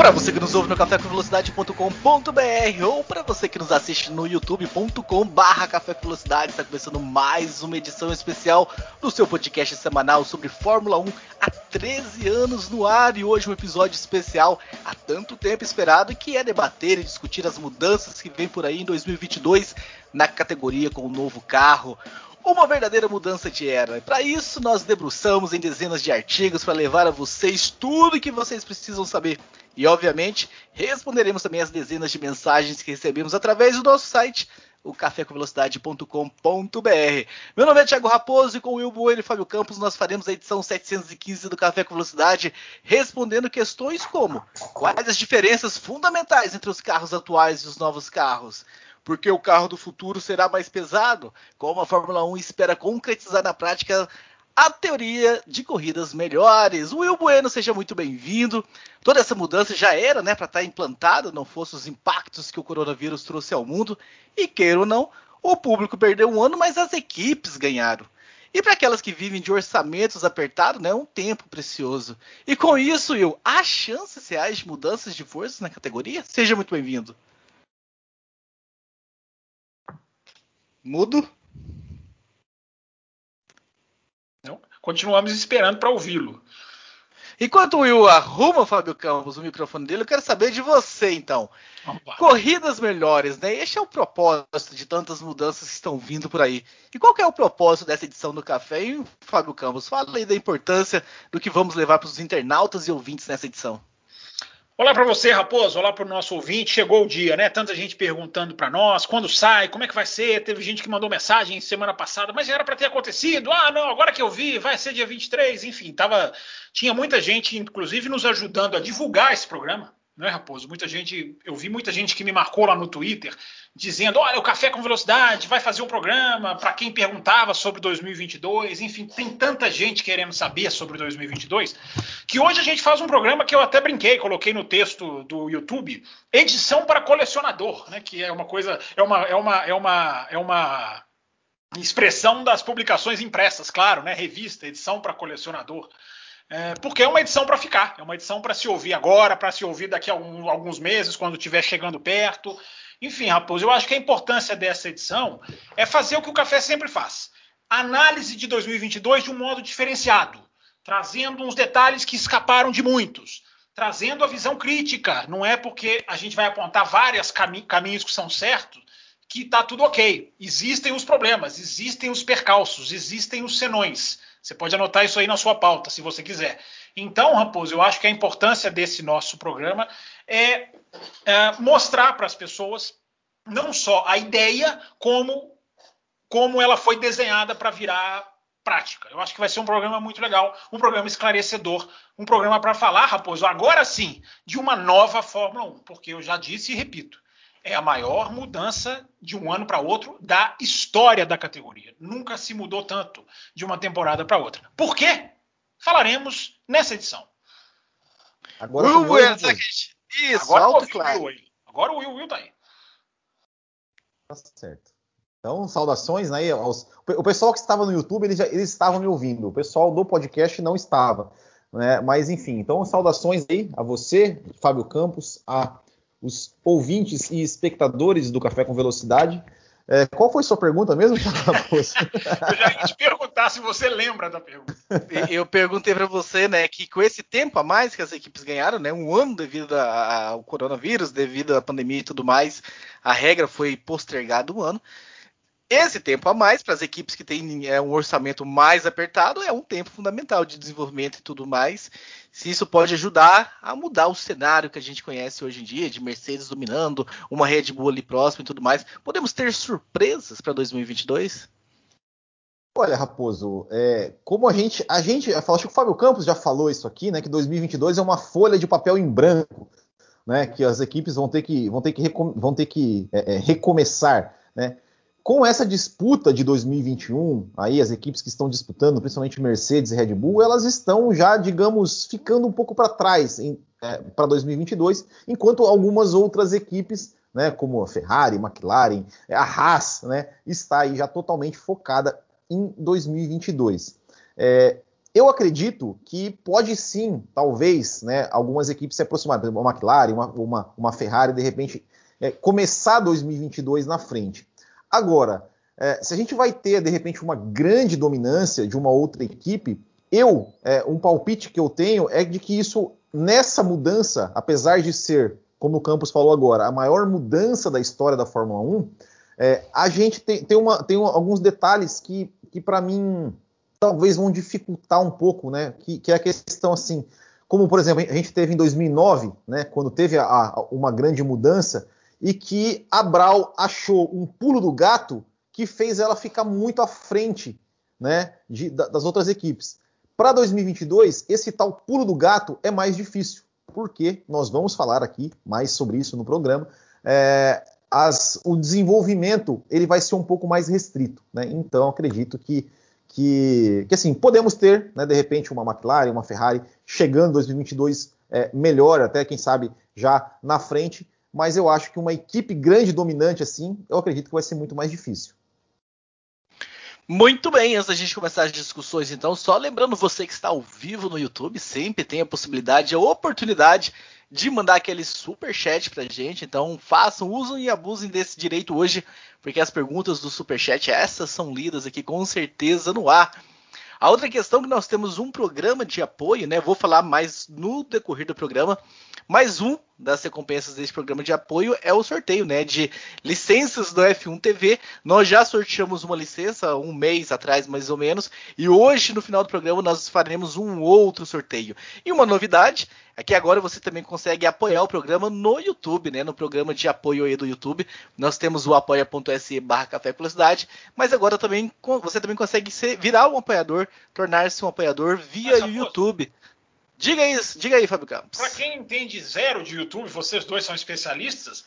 Para você que nos ouve no cafécomvelocidade.com.br ou para você que nos assiste no youtube.com/barra Café com Velocidade, está começando mais uma edição especial do seu podcast semanal sobre Fórmula 1 há 13 anos no ar. E hoje um episódio especial há tanto tempo esperado que é debater e discutir as mudanças que vem por aí em 2022 na categoria com o novo carro uma verdadeira mudança de era. Para isso, nós debruçamos em dezenas de artigos para levar a vocês tudo o que vocês precisam saber. E, obviamente, responderemos também as dezenas de mensagens que recebemos através do nosso site, o cafécomvelocidade.com.br. Meu nome é Thiago Raposo e com o Will Bueno e Fábio Campos nós faremos a edição 715 do Café com Velocidade, respondendo questões como quais as diferenças fundamentais entre os carros atuais e os novos carros porque o carro do futuro será mais pesado, como a Fórmula 1 espera concretizar na prática a teoria de corridas melhores. Will Bueno, seja muito bem-vindo. Toda essa mudança já era, né, para estar tá implantada, não fosse os impactos que o coronavírus trouxe ao mundo. E queira ou não, o público perdeu um ano, mas as equipes ganharam. E para aquelas que vivem de orçamentos apertados, né, um tempo precioso. E com isso, Will, há chances reais de mudanças de forças na categoria? Seja muito bem-vindo. Mudo? Não. Continuamos esperando para ouvi-lo. Enquanto o Will arruma, Fábio Campos, o microfone dele, eu quero saber de você, então. Opa. Corridas melhores, né? Este é o propósito de tantas mudanças que estão vindo por aí. E qual é o propósito dessa edição do Café, hein, Fábio Campos? Fala aí da importância do que vamos levar para os internautas e ouvintes nessa edição. Olá para você, Raposo. Olá para o nosso ouvinte. Chegou o dia, né? Tanta gente perguntando para nós quando sai, como é que vai ser. Teve gente que mandou mensagem semana passada, mas já era para ter acontecido. Ah, não, agora que eu vi, vai ser dia 23. Enfim, tava, tinha muita gente, inclusive, nos ajudando a divulgar esse programa não é, Raposo? Muita gente, eu vi muita gente que me marcou lá no Twitter dizendo: olha, o Café com Velocidade vai fazer um programa para quem perguntava sobre 2022. Enfim, tem tanta gente querendo saber sobre 2022 que hoje a gente faz um programa que eu até brinquei, coloquei no texto do YouTube, edição para colecionador, né? Que é uma coisa, é uma, é uma, é uma, é uma expressão das publicações impressas, claro, né? Revista, edição para colecionador. É, porque é uma edição para ficar, é uma edição para se ouvir agora, para se ouvir daqui a alguns meses, quando estiver chegando perto. Enfim, Raposo, eu acho que a importância dessa edição é fazer o que o café sempre faz: análise de 2022 de um modo diferenciado, trazendo uns detalhes que escaparam de muitos, trazendo a visão crítica. Não é porque a gente vai apontar vários cami caminhos que são certos que está tudo ok. Existem os problemas, existem os percalços, existem os senões. Você pode anotar isso aí na sua pauta, se você quiser. Então, Raposo, eu acho que a importância desse nosso programa é, é mostrar para as pessoas não só a ideia, como, como ela foi desenhada para virar prática. Eu acho que vai ser um programa muito legal, um programa esclarecedor, um programa para falar, Raposo, agora sim, de uma nova Fórmula 1, porque eu já disse e repito, é a maior mudança de um ano para outro da história da categoria. Nunca se mudou tanto de uma temporada para outra. Por quê? Falaremos nessa edição. Agora o Will, né, Isso, Agora alto claro. Will Agora o Will, Will tá aí. Tá certo. Então, saudações aí aos... O pessoal que estava no YouTube, eles, já, eles estavam me ouvindo. O pessoal do podcast não estava. Né? Mas, enfim, então, saudações aí a você, Fábio Campos, a os ouvintes e espectadores do Café com Velocidade. É, qual foi sua pergunta mesmo, Eu já ia te perguntar se você lembra da pergunta. Eu perguntei para você, né, que com esse tempo a mais que as equipes ganharam, né, um ano devido ao coronavírus, devido à pandemia e tudo mais, a regra foi postergada um ano. Esse tempo a mais para as equipes que têm é, um orçamento mais apertado é um tempo fundamental de desenvolvimento e tudo mais. Se isso pode ajudar a mudar o cenário que a gente conhece hoje em dia, de Mercedes dominando, uma Red Bull ali próxima e tudo mais, podemos ter surpresas para 2022? Olha, Raposo, é, como a gente, a gente, acho que o Fábio Campos já falou isso aqui, né, que 2022 é uma folha de papel em branco, né, que as equipes vão ter que, vão ter que, vão ter que é, é, recomeçar, né. Com essa disputa de 2021, aí as equipes que estão disputando, principalmente Mercedes e Red Bull, elas estão já, digamos, ficando um pouco para trás é, para 2022, enquanto algumas outras equipes, né, como a Ferrari, McLaren, a Haas, né, está aí já totalmente focada em 2022. É, eu acredito que pode sim, talvez, né, algumas equipes se aproximarem, uma McLaren, uma, uma, uma Ferrari, de repente, é, começar 2022 na frente. Agora, é, se a gente vai ter, de repente, uma grande dominância de uma outra equipe, eu, é, um palpite que eu tenho é de que isso, nessa mudança, apesar de ser, como o Campos falou agora, a maior mudança da história da Fórmula 1, é, a gente tem, tem, uma, tem alguns detalhes que, que para mim, talvez vão dificultar um pouco, né? Que, que, é a questão assim, como por exemplo a gente teve em 2009, né? Quando teve a, a, uma grande mudança e que a Brau achou um pulo do gato que fez ela ficar muito à frente, né? De, das outras equipes. Para 2022, esse tal pulo do gato é mais difícil, porque nós vamos falar aqui mais sobre isso no programa. É, as, o desenvolvimento ele vai ser um pouco mais restrito, né? Então acredito que que, que assim, podemos ter, né, de repente, uma McLaren, uma Ferrari chegando em 2022 é, melhor, até quem sabe já na frente, mas eu acho que uma equipe grande, dominante assim, eu acredito que vai ser muito mais difícil. Muito bem, antes da gente começar as discussões, então, só lembrando você que está ao vivo no YouTube, sempre tem a possibilidade, a oportunidade de mandar aquele super chat pra gente. Então, façam, usem e abusem desse direito hoje, porque as perguntas do super chat essas são lidas aqui com certeza no ar. A outra questão é que nós temos um programa de apoio, né? Vou falar mais no decorrer do programa. Mais um das recompensas desse programa de apoio é o sorteio, né? De licenças do F1 TV. Nós já sorteamos uma licença um mês atrás, mais ou menos, e hoje no final do programa nós faremos um outro sorteio. E uma novidade é que agora você também consegue apoiar o programa no YouTube, né? No programa de apoio aí do YouTube. Nós temos o apoia.se barra Café Velocidade, mas agora também você também consegue ser, virar um apoiador, tornar-se um apoiador via YouTube. Diga isso, diga aí, Fábio Campos. Para quem entende zero de YouTube, vocês dois são especialistas.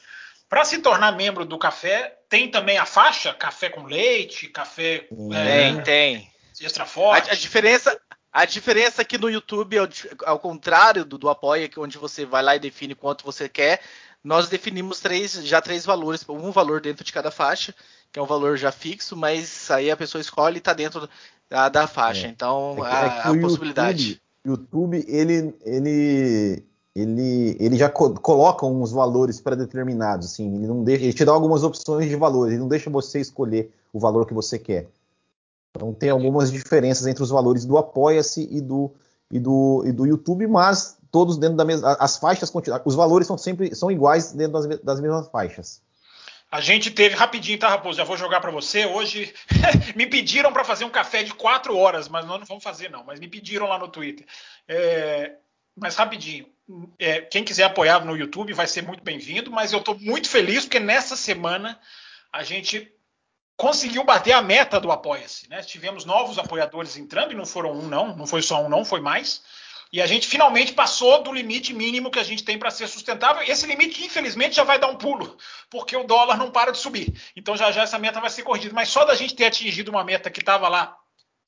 Para se tornar membro do café, tem também a faixa café com leite, café tem, é, tem. extra forte. A, a, diferença, a diferença aqui no YouTube, ao, ao contrário do, do Apoia, onde você vai lá e define quanto você quer, nós definimos três, já três valores, um valor dentro de cada faixa, que é um valor já fixo, mas aí a pessoa escolhe e está dentro da, da faixa. É. Então, é, a, é a possibilidade. YouTube, ele, ele, ele, ele já co coloca uns valores pré-determinados, assim, ele não deixa, ele te dá algumas opções de valores, ele não deixa você escolher o valor que você quer. Então tem algumas diferenças entre os valores do Apoia-se e do, e, do, e do YouTube, mas todos dentro da mesma. As faixas os valores são sempre são iguais dentro das, das mesmas faixas. A gente teve rapidinho, tá, Raposo? Já vou jogar para você. Hoje me pediram para fazer um café de quatro horas, mas nós não vamos fazer não. Mas me pediram lá no Twitter. É, mas rapidinho, é, quem quiser apoiar no YouTube vai ser muito bem-vindo. Mas eu estou muito feliz porque nessa semana a gente conseguiu bater a meta do Apoia-se. Né? Tivemos novos apoiadores entrando, e não foram um, não, não foi só um, não, foi mais. E a gente finalmente passou do limite mínimo que a gente tem para ser sustentável. Esse limite, infelizmente, já vai dar um pulo, porque o dólar não para de subir. Então já já essa meta vai ser corrigida. Mas só da gente ter atingido uma meta que estava lá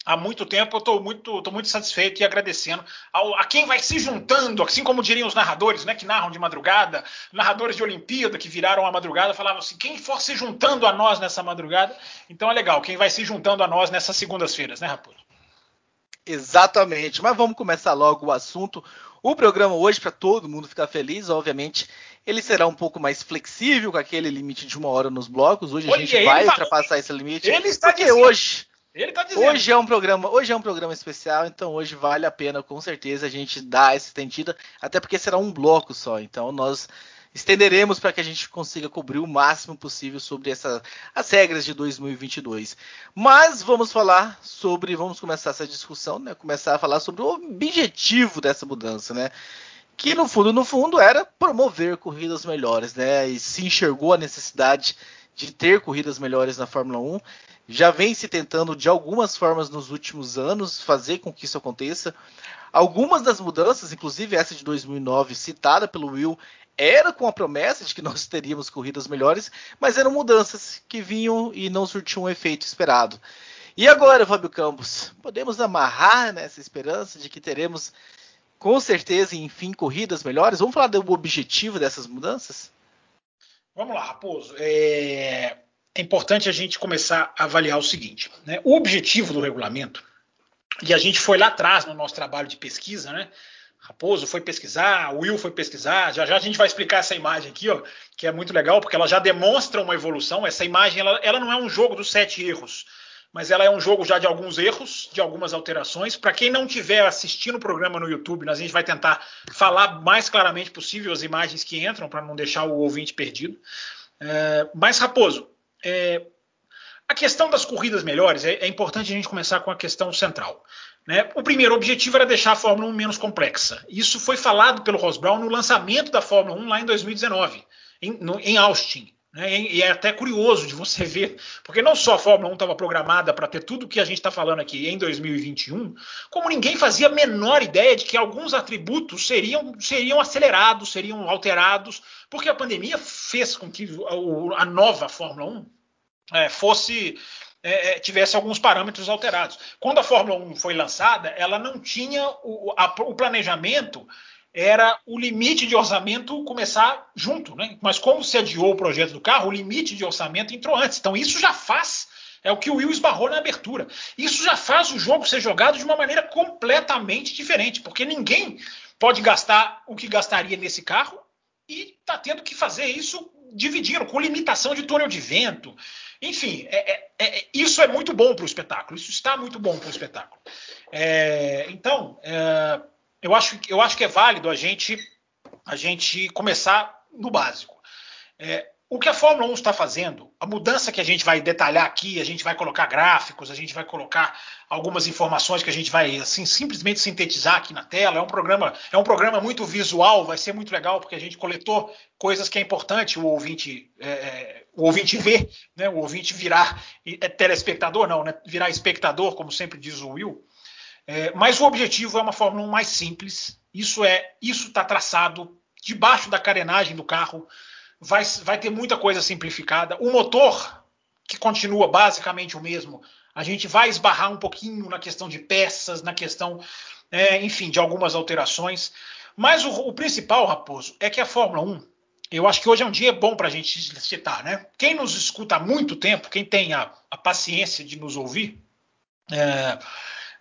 há muito tempo, eu estou muito, tô muito satisfeito e agradecendo ao, a quem vai se juntando, assim como diriam os narradores, né, que narram de madrugada, narradores de Olimpíada que viraram a madrugada, falavam assim, quem for se juntando a nós nessa madrugada, então é legal, quem vai se juntando a nós nessas segundas-feiras, né, Raposo? Exatamente, mas vamos começar logo o assunto. O programa hoje, para todo mundo ficar feliz, obviamente, ele será um pouco mais flexível com aquele limite de uma hora nos blocos. Hoje a gente vai ultrapassar esse limite. Ele está porque dizendo. hoje ele tá dizendo. Hoje é um programa, hoje é um programa especial, então hoje vale a pena com certeza a gente dar essa estendida, até porque será um bloco só. Então nós estenderemos para que a gente consiga cobrir o máximo possível sobre essa, as regras de 2022. Mas vamos falar sobre, vamos começar essa discussão, né? Começar a falar sobre o objetivo dessa mudança, né? Que no fundo, no fundo, era promover corridas melhores, né? E se enxergou a necessidade de ter corridas melhores na Fórmula 1 já vem se tentando de algumas formas nos últimos anos fazer com que isso aconteça. Algumas das mudanças, inclusive essa de 2009 citada pelo Will, era com a promessa de que nós teríamos corridas melhores, mas eram mudanças que vinham e não surtiam um efeito esperado. E agora, Fábio Campos, podemos amarrar nessa esperança de que teremos com certeza, enfim, corridas melhores? Vamos falar do objetivo dessas mudanças? Vamos lá, Raposo. É, é importante a gente começar a avaliar o seguinte: né? o objetivo do regulamento, e a gente foi lá atrás no nosso trabalho de pesquisa, né? Raposo foi pesquisar, Will foi pesquisar. Já já a gente vai explicar essa imagem aqui, ó, que é muito legal, porque ela já demonstra uma evolução. Essa imagem ela, ela não é um jogo dos sete erros mas ela é um jogo já de alguns erros, de algumas alterações. Para quem não estiver assistindo o programa no YouTube, a gente vai tentar falar mais claramente possível as imagens que entram, para não deixar o ouvinte perdido. É, mas, Raposo, é, a questão das corridas melhores, é, é, importante a gente começar com a questão central. Né? O primeiro objetivo era deixar a Fórmula 1 menos complexa. Isso foi falado pelo Ross Brown no lançamento da Fórmula 1 lá em 2019, em, no, em Austin. Né? E é até curioso de você ver, porque não só a Fórmula 1 estava programada para ter tudo o que a gente está falando aqui em 2021, como ninguém fazia a menor ideia de que alguns atributos seriam, seriam acelerados, seriam alterados, porque a pandemia fez com que a, a nova Fórmula 1 é, fosse é, é, tivesse alguns parâmetros alterados. Quando a Fórmula 1 foi lançada, ela não tinha o, a, o planejamento era o limite de orçamento começar junto, né? Mas como se adiou o projeto do carro, o limite de orçamento entrou antes. Então isso já faz é o que o Will esbarrou na abertura. Isso já faz o jogo ser jogado de uma maneira completamente diferente, porque ninguém pode gastar o que gastaria nesse carro e está tendo que fazer isso dividindo, com limitação de túnel de vento. Enfim, é, é, é, isso é muito bom para o espetáculo. Isso está muito bom para o espetáculo. É, então, é, eu acho, eu acho que é válido a gente, a gente começar no básico. É, o que a Fórmula 1 está fazendo, a mudança que a gente vai detalhar aqui, a gente vai colocar gráficos, a gente vai colocar algumas informações que a gente vai assim simplesmente sintetizar aqui na tela. É um programa, é um programa muito visual, vai ser muito legal porque a gente coletou coisas que é importante o ouvinte, é, é o ouvinte ver, né? O ouvinte virar é, telespectador, não, né? Virar espectador, como sempre diz o Will. É, mas o objetivo é uma Fórmula 1 mais simples. Isso é, isso está traçado debaixo da carenagem do carro. Vai, vai ter muita coisa simplificada. O motor, que continua basicamente o mesmo, a gente vai esbarrar um pouquinho na questão de peças, na questão, é, enfim, de algumas alterações. Mas o, o, principal, Raposo, é que a Fórmula 1, eu acho que hoje é um dia bom para a gente citar, né? Quem nos escuta há muito tempo, quem tem a, a paciência de nos ouvir, é,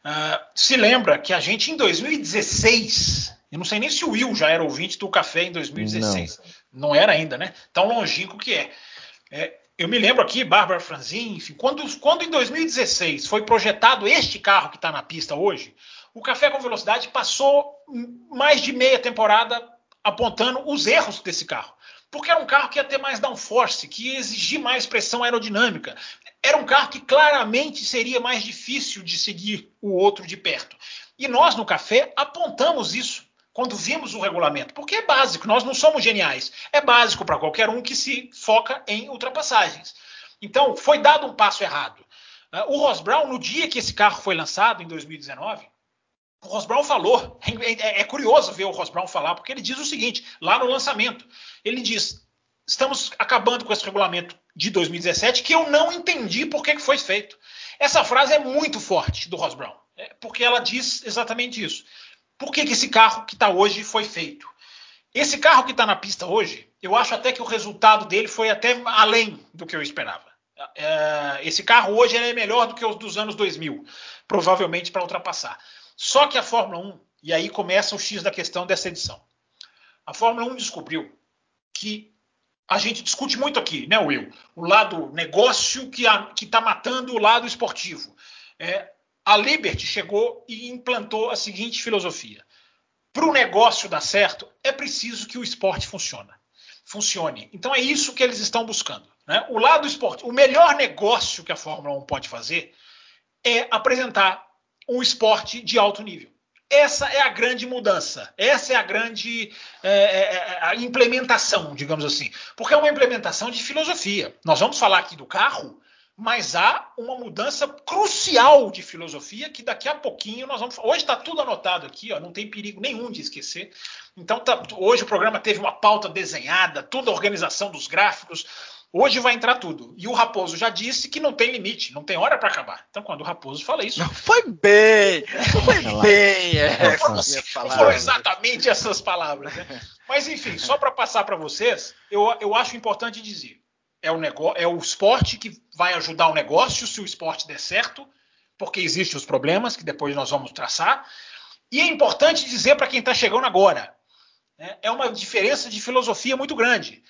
Uh, se lembra que a gente em 2016, eu não sei nem se o Will já era ouvinte do café em 2016. Não, não era ainda, né? Tão longínquo que é. é eu me lembro aqui, Bárbara Franzin, enfim, quando, quando em 2016 foi projetado este carro que está na pista hoje, o Café com Velocidade passou mais de meia temporada apontando os erros desse carro. Porque era um carro que ia ter mais downforce, que ia exigir mais pressão aerodinâmica, era um carro que claramente seria mais difícil de seguir o outro de perto. E nós no café apontamos isso quando vimos o regulamento, porque é básico, nós não somos geniais. É básico para qualquer um que se foca em ultrapassagens. Então, foi dado um passo errado. Ah, o Ross Brown, no dia que esse carro foi lançado, em 2019, o Ross Brown falou. É, é, é curioso ver o Ross Brown falar, porque ele diz o seguinte, lá no lançamento: ele diz, estamos acabando com esse regulamento de 2017 que eu não entendi por que, foi feito. Essa frase é muito forte do Ross Brown, é, porque ela diz exatamente isso. Por que, que esse carro que está hoje foi feito? Esse carro que está na pista hoje, eu acho até que o resultado dele foi até além do que eu esperava. É, esse carro hoje é melhor do que os dos anos 2000, provavelmente para ultrapassar. Só que a Fórmula 1, e aí começa o X da questão dessa edição. A Fórmula 1 descobriu que a gente discute muito aqui, né, Will? O lado negócio que está matando o lado esportivo. É, a Liberty chegou e implantou a seguinte filosofia: para o negócio dar certo, é preciso que o esporte funcione. Funcione. Então é isso que eles estão buscando. Né? O lado esporte, o melhor negócio que a Fórmula 1 pode fazer é apresentar um esporte de alto nível. Essa é a grande mudança, essa é a grande é, é, é, a implementação, digamos assim, porque é uma implementação de filosofia. Nós vamos falar aqui do carro, mas há uma mudança crucial de filosofia que daqui a pouquinho nós vamos. Hoje está tudo anotado aqui, ó, não tem perigo nenhum de esquecer. Então, tá, hoje o programa teve uma pauta desenhada, toda a organização dos gráficos. Hoje vai entrar tudo. E o Raposo já disse que não tem limite, não tem hora para acabar. Então, quando o Raposo fala isso. Não foi bem! Não foi bem! É, não, foram, foram exatamente essas palavras. Né? Mas, enfim, só para passar para vocês, eu, eu acho importante dizer é o, negócio, é o esporte que vai ajudar o negócio se o esporte der certo, porque existem os problemas que depois nós vamos traçar. E é importante dizer para quem está chegando agora, né, é uma diferença de filosofia muito grande.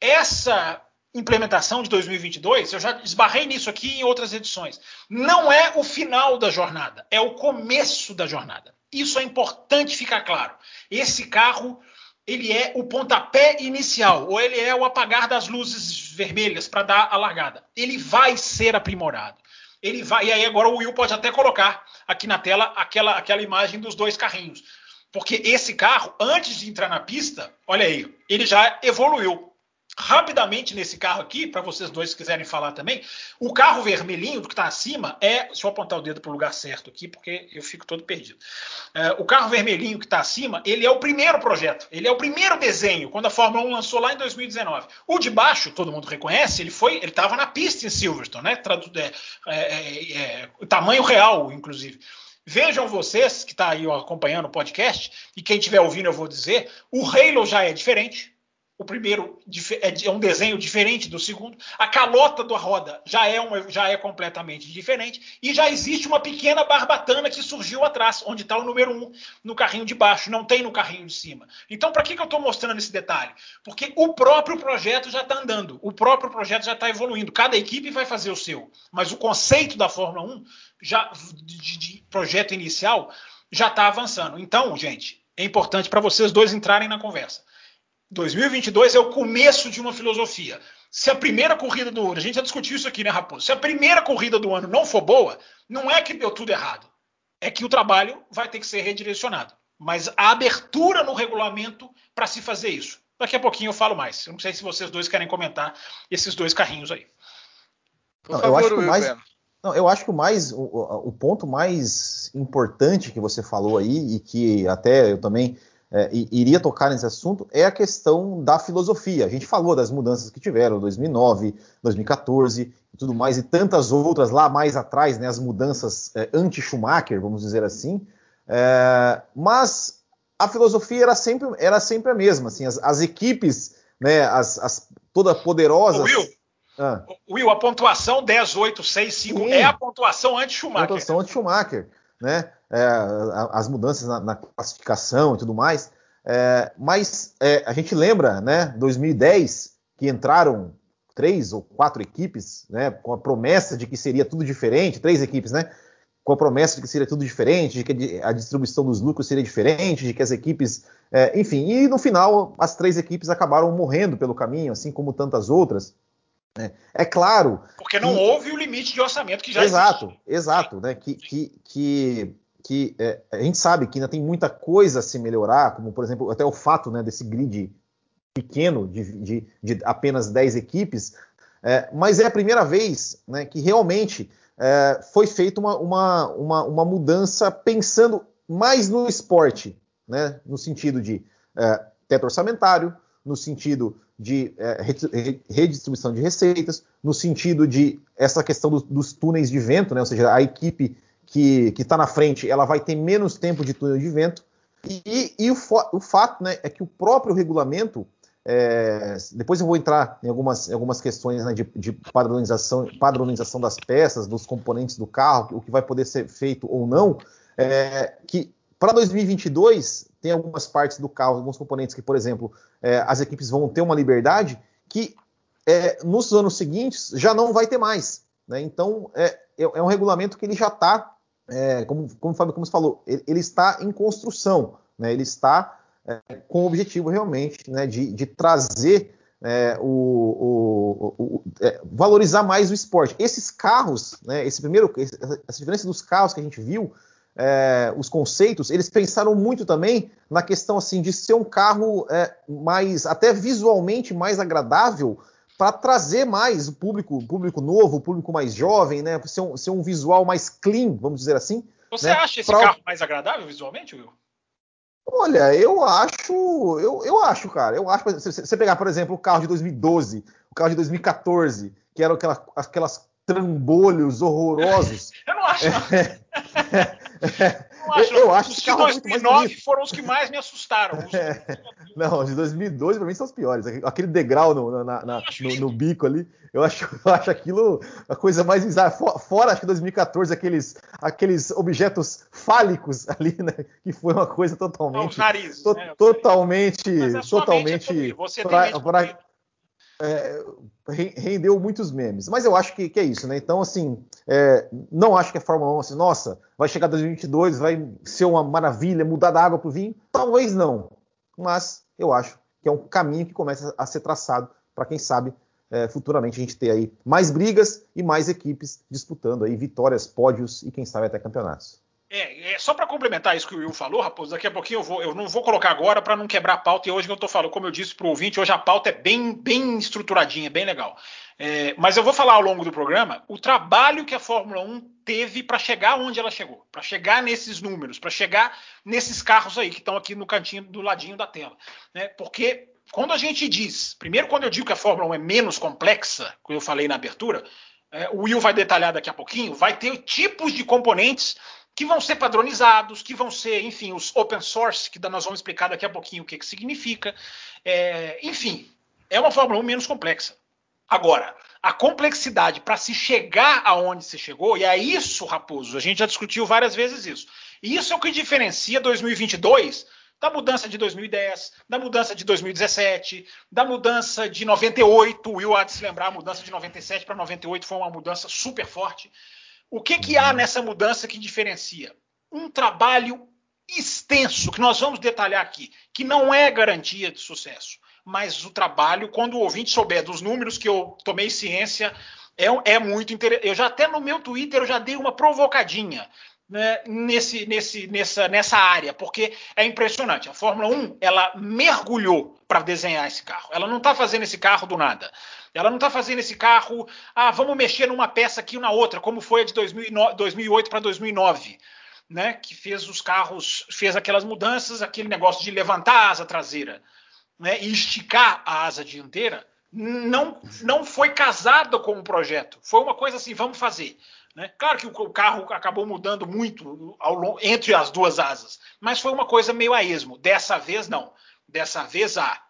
Essa implementação de 2022, eu já esbarrei nisso aqui em outras edições, não é o final da jornada, é o começo da jornada. Isso é importante ficar claro. Esse carro ele é o pontapé inicial, ou ele é o apagar das luzes vermelhas para dar a largada. Ele vai ser aprimorado. Ele vai, e aí agora o Will pode até colocar aqui na tela aquela, aquela imagem dos dois carrinhos. Porque esse carro, antes de entrar na pista, olha aí, ele já evoluiu rapidamente nesse carro aqui, para vocês dois quiserem falar também, o carro vermelhinho do que está acima é. Deixa eu apontar o dedo para o lugar certo aqui, porque eu fico todo perdido. É, o carro vermelhinho que está acima, ele é o primeiro projeto, ele é o primeiro desenho, quando a Fórmula 1 lançou lá em 2019. O de baixo, todo mundo reconhece, ele foi, ele estava na pista em Silverstone, né? Tradu é, é, é, é tamanho real, inclusive. Vejam vocês que está aí acompanhando o podcast, e quem estiver ouvindo eu vou dizer, o Halo já é diferente, o primeiro é, é um desenho diferente do segundo. A calota da roda já é, uma, já é completamente diferente. E já existe uma pequena barbatana que surgiu atrás, onde está o número um no carrinho de baixo, não tem no carrinho de cima. Então, para que, que eu estou mostrando esse detalhe? Porque o próprio projeto já está andando, o próprio projeto já está evoluindo. Cada equipe vai fazer o seu. Mas o conceito da Fórmula 1, já, de, de projeto inicial, já está avançando. Então, gente, é importante para vocês dois entrarem na conversa. 2022 é o começo de uma filosofia. Se a primeira corrida do ano, a gente já discutiu isso aqui, né, Raposo? Se a primeira corrida do ano não for boa, não é que deu tudo errado. É que o trabalho vai ter que ser redirecionado. Mas a abertura no regulamento para se fazer isso. Daqui a pouquinho eu falo mais. Eu não sei se vocês dois querem comentar esses dois carrinhos aí. Não, favor, eu acho que o mais, não, eu acho que o mais o, o ponto mais importante que você falou aí e que até eu também é, iria tocar nesse assunto é a questão da filosofia. A gente falou das mudanças que tiveram, 2009, 2014 e tudo mais, e tantas outras lá mais atrás, né, as mudanças é, anti-Schumacher, vamos dizer assim. É, mas a filosofia era sempre, era sempre a mesma. Assim, as, as equipes, né, as, as toda poderosas. Will, ah. Will, a pontuação 10, 8, 6, 5 Sim. é a pontuação anti-Schumacher. A pontuação anti-Schumacher né? É, as mudanças na, na, classificação e tudo mais. É, mas é, a gente lembra, né, 2010, que entraram três ou quatro equipes, né, com a promessa de que seria tudo diferente, três equipes, né, com a promessa de que seria tudo diferente, de que a distribuição dos lucros seria diferente, de que as equipes, é, enfim, e no final as três equipes acabaram morrendo pelo caminho, assim como tantas outras. É, é claro. Porque não que... houve o limite de orçamento que já exato, existe. Exato, né? Que, que, que, que é, a gente sabe que ainda tem muita coisa a se melhorar, como por exemplo, até o fato né, desse grid pequeno de, de, de apenas 10 equipes, é, mas é a primeira vez né, que realmente é, foi feita uma, uma, uma, uma, mudança pensando mais no esporte, né, no sentido de é, teto orçamentário, no sentido de é, redistribuição de receitas, no sentido de essa questão do, dos túneis de vento, né? ou seja, a equipe que está na frente ela vai ter menos tempo de túnel de vento. E, e o, o, fato né, é que o próprio regulamento, é, depois eu vou entrar em algumas, algumas questões né, de, de, padronização, padronização das peças, dos componentes do carro, o que vai poder ser feito ou não, é, que para 2022 tem algumas partes do carro, alguns componentes que, por exemplo, é, as equipes vão ter uma liberdade que é, nos anos seguintes já não vai ter mais. Né? Então, é, é, é um regulamento que ele já está, é, como, como o Fábio Campos falou, ele, ele, está em construção, né? ele está é, com o objetivo realmente né, de, de trazer é, o, o, o é, valorizar mais o esporte. Esses carros, né, esse primeiro, essa diferença dos carros que a gente viu, é, os conceitos, eles pensaram muito também na questão assim de ser um carro é, mais, até visualmente mais agradável para trazer mais o público, público novo, o público mais jovem, né? Ser um, ser um visual mais clean, vamos dizer assim. Você né? acha esse pra... carro mais agradável visualmente, Will? Olha, eu acho, eu, eu acho, cara. Eu acho, se você pegar, por exemplo, o carro de 2012, o carro de 2014, que eram aquela, aquelas trambolhos horrorosos. eu não acho. É, é, acho, eu acho os de 2009 foram os que mais me assustaram. É, não, os de 2012 para mim são os piores. Aquele degrau no, na, na, no, no, bico ali, eu acho, eu acho aquilo a coisa mais bizarra. Fora, acho que 2014, aqueles, aqueles objetos fálicos ali, né? Que foi uma coisa totalmente. Narizes, to, né? Totalmente. É totalmente. Pra, tem pra, é, rendeu muitos memes. Mas eu acho que, que é isso, né? Então, assim, é, não acho que a Fórmula 1, assim, nossa, vai chegar 2022, vai ser uma maravilha, mudar da água para o vinho. Talvez não. Mas eu acho que é um caminho que começa a ser traçado para quem sabe é, futuramente a gente ter aí mais brigas e mais equipes disputando aí vitórias, pódios e quem sabe até campeonatos. É, é, só para complementar isso que o Will falou, Raposo, daqui a pouquinho eu, vou, eu não vou colocar agora para não quebrar a pauta, e hoje que eu estou falando, como eu disse para o ouvinte, hoje a pauta é bem, bem estruturadinha, bem legal. É, mas eu vou falar ao longo do programa o trabalho que a Fórmula 1 teve para chegar onde ela chegou, para chegar nesses números, para chegar nesses carros aí que estão aqui no cantinho do ladinho da tela. Né? Porque quando a gente diz, primeiro quando eu digo que a Fórmula 1 é menos complexa, como eu falei na abertura, é, o Will vai detalhar daqui a pouquinho, vai ter tipos de componentes que vão ser padronizados, que vão ser, enfim, os open source, que nós vamos explicar daqui a pouquinho o que, que significa. É, enfim, é uma Fórmula 1 menos complexa. Agora, a complexidade para se chegar aonde se chegou, e é isso, Raposo, a gente já discutiu várias vezes isso. E isso é o que diferencia 2022 da mudança de 2010, da mudança de 2017, da mudança de 98. O Will há de se lembrar, a mudança de 97 para 98 foi uma mudança super forte. O que, que há nessa mudança que diferencia? Um trabalho extenso, que nós vamos detalhar aqui, que não é garantia de sucesso, mas o trabalho, quando o ouvinte souber dos números que eu tomei ciência, é, é muito interessante. Eu já até no meu Twitter eu já dei uma provocadinha. Né, nesse, nesse, nessa, nessa área, porque é impressionante. A Fórmula 1 ela mergulhou para desenhar esse carro. Ela não está fazendo esse carro do nada. Ela não está fazendo esse carro, ah, vamos mexer numa peça aqui ou na outra, como foi a de 2009, 2008 para 2009, né? Que fez os carros, fez aquelas mudanças, aquele negócio de levantar a asa traseira, né? E esticar a asa dianteira. Não, não foi casada com o projeto. Foi uma coisa assim, vamos fazer. Né? Claro que o carro acabou mudando muito ao, entre as duas asas, mas foi uma coisa meio a esmo. Dessa vez, não. Dessa vez há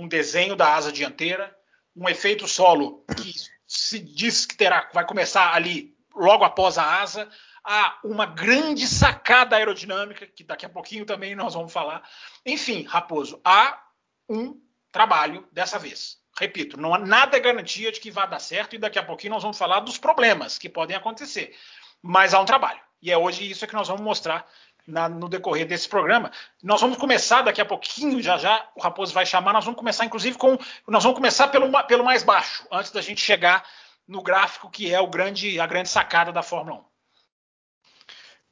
um desenho da asa dianteira, um efeito solo que se diz que terá, vai começar ali logo após a asa, há uma grande sacada aerodinâmica, que daqui a pouquinho também nós vamos falar. Enfim, Raposo, há um trabalho dessa vez. Repito, não há nada garantia de que vai dar certo e daqui a pouquinho nós vamos falar dos problemas que podem acontecer. Mas há um trabalho. E é hoje isso que nós vamos mostrar na, no decorrer desse programa. Nós vamos começar daqui a pouquinho, já já o Raposo vai chamar, nós vamos começar inclusive com. Nós vamos começar pelo, pelo mais baixo, antes da gente chegar no gráfico que é o grande, a grande sacada da Fórmula 1.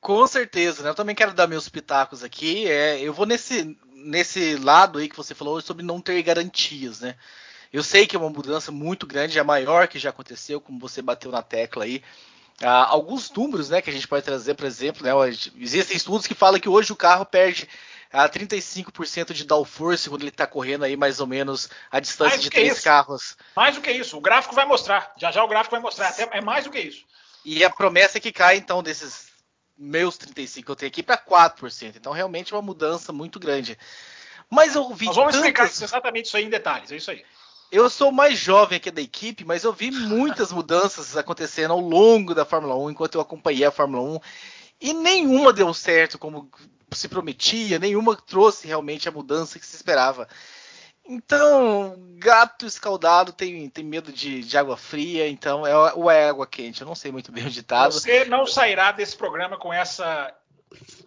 Com certeza, né? Eu também quero dar meus pitacos aqui. É, eu vou nesse, nesse lado aí que você falou sobre não ter garantias, né? Eu sei que é uma mudança muito grande, é a maior que já aconteceu, como você bateu na tecla aí. Ah, alguns números né, que a gente pode trazer, por exemplo, né, existem estudos que falam que hoje o carro perde a 35% de downforce quando ele está correndo aí mais ou menos a distância de três isso. carros. Mais do que isso, o gráfico vai mostrar. Já já o gráfico vai mostrar. Até, é mais do que isso. E a promessa é que cai então desses meus 35 que eu tenho aqui para 4%. Então realmente é uma mudança muito grande. Mas eu vi Nós vamos explicar exatamente isso aí em detalhes. É isso aí. Eu sou mais jovem aqui da equipe, mas eu vi muitas mudanças acontecendo ao longo da Fórmula 1, enquanto eu acompanhei a Fórmula 1, e nenhuma deu certo como se prometia, nenhuma trouxe realmente a mudança que se esperava. Então, gato escaldado tem, tem medo de, de água fria, então é ou é água quente, eu não sei muito bem o ditado. Você não sairá desse programa com essa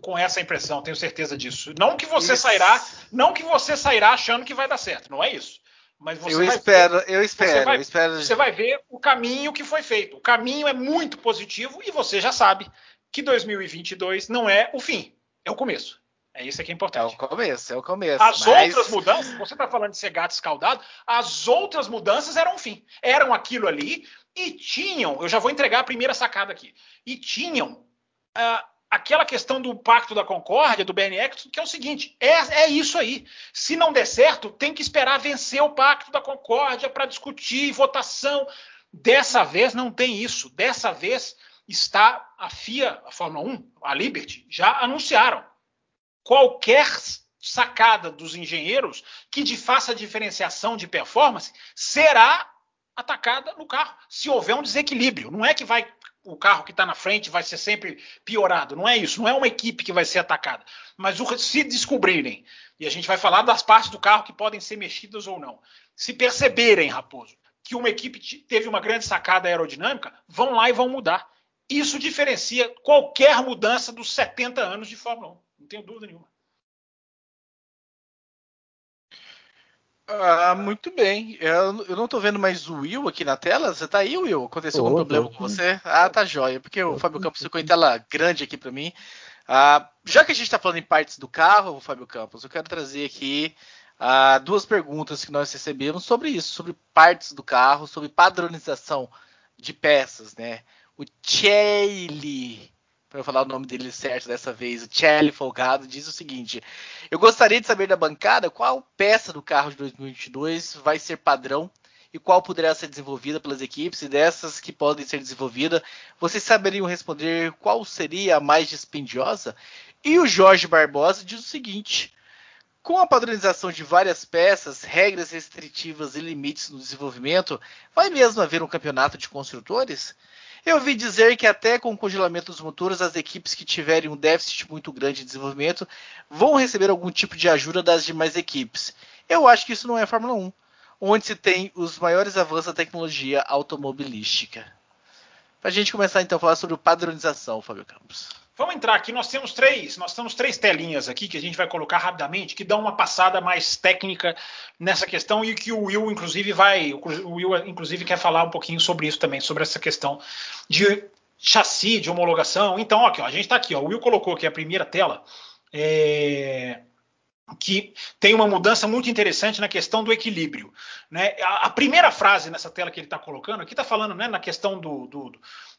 com essa impressão, tenho certeza disso. Não que você isso. sairá, não que você sairá achando que vai dar certo, não é isso. Mas você eu espero, ver, eu espero, você vai, eu espero. Você vai ver o caminho que foi feito. O caminho é muito positivo e você já sabe que 2022 não é o fim, é o começo. É isso que é importante. É o começo, é o começo. As mas... outras mudanças, você está falando de ser gato escaldado, as outras mudanças eram o fim. Eram aquilo ali e tinham, eu já vou entregar a primeira sacada aqui, e tinham uh, aquela questão do Pacto da Concórdia, do BNX, que é o seguinte: é, é isso aí. Se não der certo, tem que esperar vencer o Pacto da Concórdia para discutir votação. Dessa vez não tem isso. Dessa vez está a FIA, a Fórmula 1, a Liberty, já anunciaram. Qualquer sacada dos engenheiros que de faça diferenciação de performance será atacada no carro, se houver um desequilíbrio. Não é que vai o carro que está na frente vai ser sempre piorado. Não é isso. Não é uma equipe que vai ser atacada. Mas se descobrirem, e a gente vai falar das partes do carro que podem ser mexidas ou não, se perceberem, Raposo, que uma equipe teve uma grande sacada aerodinâmica, vão lá e vão mudar. Isso diferencia qualquer mudança dos 70 anos de Fórmula 1. Não tenho dúvida nenhuma. Ah, muito bem. Eu, eu não estou vendo mais o Will aqui na tela. Você está aí, Will? Aconteceu algum problema com você? Ah, tá jóia. Porque o Fábio Campos ficou em tela grande aqui para mim. Ah, já que a gente está falando em partes do carro, Fábio Campos, eu quero trazer aqui ah, duas perguntas que nós recebemos sobre isso, sobre partes do carro, sobre padronização de peças, né? O Chelly para falar o nome dele certo dessa vez, o Charlie Folgado, diz o seguinte: Eu gostaria de saber da bancada qual peça do carro de 2022 vai ser padrão e qual poderá ser desenvolvida pelas equipes, e dessas que podem ser desenvolvidas, vocês saberiam responder qual seria a mais dispendiosa? E o Jorge Barbosa diz o seguinte: com a padronização de várias peças, regras restritivas e limites no desenvolvimento, vai mesmo haver um campeonato de construtores? Eu ouvi dizer que até com o congelamento dos motores, as equipes que tiverem um déficit muito grande de desenvolvimento vão receber algum tipo de ajuda das demais equipes. Eu acho que isso não é Fórmula 1, onde se tem os maiores avanços da tecnologia automobilística. Para a gente começar então a falar sobre padronização, Fábio Campos. Vamos entrar aqui, nós temos três, nós temos três telinhas aqui que a gente vai colocar rapidamente, que dão uma passada mais técnica nessa questão e que o Will, inclusive, vai. O Will, inclusive, quer falar um pouquinho sobre isso também, sobre essa questão de chassi, de homologação. Então, aqui, ó, a gente está aqui, ó, o Will colocou aqui a primeira tela. É, que tem uma mudança muito interessante na questão do equilíbrio. Né? A, primeira frase nessa tela que ele está colocando, aqui está falando né, na questão do, do,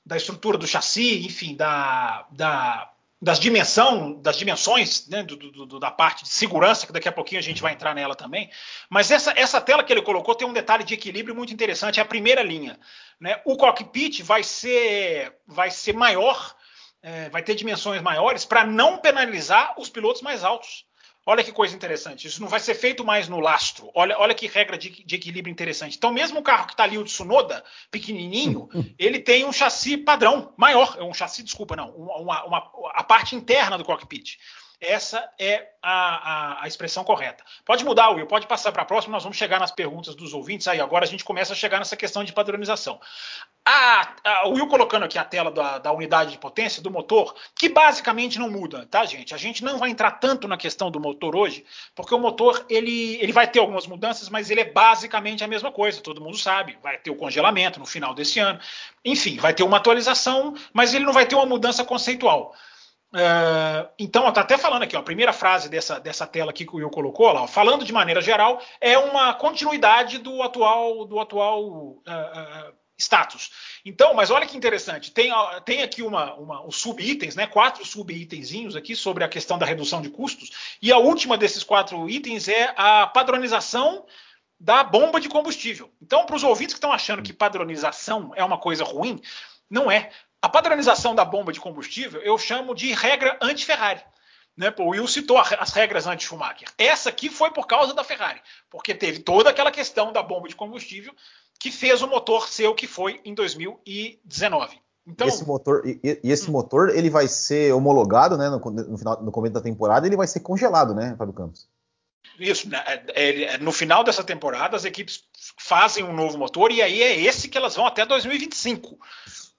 da estrutura do chassi, enfim, da, da, das, dimensão, das dimensões né, do, do, da parte de segurança, que daqui a pouquinho a gente vai entrar nela também. Mas essa, essa tela que ele colocou tem um detalhe de equilíbrio muito interessante, é a primeira linha. Né? O cockpit vai ser, vai ser maior, é, vai ter dimensões maiores para não penalizar os pilotos mais altos. Olha que coisa interessante. Isso não vai ser feito mais no lastro. Olha, olha que regra de, de equilíbrio interessante. Então, mesmo o carro que está ali, o Tsunoda, pequenininho, ele tem um chassi padrão, maior. Um chassi, desculpa, não. Uma, uma, a parte interna do cockpit. Essa é a, a, a, expressão correta. Pode mudar, Will, pode passar para a próxima, nós vamos chegar nas perguntas dos ouvintes. Aí agora a gente começa a chegar nessa questão de padronização. A, a, Will colocando aqui a tela da, da, unidade de potência do motor, que basicamente não muda, tá, gente? A gente não vai entrar tanto na questão do motor hoje, porque o motor ele, ele vai ter algumas mudanças, mas ele é basicamente a mesma coisa, todo mundo sabe. Vai ter o congelamento no final desse ano, enfim, vai ter uma atualização, mas ele não vai ter uma mudança conceitual. Uh, então, está até falando aqui, ó, a primeira frase dessa, dessa tela aqui que o Will colocou, ó, falando de maneira geral, é uma continuidade do atual, do atual uh, uh, status. Então, mas olha que interessante, tem, tem aqui uma, uma, os sub-itens, né, quatro sub-itenzinhos aqui sobre a questão da redução de custos, e a última desses quatro itens é a padronização da bomba de combustível. Então, para os ouvintes que estão achando que padronização é uma coisa ruim, não é. A padronização da bomba de combustível eu chamo de regra anti-Ferrari. Né? O Will citou as regras anti-Schumacher. Essa aqui foi por causa da Ferrari, porque teve toda aquela questão da bomba de combustível que fez o motor ser o que foi em 2019. Então, esse motor, e, e esse hum. motor ele vai ser homologado né, no, no, final, no começo da temporada, ele vai ser congelado, né, Fábio Campos? Isso, né, é, é, no final dessa temporada as equipes fazem um novo motor e aí é esse que elas vão até 2025.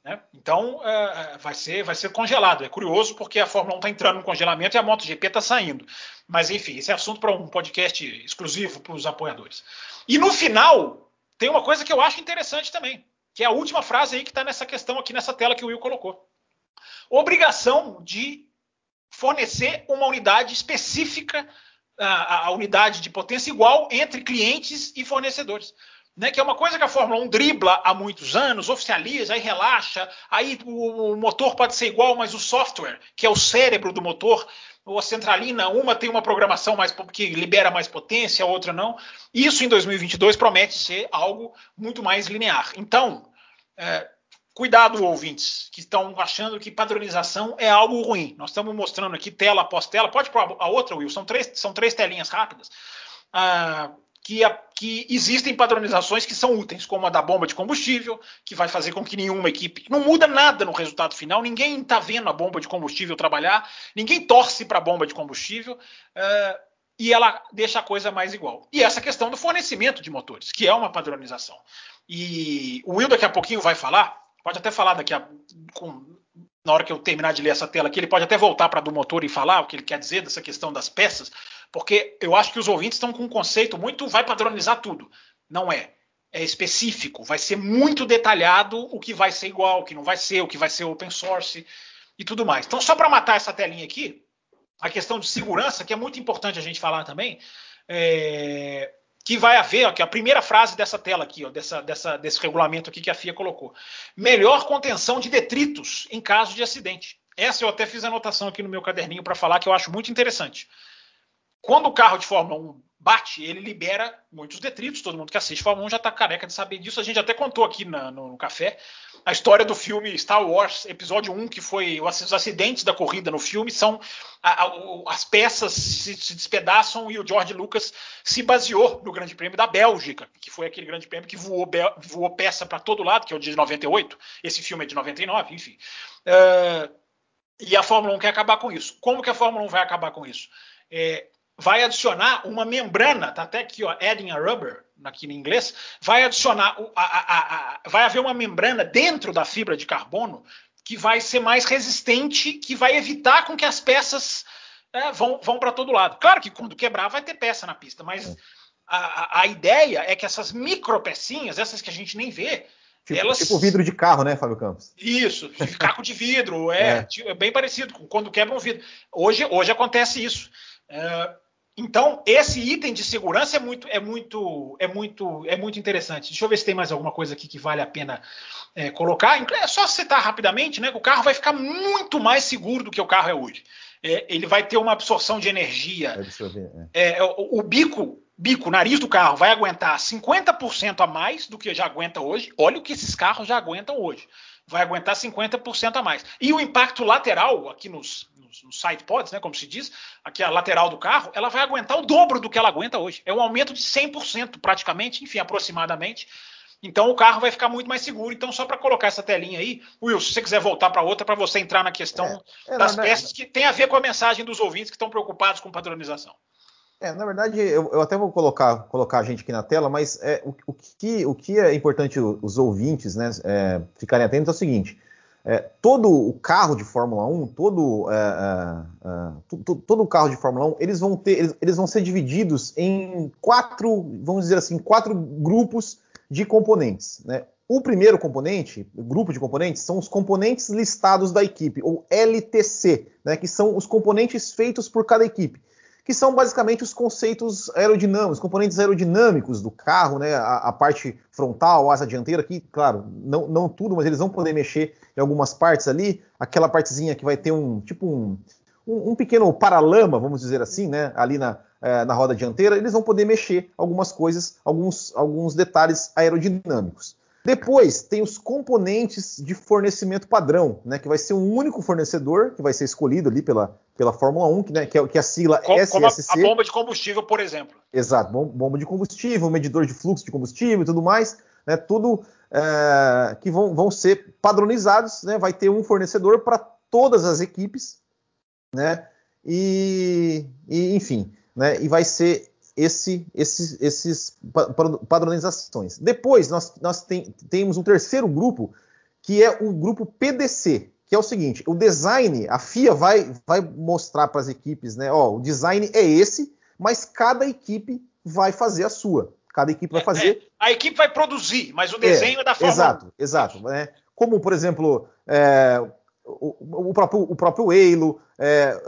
Né? Então é, é, vai, ser, vai ser congelado. É curioso porque a Fórmula 1 está entrando no congelamento e a MotoGP está saindo. Mas enfim, esse é assunto para um podcast exclusivo para os apoiadores. E no final, tem uma coisa que eu acho interessante também, que é a última frase aí que está nessa questão aqui nessa tela que o Will colocou. Obrigação de fornecer uma unidade específica, a, a unidade de potência igual entre clientes e fornecedores. Né, que é uma coisa que a Fórmula 1 dribla há muitos anos, oficializa, aí relaxa, aí o, o, motor pode ser igual, mas o software, que é o cérebro do motor, ou a centralina, uma tem uma programação mais que libera mais potência, a outra não. Isso em 2022 promete ser algo muito mais linear. Então, é, cuidado, ouvintes, que estão achando que padronização é algo ruim. Nós estamos mostrando aqui tela após tela. Pode pôr a outra, Will. São três, são três telinhas rápidas. Ah, que, a, que, existem padronizações que são úteis, como a da bomba de combustível, que vai fazer com que nenhuma equipe. Não muda nada no resultado final, ninguém está vendo a bomba de combustível trabalhar, ninguém torce para a bomba de combustível. Uh, e ela deixa a coisa mais igual. E essa questão do fornecimento de motores, que é uma padronização. E o Will daqui a pouquinho vai falar, pode até falar daqui a, com, na hora que eu terminar de ler essa tela aqui, ele pode até voltar para do motor e falar o que ele quer dizer dessa questão das peças, porque eu acho que os ouvintes estão com um conceito muito vai padronizar tudo. Não é. É específico, vai ser muito detalhado o que vai ser igual, o que não vai ser, o que vai ser open source e tudo mais. Então, só para matar essa telinha aqui, a questão de segurança, que é muito importante a gente falar também, é, que vai haver, é a primeira frase dessa tela aqui, ó, dessa, dessa, desse regulamento aqui que a FIA colocou. Melhor contenção de detritos em caso de acidente. Essa eu até fiz anotação aqui no meu caderninho para falar que eu acho muito interessante. Quando o carro de Fórmula 1 bate, ele libera muitos detritos. Todo mundo que assiste Fórmula 1 já está careca de saber disso. A gente até contou aqui na, no, no, café a história do filme Star Wars, episódio 1, que foi os acidentes da corrida no filme, são a, a, as peças se, se, despedaçam e o George Lucas se baseou no Grande Prêmio da Bélgica, que foi aquele Grande Prêmio que voou, voou peça para todo lado, que é o de 98. Esse filme é de 99, enfim. Uh, e a Fórmula 1 quer acabar com isso. Como que a Fórmula 1 vai acabar com isso? É, vai adicionar uma membrana, tá até aqui, ó, adding a rubber, aqui em inglês, vai adicionar, a, a, a, vai haver uma membrana dentro da fibra de carbono que vai ser mais resistente, que vai evitar com que as peças é, vão, vão para todo lado. Claro que quando quebrar vai ter peça na pista, mas a, a, ideia é que essas micro pecinhas, essas que a gente nem vê, Tipo, elas... tipo vidro de carro, né, Fábio Campos? Isso, caco de vidro, é, é. é, bem parecido com quando quebra um vidro. Hoje, hoje acontece isso. É, então, esse item de segurança é muito, é muito, é muito, é muito interessante. Deixa eu ver se tem mais alguma coisa aqui que vale a pena é, colocar. É só citar rapidamente, né? Que o carro vai ficar muito mais seguro do que o carro é hoje. É, ele vai ter uma absorção de energia. É. é. é o, o, bico, bico, nariz do carro vai aguentar 50% a mais do que já aguenta hoje. Olha o que esses carros já aguentam hoje vai aguentar 50% a mais. E o impacto lateral, aqui nos, nos, nos side pods, né, como se diz, aqui a lateral do carro, ela vai aguentar o dobro do que ela aguenta hoje. É um aumento de 100% praticamente, enfim, aproximadamente. Então o carro vai ficar muito mais seguro. Então, só para colocar essa telinha aí, Will, se você quiser voltar para outra, para você entrar na questão é, é, das peças que tem a ver com a mensagem dos ouvintes que estão preocupados com padronização. É, na verdade, eu, eu, até vou colocar, colocar a gente aqui na tela, mas é, o, o, que, o que é importante os ouvintes né, é, ficarem atentos é o seguinte: é, todo o carro de Fórmula 1, todo, é, é, é todo o carro de Fórmula 1, eles vão ter, eles, eles, vão ser divididos em quatro, vamos dizer assim, quatro grupos de componentes. Né? O primeiro componente, grupo de componentes, são os componentes listados da equipe, ou LTC, né, que são os componentes feitos por cada equipe que são basicamente os conceitos aerodinâmicos, componentes aerodinâmicos do carro, né? A, a, parte frontal, a asa dianteira, que, claro, não, não tudo, mas eles vão poder mexer em algumas partes ali. Aquela partezinha que vai ter um tipo um, um, um pequeno paralama, vamos dizer assim, né? Ali na, é, na roda dianteira, eles vão poder mexer algumas coisas, alguns, alguns detalhes aerodinâmicos. Depois tem os componentes de fornecimento padrão, né, que vai ser um único fornecedor que vai ser escolhido ali pela, pela Fórmula 1, que, né, que, é, que é a sigla como, SSC. Como a, a, bomba de combustível, por exemplo. Exato, bomba de combustível, medidor de fluxo de combustível e tudo mais, né, tudo é, que vão, vão ser padronizados, né, vai ter um fornecedor para todas as equipes, né, e, e enfim, né, e vai ser esse, esses, esses padronizações. Depois nós, nós tem, temos um terceiro grupo que é o grupo PDC, que é o seguinte: o design, a FIA vai, vai mostrar para as equipes, né? Ó, o design é esse, mas cada equipe vai fazer a sua. Cada equipe vai é, fazer. É, a equipe vai produzir, mas o desenho é, é da Fórmula Exato, exato. Né? Como, por exemplo, é, o, o, próprio, o próprio Halo, é,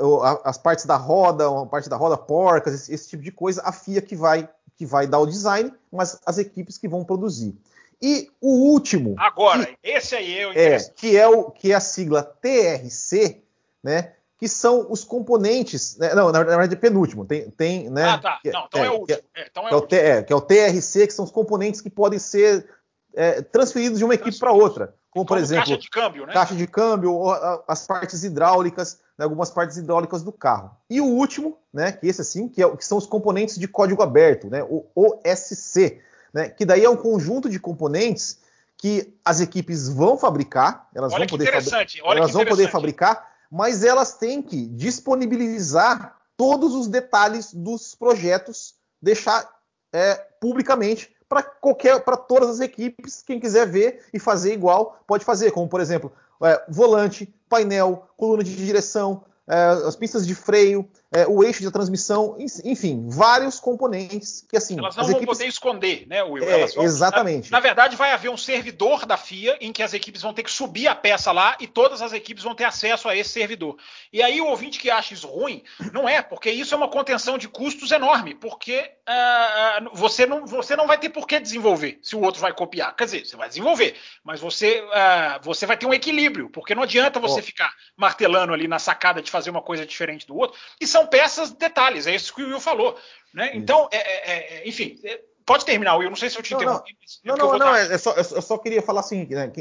as partes da roda, a parte da roda porcas, esse, esse, tipo de coisa, a FIA que vai, que vai dar o design, mas as equipes que vão produzir. E o último. Agora, que, esse aí é o é, que é o que é a sigla TRC, né? Que são os componentes. Né, não, na verdade é penúltimo. Tem, tem, né? Ah, tá. Não, então é, é o último. É, então é, é, o último. É, que é o TRC, que são os componentes que podem ser é, transferidos de uma equipe para outra. Como, por exemplo, caixa de câmbio, né? Caixa de câmbio, as partes hidráulicas, né, algumas partes hidráulicas do carro. E o último, né, que esse assim, que, é, que são os componentes de código aberto, né, o OSC, né, que daí é um conjunto de componentes que as equipes vão fabricar, elas, Olha vão poder, interessante. Olha elas vão poder fabricar, mas elas têm que disponibilizar todos os detalhes dos projetos, deixar é, publicamente para qualquer, para todas as equipes, quem quiser ver e fazer igual pode fazer, como por exemplo é, volante, painel, coluna de direção, é, as pistas de freio, é, o eixo de transmissão, enfim, vários componentes que assim. Elas não vão equipes... poder esconder, né, Will? É, vão... exatamente. Na, na, verdade, vai haver um servidor da FIA em que as equipes vão ter que subir a peça lá e todas as equipes vão ter acesso a esse servidor. E aí o ouvinte que acha isso ruim, não é, porque isso é uma contenção de custos enorme, porque uh, você, não, você não vai ter por que desenvolver se o outro vai copiar. Quer dizer, você vai desenvolver, mas você, uh, você vai ter um equilíbrio, porque não adianta você oh. ficar martelando ali na sacada de fazer uma coisa diferente do outro. E são peças, detalhes, é isso que o Will falou. Né? Então, é, é, é, enfim, é, pode terminar, Will. Não sei se eu te interrompi. Não, não, não, não é, só, eu só queria falar assim, né,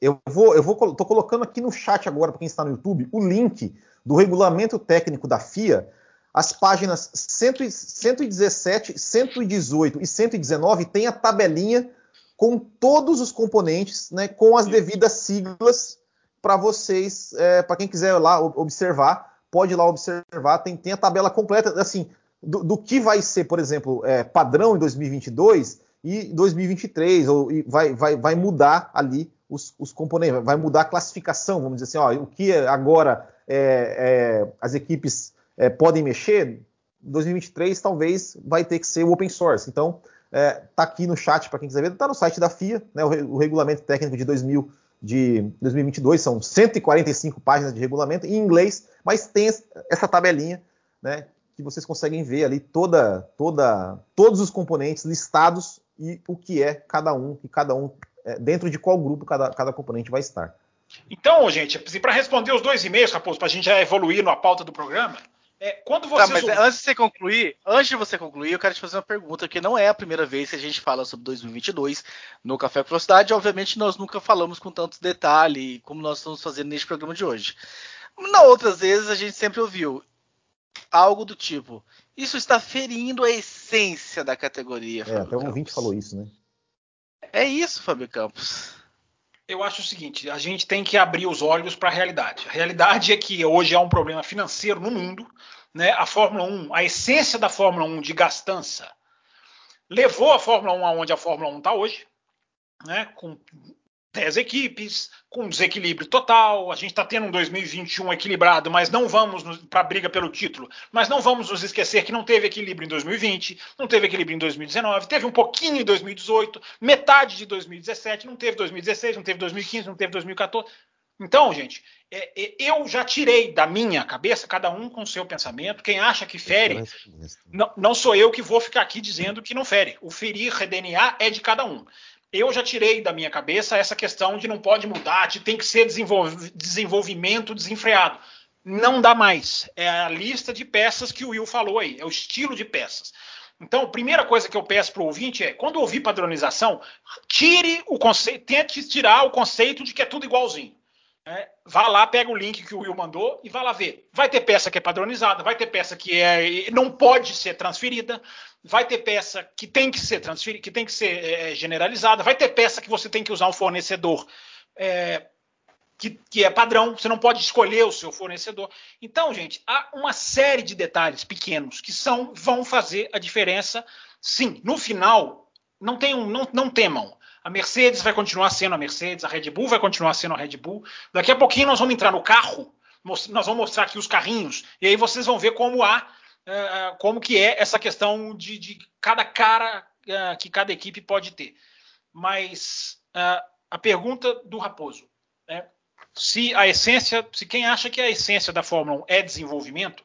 eu vou, eu vou, tô colocando aqui no chat agora para quem está no YouTube o link do regulamento técnico da FIA as páginas 100, 117, 118 e 119 tem a tabelinha com todos os componentes, né, com as devidas siglas para vocês, é, para quem quiser lá observar, pode ir lá observar, tem, tem a tabela completa, assim, do, do que vai ser, por exemplo, é, padrão em 2022 e 2023, ou e vai, vai, vai mudar ali os, os, componentes, vai mudar a classificação, vamos dizer assim, ó, o que agora é, é as equipes é, podem mexer, 2023 talvez vai ter que ser o open source. Então, é, tá aqui no chat para quem quiser ver, tá no site da FIA, né, o, o regulamento técnico de 2000 de 2022, são 145 páginas de regulamento em inglês, mas tem essa tabelinha, né, que vocês conseguem ver ali toda, toda, todos os componentes listados e o que é cada um, e cada um, é, dentro de qual grupo cada, cada componente vai estar. Então, gente, para responder os dois e-mails, Raposo, para a gente já evoluir na pauta do programa, é, quando vocês. Tá, mas antes de você concluir, antes de você concluir, eu quero te fazer uma pergunta, que não é a primeira vez que a gente fala sobre 2022 no Café com Velocidade. Obviamente, nós nunca falamos com tanto detalhe como nós estamos fazendo neste programa de hoje. Na outras vezes, a gente sempre ouviu algo do tipo: Isso está ferindo a essência da categoria. É, até um ouvinte falou isso, né? É isso, Fábio Campos. Eu acho o seguinte: a gente tem que abrir os olhos para a realidade. A realidade é que hoje há um problema financeiro no mundo. Né? A Fórmula 1, a essência da Fórmula 1 de gastança, levou a Fórmula 1 aonde a Fórmula 1 está hoje, né? com 10 equipes, com desequilíbrio total. A gente está tendo um 2021 equilibrado, mas não vamos para a briga pelo título. Mas não vamos nos esquecer que não teve equilíbrio em 2020, não teve equilíbrio em 2019, teve um pouquinho em 2018, metade de 2017, não teve 2016, não teve 2015, não teve 2014. Então, gente, é, é, eu já tirei da minha cabeça, cada um com o seu pensamento. Quem acha que fere, não, não sou eu que vou ficar aqui dizendo que não fere. O ferir DNA é de cada um eu já tirei da minha cabeça essa questão de não pode mudar, de tem que ser desenvolvimento desenfreado. Não dá mais. É a lista de peças que o Will falou aí, é o estilo de peças. Então, a primeira coisa que eu peço para o ouvinte é, quando ouvir padronização, tire o conceito, tente tirar o conceito de que é tudo igualzinho. É, vá lá, pega o link que o Will mandou e vá lá ver. Vai ter peça que é padronizada, vai ter peça que é, não pode ser transferida, vai ter peça que tem que ser transferida, que tem que ser é, é, generalizada, vai ter peça que você tem que usar um fornecedor é, que, que, é padrão, você não pode escolher o seu fornecedor. Então, gente, há uma série de detalhes pequenos que são vão fazer a diferença. Sim, no final, não, tenham, não, não temam. A Mercedes vai continuar sendo a Mercedes, a Red Bull vai continuar sendo a Red Bull. Daqui a pouquinho nós vamos entrar no carro, nós vamos mostrar aqui os carrinhos, e aí vocês vão ver como há, uh, como que é essa questão de, de cada cara uh, que cada equipe pode ter. Mas a pergunta do Raposo, né? Se a essência, se quem acha que a essência da Fórmula 1 é desenvolvimento,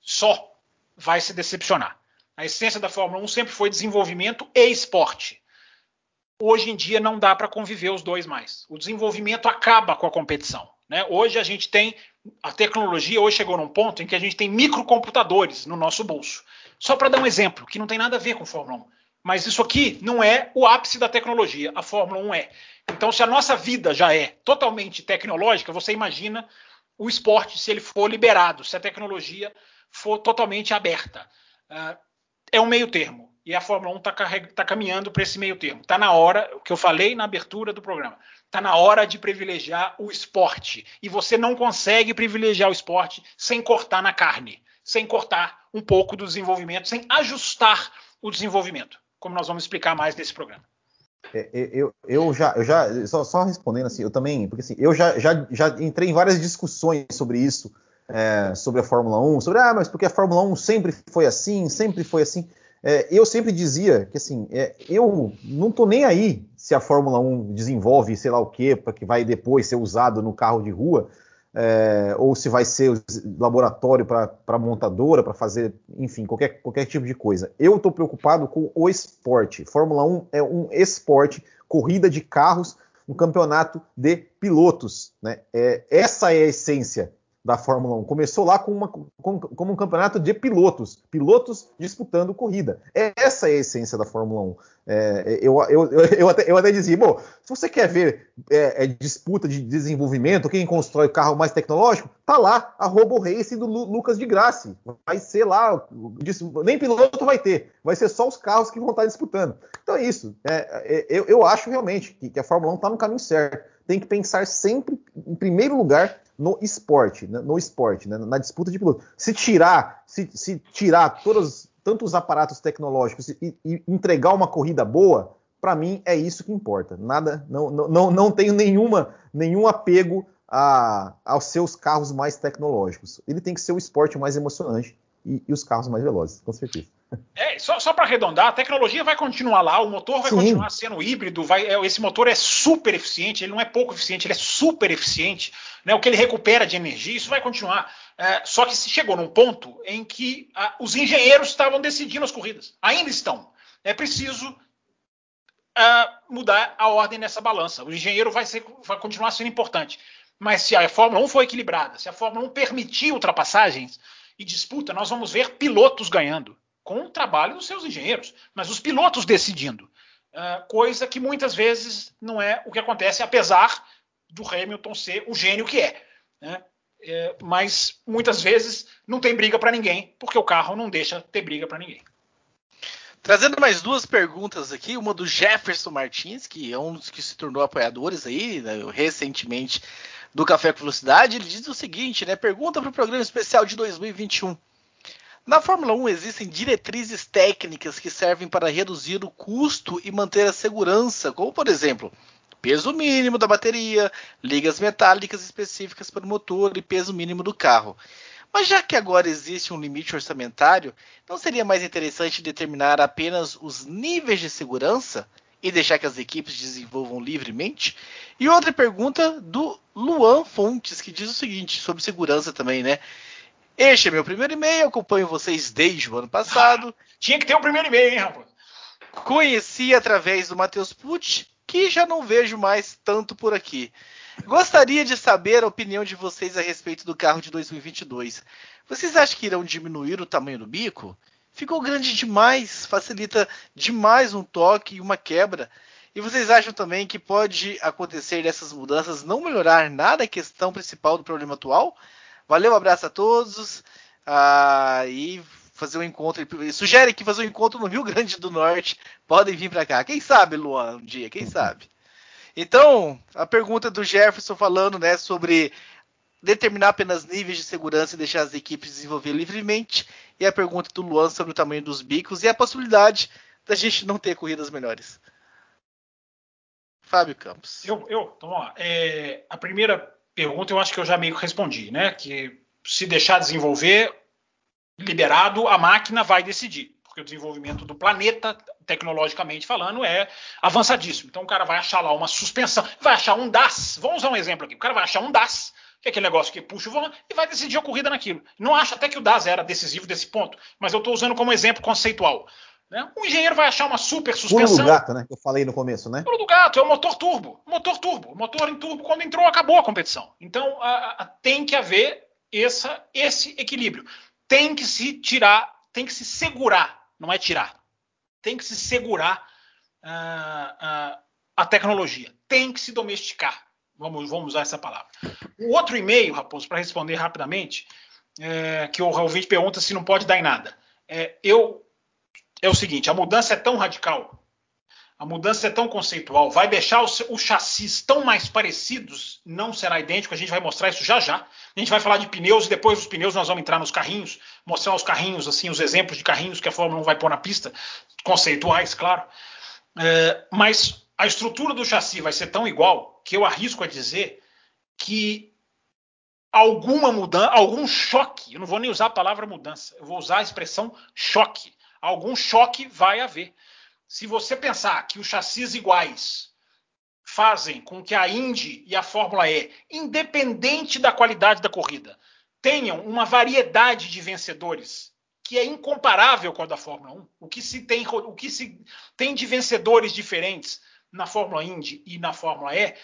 só vai se decepcionar. A essência da Fórmula 1 sempre foi desenvolvimento e esporte. Hoje em dia não dá para conviver os dois mais. O desenvolvimento acaba com a competição. Né? Hoje a gente tem a tecnologia hoje chegou num ponto em que a gente tem microcomputadores no nosso bolso. Só para dar um exemplo, que não tem nada a ver com Fórmula 1. Mas isso aqui não é o ápice da tecnologia, a Fórmula 1 é. Então, se a nossa vida já é totalmente tecnológica, você imagina o esporte se ele for liberado, se a tecnologia for totalmente aberta. Uh, é um meio termo. E a Fórmula 1 está tá caminhando para esse meio termo. Está na hora, o que eu falei na abertura do programa, está na hora de privilegiar o esporte. E você não consegue privilegiar o esporte sem cortar na carne, sem cortar um pouco do desenvolvimento, sem ajustar o desenvolvimento como nós vamos explicar mais nesse programa. É, eu, eu já, eu já só, só, respondendo assim, eu também, porque assim, eu já, já, já entrei em várias discussões sobre isso, é, sobre a Fórmula 1, sobre, ah, mas porque a Fórmula 1 sempre foi assim, sempre foi assim. É, eu sempre dizia que assim, é, eu não tô nem aí se a Fórmula 1 desenvolve sei lá o que, que vai depois ser usado no carro de rua, é, ou se vai ser laboratório para montadora, para fazer, enfim, qualquer, qualquer tipo de coisa. Eu estou preocupado com o esporte. Fórmula 1 é um esporte, corrida de carros, um campeonato de pilotos. Né? É, essa é a essência da Fórmula 1. Começou lá com uma, com, como um campeonato de pilotos, pilotos disputando corrida. Essa é a essência da Fórmula 1. É, eu, eu, eu, até, eu até dizia, bom, se você quer ver é, é, disputa de desenvolvimento, quem constrói o carro mais tecnológico, tá lá a Robo Race do Lu, Lucas de Grassi. Vai ser lá, nem piloto vai ter, vai ser só os carros que vão estar disputando. Então é isso. É, é, eu, eu acho realmente que, que a Fórmula 1 está no caminho certo. Tem que pensar sempre, em primeiro lugar, no esporte, né, no esporte, né, na disputa de piloto. Se tirar, se, se tirar todos, tantos aparatos tecnológicos e, e entregar uma corrida boa, para mim é isso que importa. Nada, não, não, não tenho nenhuma, nenhum apego a, aos seus carros mais tecnológicos. Ele tem que ser o esporte mais emocionante e, e os carros mais velozes, com certeza. É, só, só para arredondar, a tecnologia vai continuar lá, o motor vai Sim. continuar sendo híbrido, vai, é, esse motor é super eficiente, ele não é pouco eficiente, ele é super eficiente, né, o que ele recupera de energia, isso vai continuar. É, só que se chegou num ponto em que a, os engenheiros estavam decidindo as corridas, ainda estão. É preciso mudar a ordem nessa balança. O engenheiro vai, ser, vai continuar sendo importante. Mas se a Fórmula 1 for equilibrada, se a Fórmula 1 permitir ultrapassagens e disputa, nós vamos ver pilotos ganhando com o trabalho dos seus engenheiros, mas os pilotos decidindo. Uh, coisa que muitas vezes não é o que acontece, apesar do Hamilton ser o gênio que é. Né? É, mas muitas vezes não tem briga para ninguém, porque o carro não deixa ter briga para ninguém. Trazendo mais duas perguntas aqui, uma do Jefferson Martins, que é um dos que se tornou apoiadores aí né, recentemente do Café com Velocidade. Ele diz o seguinte, né? Pergunta para o programa especial de 2021. Na Fórmula 1 existem diretrizes técnicas que servem para reduzir o custo e manter a segurança, como por exemplo, peso mínimo da bateria, ligas metálicas específicas para o motor e peso mínimo do carro. Mas já que agora existe um limite orçamentário, não seria mais interessante determinar apenas os níveis de segurança e deixar que as equipes desenvolvam livremente? E outra pergunta do Luan Fontes, que diz o seguinte sobre segurança também, né? Este é meu primeiro e-mail, acompanho vocês desde o ano passado. Tinha que ter o um primeiro e-mail, hein, rapaz? Conheci através do Matheus Pucci, que já não vejo mais tanto por aqui. Gostaria de saber a opinião de vocês a respeito do carro de 2022. Vocês acham que irão diminuir o tamanho do bico? Ficou grande demais, facilita demais um toque e uma quebra. E vocês acham também que pode acontecer dessas mudanças não melhorar nada a questão principal do problema atual? Valeu, um abraço a todos. Ah, e fazer um encontro. Sugere que fazer um encontro no Rio Grande do Norte. Podem vir para cá. Quem sabe, Luan, um dia, quem sabe? Então, a pergunta do Jefferson falando né, sobre determinar apenas níveis de segurança e deixar as equipes desenvolver livremente. E a pergunta do Luan sobre o tamanho dos bicos e a possibilidade da gente não ter corridas melhores. Fábio Campos. Eu, eu então lá. É, a primeira pergunta eu acho que eu já meio que respondi, né? Que se deixar desenvolver liberado, a máquina vai decidir. porque o desenvolvimento do planeta, tecnologicamente falando, é avançadíssimo. Então o cara vai achar lá uma suspensão, vai achar um DAS. Vamos usar um exemplo aqui. O cara vai achar um DAS, que é aquele negócio que puxa o volante, e vai decidir a corrida naquilo. Não acho até que o DAS era decisivo desse ponto, mas eu estou usando como exemplo conceitual. Né? Um engenheiro vai achar uma super suspensão. Pulo do gato, né? Que eu falei no começo, né? Pulo do gato, é o motor turbo. Motor turbo. Motor em turbo, quando entrou, acabou a competição. Então, a, a, tem que haver essa, esse equilíbrio. Tem que se tirar, tem que se segurar, não é tirar. Tem que se segurar uh, uh, a tecnologia. Tem que se domesticar. Vamos, vamos usar essa palavra. O outro e-mail, Raposo, para responder rapidamente, é, que o ouvinte pergunta se não pode dar em nada. É, eu é o seguinte: a mudança é tão radical, a mudança é tão conceitual, vai deixar os, os chassis tão mais parecidos, não será idêntico. A gente vai mostrar isso já já. A gente vai falar de pneus e depois dos pneus nós vamos entrar nos carrinhos, mostrar os carrinhos, assim, os exemplos de carrinhos que a Fórmula 1 vai pôr na pista, conceituais, claro. É, mas a estrutura do chassi vai ser tão igual que eu arrisco a dizer que alguma mudança, algum choque, eu não vou nem usar a palavra mudança, eu vou usar a expressão choque algum choque vai haver. Se você pensar que os chassis iguais fazem com que a Indy e a Fórmula E, independente da qualidade da corrida, tenham uma variedade de vencedores que é incomparável com a da Fórmula 1. O que se tem, o que se tem de vencedores diferentes na Fórmula Indy e na Fórmula E,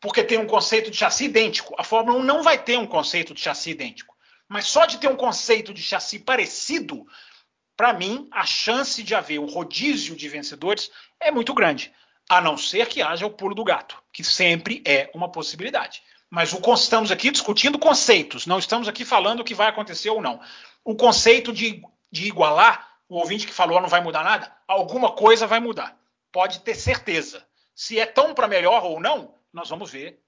porque tem um conceito de chassi idêntico. A Fórmula 1 não vai ter um conceito de chassi idêntico. Mas só de ter um conceito de chassi parecido, para mim, a chance de haver um rodízio de vencedores é muito grande, a não ser que haja o pulo do gato, que sempre é uma possibilidade. Mas o, estamos aqui discutindo conceitos, não estamos aqui falando o que vai acontecer ou não. O conceito de, de igualar, o ouvinte que falou não vai mudar nada, alguma coisa vai mudar. Pode ter certeza. Se é tão para melhor ou não, nós vamos ver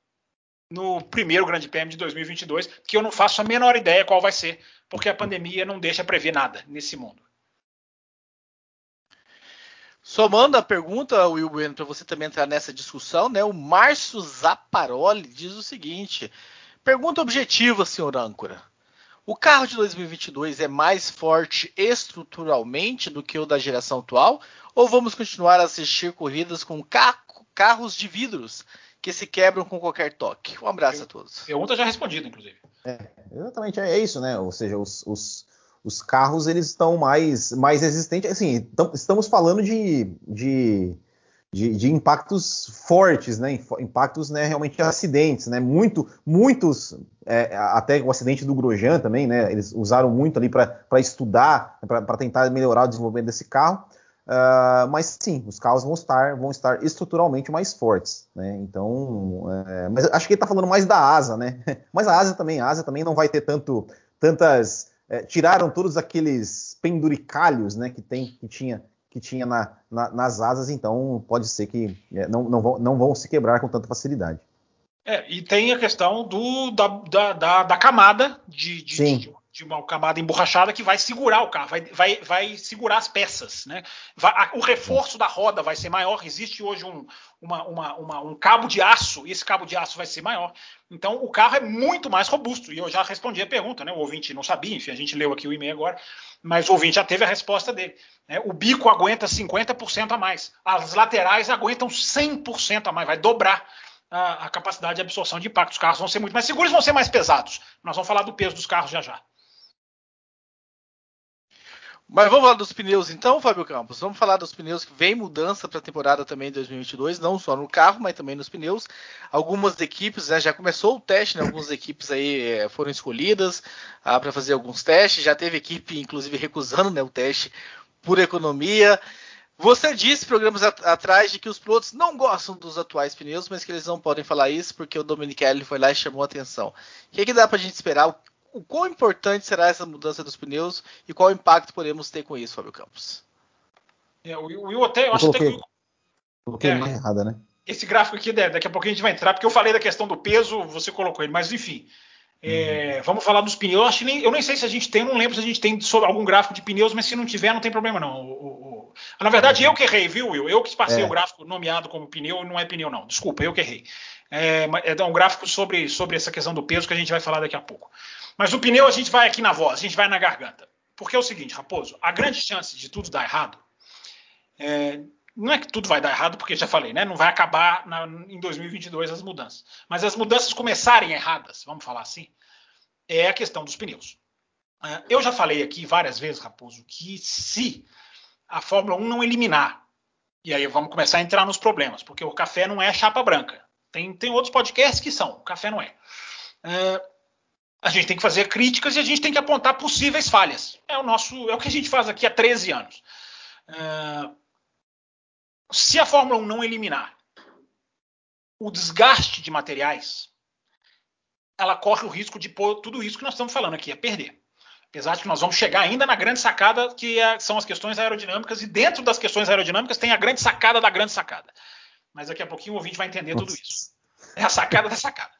no primeiro Grande Prêmio de 2022, que eu não faço a menor ideia qual vai ser, porque a pandemia não deixa prever nada nesse mundo. Somando a pergunta, Will Bueno, para você também entrar nessa discussão, né? O Márcio Zaparoli diz o seguinte: pergunta objetiva, senhor âncora. O carro de 2022 é mais forte estruturalmente do que o da geração atual? Ou vamos continuar a assistir corridas com carros de vidros que se quebram com qualquer toque? Um abraço a todos. Pergunta já respondida, inclusive. É, exatamente, é isso, né? Ou seja, os, os os carros eles estão mais, mais resistentes. Assim, estamos falando de, de, de, de, impactos fortes, né? Impactos né, realmente acidentes, né? Muito, muitos, é, até o acidente do Grosjean também, né? Eles usaram muito ali para estudar, para tentar melhorar o desenvolvimento desse carro. Uh, mas sim, os carros vão estar, vão estar estruturalmente mais fortes, né? Então, é, mas acho que ele está falando mais da asa, né? Mas a asa também, a asa também não vai ter tanto, tantas é, tiraram todos aqueles penduricalhos né, que, tem, que tinha, que tinha na, na, nas asas, então pode ser que é, não, não, vão, não vão se quebrar com tanta facilidade. É, e tem a questão do, da, da, da, da camada de, de, de, de uma camada emborrachada que vai segurar o carro, vai, vai, vai segurar as peças. Né? Vai, a, o reforço da roda vai ser maior. Existe hoje um, uma, uma, uma, um cabo de aço, e esse cabo de aço vai ser maior. Então o carro é muito mais robusto. E eu já respondi a pergunta, né? O ouvinte não sabia, enfim, a gente leu aqui o e-mail agora, mas o ouvinte já teve a resposta dele. Né? O bico aguenta 50% a mais, as laterais aguentam 100% a mais, vai dobrar. A, capacidade de absorção de impacto. Os carros vão ser muito mais seguros, vão ser mais pesados. Nós vamos falar do peso dos carros já já. Mas vamos falar dos pneus então, Fábio Campos. Vamos falar dos pneus que vem mudança para a temporada também de 2022, não só no carro, mas também nos pneus. Algumas equipes, né, já começou o teste, né, algumas equipes aí é, foram escolhidas ah, para fazer alguns testes. Já teve equipe, inclusive, recusando né, o teste por economia. Você disse programas at atrás de que os pilotos não gostam dos atuais pneus, mas que eles não podem falar isso porque o Dominichelli foi lá e chamou a atenção. O que, é que dá para a gente esperar? O quão importante será essa mudança dos pneus e qual impacto podemos ter com isso, Fábio Campos? É, o Will até, eu, eu acho coloquei, até que... Coloquei é, errada, né? Esse gráfico aqui, daqui a pouco a gente vai entrar, porque eu falei da questão do peso, você colocou ele, mas enfim. É. Vamos falar dos pneus. Eu, acho nem, eu nem sei se a gente tem, não lembro se a gente tem algum gráfico de pneus, mas se não tiver, não tem problema não. O, o, o... Na verdade, eu que errei, viu, Will? Eu que passei é. o gráfico nomeado como pneu, não é pneu, não. Desculpa, eu que errei. É, é um gráfico sobre, sobre essa questão do peso que a gente vai falar daqui a pouco. Mas o pneu a gente vai aqui na voz, a gente vai na garganta. Porque é o seguinte, Raposo, a grande chance de tudo dar errado é, não é que tudo vai dar errado, porque já falei, né? Não vai acabar na, em 2022 as mudanças. Mas as mudanças começarem erradas, vamos falar assim, é a questão dos pneus. É, eu já falei aqui várias vezes, Raposo, que se a Fórmula 1 não eliminar, e aí vamos começar a entrar nos problemas, porque o café não é chapa branca. Tem, tem outros podcasts que são, o café não é. é a gente tem que fazer críticas e a gente tem que apontar possíveis falhas. É o nosso, é o que a gente faz aqui há 13 anos. É, se a Fórmula 1 não eliminar o desgaste de materiais, ela corre o risco de pôr tudo isso que nós estamos falando aqui, é perder. Apesar de que nós vamos chegar ainda na grande sacada, que é, são as questões aerodinâmicas, e dentro das questões aerodinâmicas tem a grande sacada da grande sacada. Mas daqui a pouquinho o ouvinte vai entender Nossa. tudo isso. É a sacada da sacada.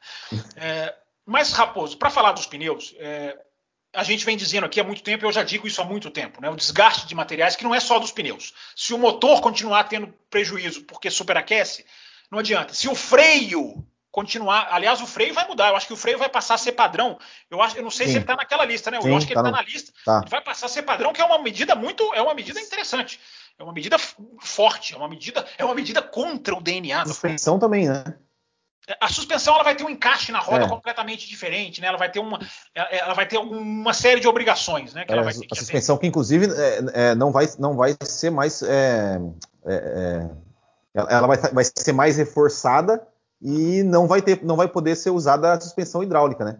É, mas, Raposo, para falar dos pneus, é, a gente vem dizendo aqui há muito tempo, eu já digo isso há muito tempo, né? O desgaste de materiais que não é só dos pneus. Se o motor continuar tendo prejuízo porque superaquece, não adianta. Se o freio continuar, aliás, o freio vai mudar. Eu acho que o freio vai passar a ser padrão. Eu acho, eu não sei Sim. se ele está naquela lista, né? Eu Sim, acho que tá ele está na lista. Tá. Ele vai passar a ser padrão, que é uma medida muito, é uma medida interessante. É uma medida forte, é uma medida, é uma medida contra o DNA. Suspensão também, né? A suspensão ela vai ter um encaixe na roda é. completamente diferente, né? Ela vai ter uma, ela vai ter uma série de obrigações, né? Que é, a suspensão que inclusive é, é, não vai não vai ser mais é, é, ela vai, vai ser mais reforçada e não vai ter não vai poder ser usada a suspensão hidráulica, né?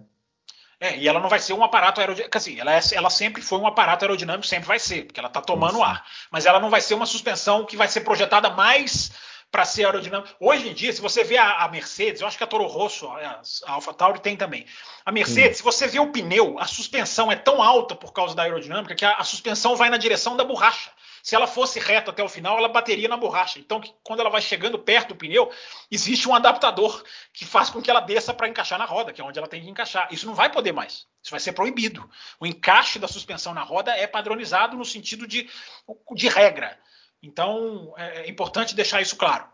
É, e ela não vai ser um aparato aerodinâmico. Assim, ela, é, ela sempre foi um aparato aerodinâmico, sempre vai ser, porque ela está tomando ar. Mas ela não vai ser uma suspensão que vai ser projetada mais para ser aerodinâmico. Hoje em dia, se você vê a, a, Mercedes, eu acho que a Toro Rosso, a, a Alpha Tauri tem também. A Mercedes, se você vê o pneu, a suspensão é tão alta por causa da aerodinâmica que a, a, suspensão vai na direção da borracha. Se ela fosse reta até o final, ela bateria na borracha. Então, que, quando ela vai chegando perto do pneu, existe um adaptador que faz com que ela desça para encaixar na roda, que é onde ela tem que encaixar. Isso não vai poder mais. Isso vai ser proibido. O encaixe da suspensão na roda é padronizado no sentido de, de regra. Então, é, é importante deixar isso claro.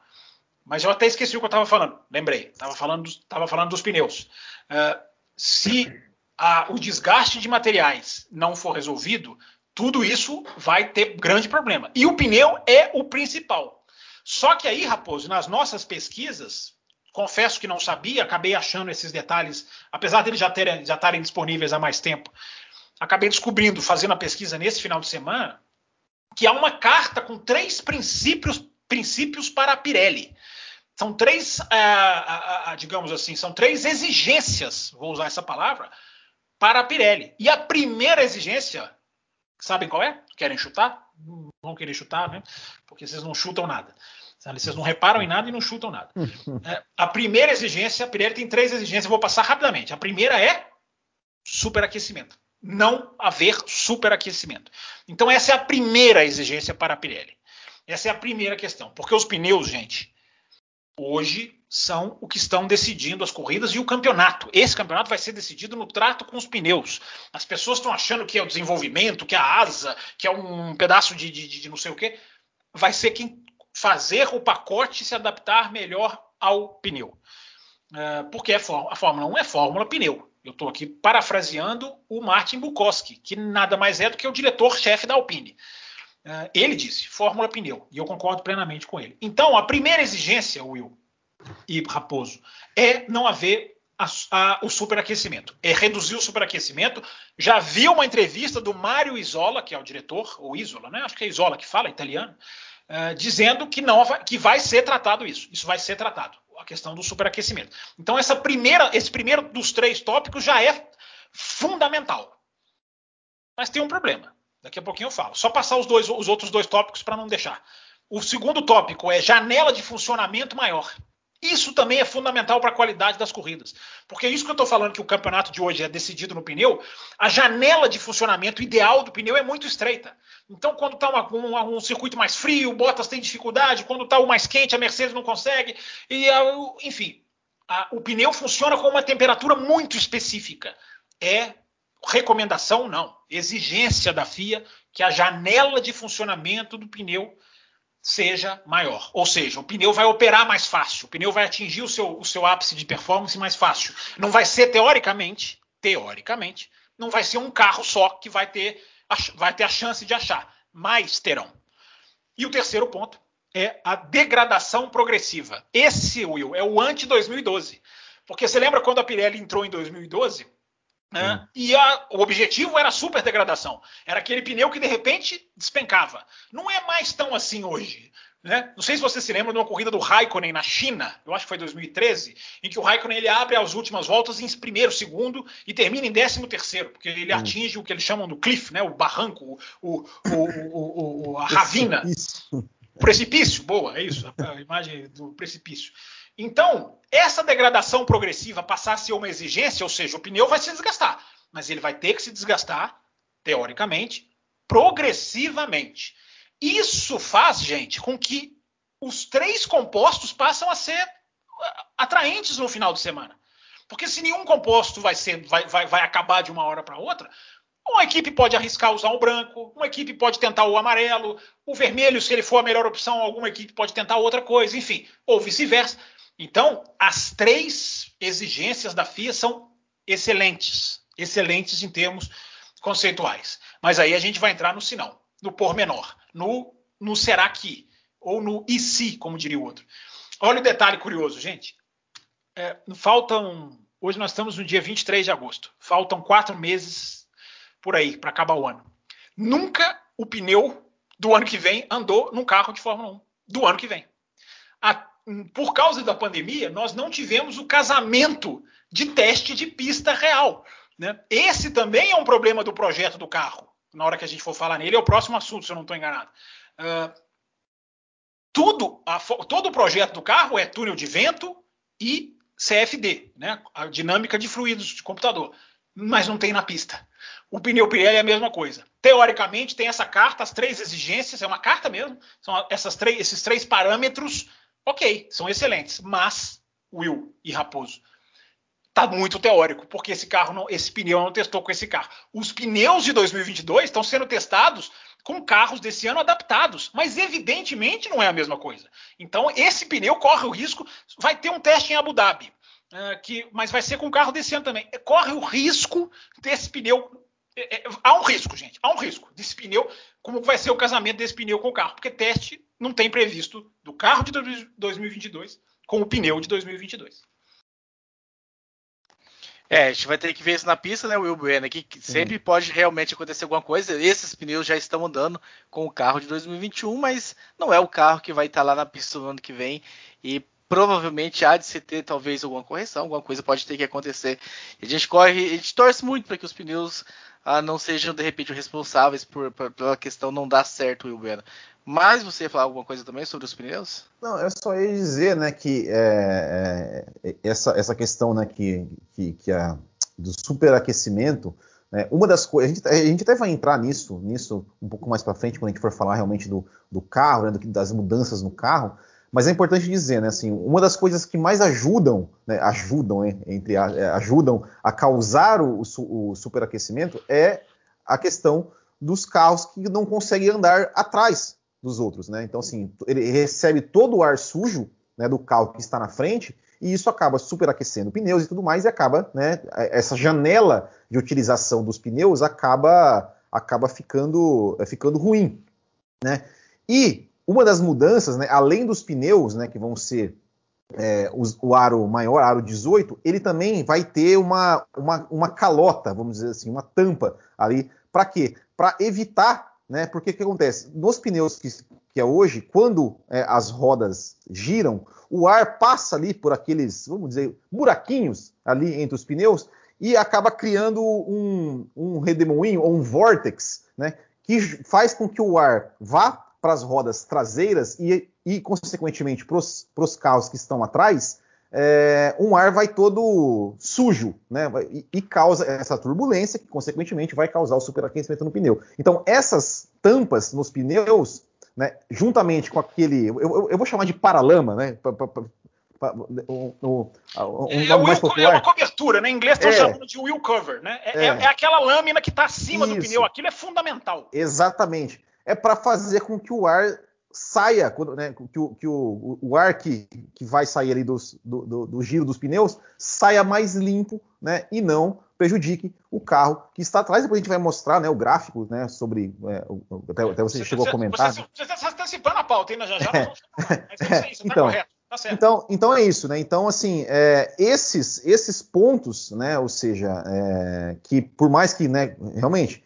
Mas eu até esqueci o que eu estava falando. Lembrei. Estava falando, tava falando dos pneus. Uh, se a, o desgaste de materiais não for resolvido, tudo isso vai ter grande problema. E o pneu é o principal. Só que aí, Raposo, nas nossas pesquisas, confesso que não sabia, acabei achando esses detalhes, apesar deles já, terem, já estarem disponíveis há mais tempo. Acabei descobrindo, fazendo a pesquisa nesse final de semana, que há uma carta com três princípios, princípios para a Pirelli. São três, uh, digamos assim, são três exigências, vou usar essa palavra, para a Pirelli. E a primeira exigência, sabem qual é? Querem chutar? Não vão querer chutar, né? Porque vocês não chutam nada. Vocês não reparam em nada e não chutam nada. É, a primeira exigência, a Pirelli tem três exigências, vou passar rapidamente. A primeira é superaquecimento não haver superaquecimento. Então, essa é a primeira exigência para a Pirelli. Essa é a primeira questão. Porque os pneus, gente, hoje são o que estão decidindo as corridas e o campeonato. Esse campeonato vai ser decidido no trato com os pneus. As pessoas estão achando que é o desenvolvimento, que é a asa, que é um pedaço de, de, de não sei o quê. Vai ser quem fazer o pacote se adaptar melhor ao pneu. Uh, porque a Fórmula 1 é Fórmula pneu. Eu estou aqui parafraseando o Martin Bukowski, que nada mais é do que o diretor-chefe da Alpine. Uh, ele disse Fórmula Pneu, e eu concordo plenamente com ele. Então, a primeira exigência, Will e Raposo, é não haver a, a, o superaquecimento, é reduzir o superaquecimento. Já vi uma entrevista do Mário Isola, que é o diretor, ou Isola, né? acho que é Isola que fala, italiano, uh, dizendo que, não, que vai ser tratado isso. Isso vai ser tratado a questão do superaquecimento. Então, essa primeira, esse primeiro dos três tópicos já é fundamental. Mas tem um problema. Daqui a pouquinho eu falo. Só passar os, dois, os outros dois tópicos para não deixar. O segundo tópico é janela de funcionamento maior. Isso também é fundamental para a qualidade das corridas. Porque isso que eu estou falando que o campeonato de hoje é decidido no pneu, a janela de funcionamento ideal do pneu é muito estreita. Então, quando está um, um, circuito mais frio, o Bottas tem dificuldade, quando está o mais quente, a Mercedes não consegue. E, enfim, a, o pneu funciona com uma temperatura muito específica. É recomendação, não. Exigência da FIA que a janela de funcionamento do pneu seja maior. Ou seja, o pneu vai operar mais fácil, o pneu vai atingir o seu, o seu ápice de performance mais fácil. Não vai ser teoricamente, teoricamente, não vai ser um carro só que vai ter vai ter a chance de achar, mas terão. E o terceiro ponto é a degradação progressiva. Esse, Will, é o anti-2012. Porque você lembra quando a Pirelli entrou em 2012? Né? E a, o objetivo era a super degradação. Era aquele pneu que de repente despencava. Não é mais tão assim hoje. Né? Não sei se você se lembra de uma corrida do Raikkonen na China, eu acho que foi 2013, em que o Raikkonen ele abre as últimas voltas em primeiro, segundo e termina em décimo terceiro, porque ele atinge o que eles chamam do cliff, né? o barranco, o, o, o a ravina. Precipício. precipício, boa, é isso, a imagem do precipício. Então, essa degradação progressiva passar a ser uma exigência, ou seja, o pneu vai se desgastar, mas ele vai ter que se desgastar, teoricamente, progressivamente. Isso faz, gente, com que os três compostos passam a ser uh, atraentes no final de semana. Porque se nenhum composto vai, ser, vai, vai, vai acabar de uma hora para outra, uma equipe pode arriscar usar o branco, uma equipe pode tentar o amarelo, o vermelho, se ele for a melhor opção, alguma equipe pode tentar outra coisa, enfim, ou vice-versa. Então, as três exigências da FIA são excelentes, excelentes em termos conceituais. Mas aí a gente vai entrar no sinal, no pormenor no, no será que, ou no e se, como diria o outro. Olha o detalhe curioso, gente. É, faltam. Hoje nós estamos no dia 23 de agosto. Faltam quatro meses por aí para acabar o ano. Nunca o pneu do ano que vem andou num carro de Fórmula 1 do ano que vem. A, por causa da pandemia, nós não tivemos o casamento de teste de pista real. Né? Esse também é um problema do projeto do carro na hora que a gente for falar nele, é o próximo assunto, se eu não estou enganado. Uh, tudo, a, todo o projeto do carro é túnel de vento e CFD, né? a dinâmica de fluidos de computador, mas não tem na pista. O pneu Pirelli é a mesma coisa. Teoricamente, tem essa carta, as três exigências, é uma carta mesmo, são essas três, esses três parâmetros, ok, são excelentes, mas, Will e Raposo, tá muito teórico, porque esse carro não, esse pneu não testou com esse carro. Os pneus de 2022 estão sendo testados com carros desse ano adaptados, mas evidentemente não é a mesma coisa. Então esse pneu corre o risco, vai ter um teste em Abu Dhabi, uh, que, mas vai ser com carro desse ano também. Corre o risco desse pneu é, é, há um risco, gente. Há um risco desse pneu. Como vai ser o casamento desse pneu com o carro? Porque teste não tem previsto do carro de 2022 com o pneu de 2022. É, a gente vai ter que ver isso na pista, né, Will Bueno, que sempre pode realmente acontecer alguma coisa. Esses pneus já estão andando com o carro de 2021, mas não é o carro que vai estar lá na pista no ano que vem. E provavelmente há de se ter talvez alguma correção, alguma coisa pode ter que acontecer. E a gente corre, a gente torce muito para que os pneus ah, não sejam de repente responsáveis por, por, pela questão não dar certo, Will Bueno. Mas você ia falar alguma coisa também sobre os pneus? Não, eu só ia dizer, né, que é, é, essa, essa questão, né, que, que, que a, do superaquecimento, né, uma das coisas, a, a gente, até vai entrar nisso, nisso um pouco mais para frente, quando a gente for falar realmente do, do carro, né, do, das mudanças no carro, mas é importante dizer, né, assim, uma das coisas que mais ajudam, né, ajudam, entre a, é, ajudam a causar o, o superaquecimento é a questão dos carros que não conseguem andar atrás dos outros, né? Então, assim, ele recebe todo o ar sujo né, do carro que está na frente e isso acaba superaquecendo pneus e tudo mais e acaba, né, essa janela de utilização dos pneus acaba acaba ficando ficando ruim, né? E uma das mudanças, né, além dos pneus, né, que vão ser é, os, o aro maior, aro 18, ele também vai ter uma, uma, uma calota, vamos dizer assim, uma tampa ali. Para quê? Para evitar né? Porque o que acontece? Nos pneus que, que é hoje, quando é, as rodas giram, o ar passa ali por aqueles, vamos dizer, buraquinhos ali entre os pneus e acaba criando um, um redemoinho ou um vortex, né? Que faz com que o ar vá para as rodas traseiras e, e consequentemente, para os carros que estão atrás, é, um ar vai todo sujo, né? E, e, causa essa turbulência que, consequentemente, vai causar o superaquecimento no pneu. Então, essas tampas nos pneus, né, juntamente com aquele, eu, eu, eu vou chamar de paralama, né? Pra, pra, pra, um, um, um é, é, mais popular. é uma cobertura, né? Em inglês estão é. chamando de wheel cover, né? É, é. é aquela lâmina que está acima Isso. do pneu. Aquilo é fundamental. Exatamente. É para fazer com que o ar saia, né, que, o, que o, o, ar que, que vai sair ali dos, do, do, do, giro dos pneus saia mais limpo, né, e não prejudique o carro que está atrás. Depois a gente vai mostrar né, o gráfico né, sobre. É, o, até, até, você, você chegou você, a comentar. Você, você está antecipando a pauta, ainda já já. É. É isso está então, correto. Tá. Então, então é isso, né? Então, assim, é, esses, esses pontos, né? Ou seja, é, que por mais que, né, realmente,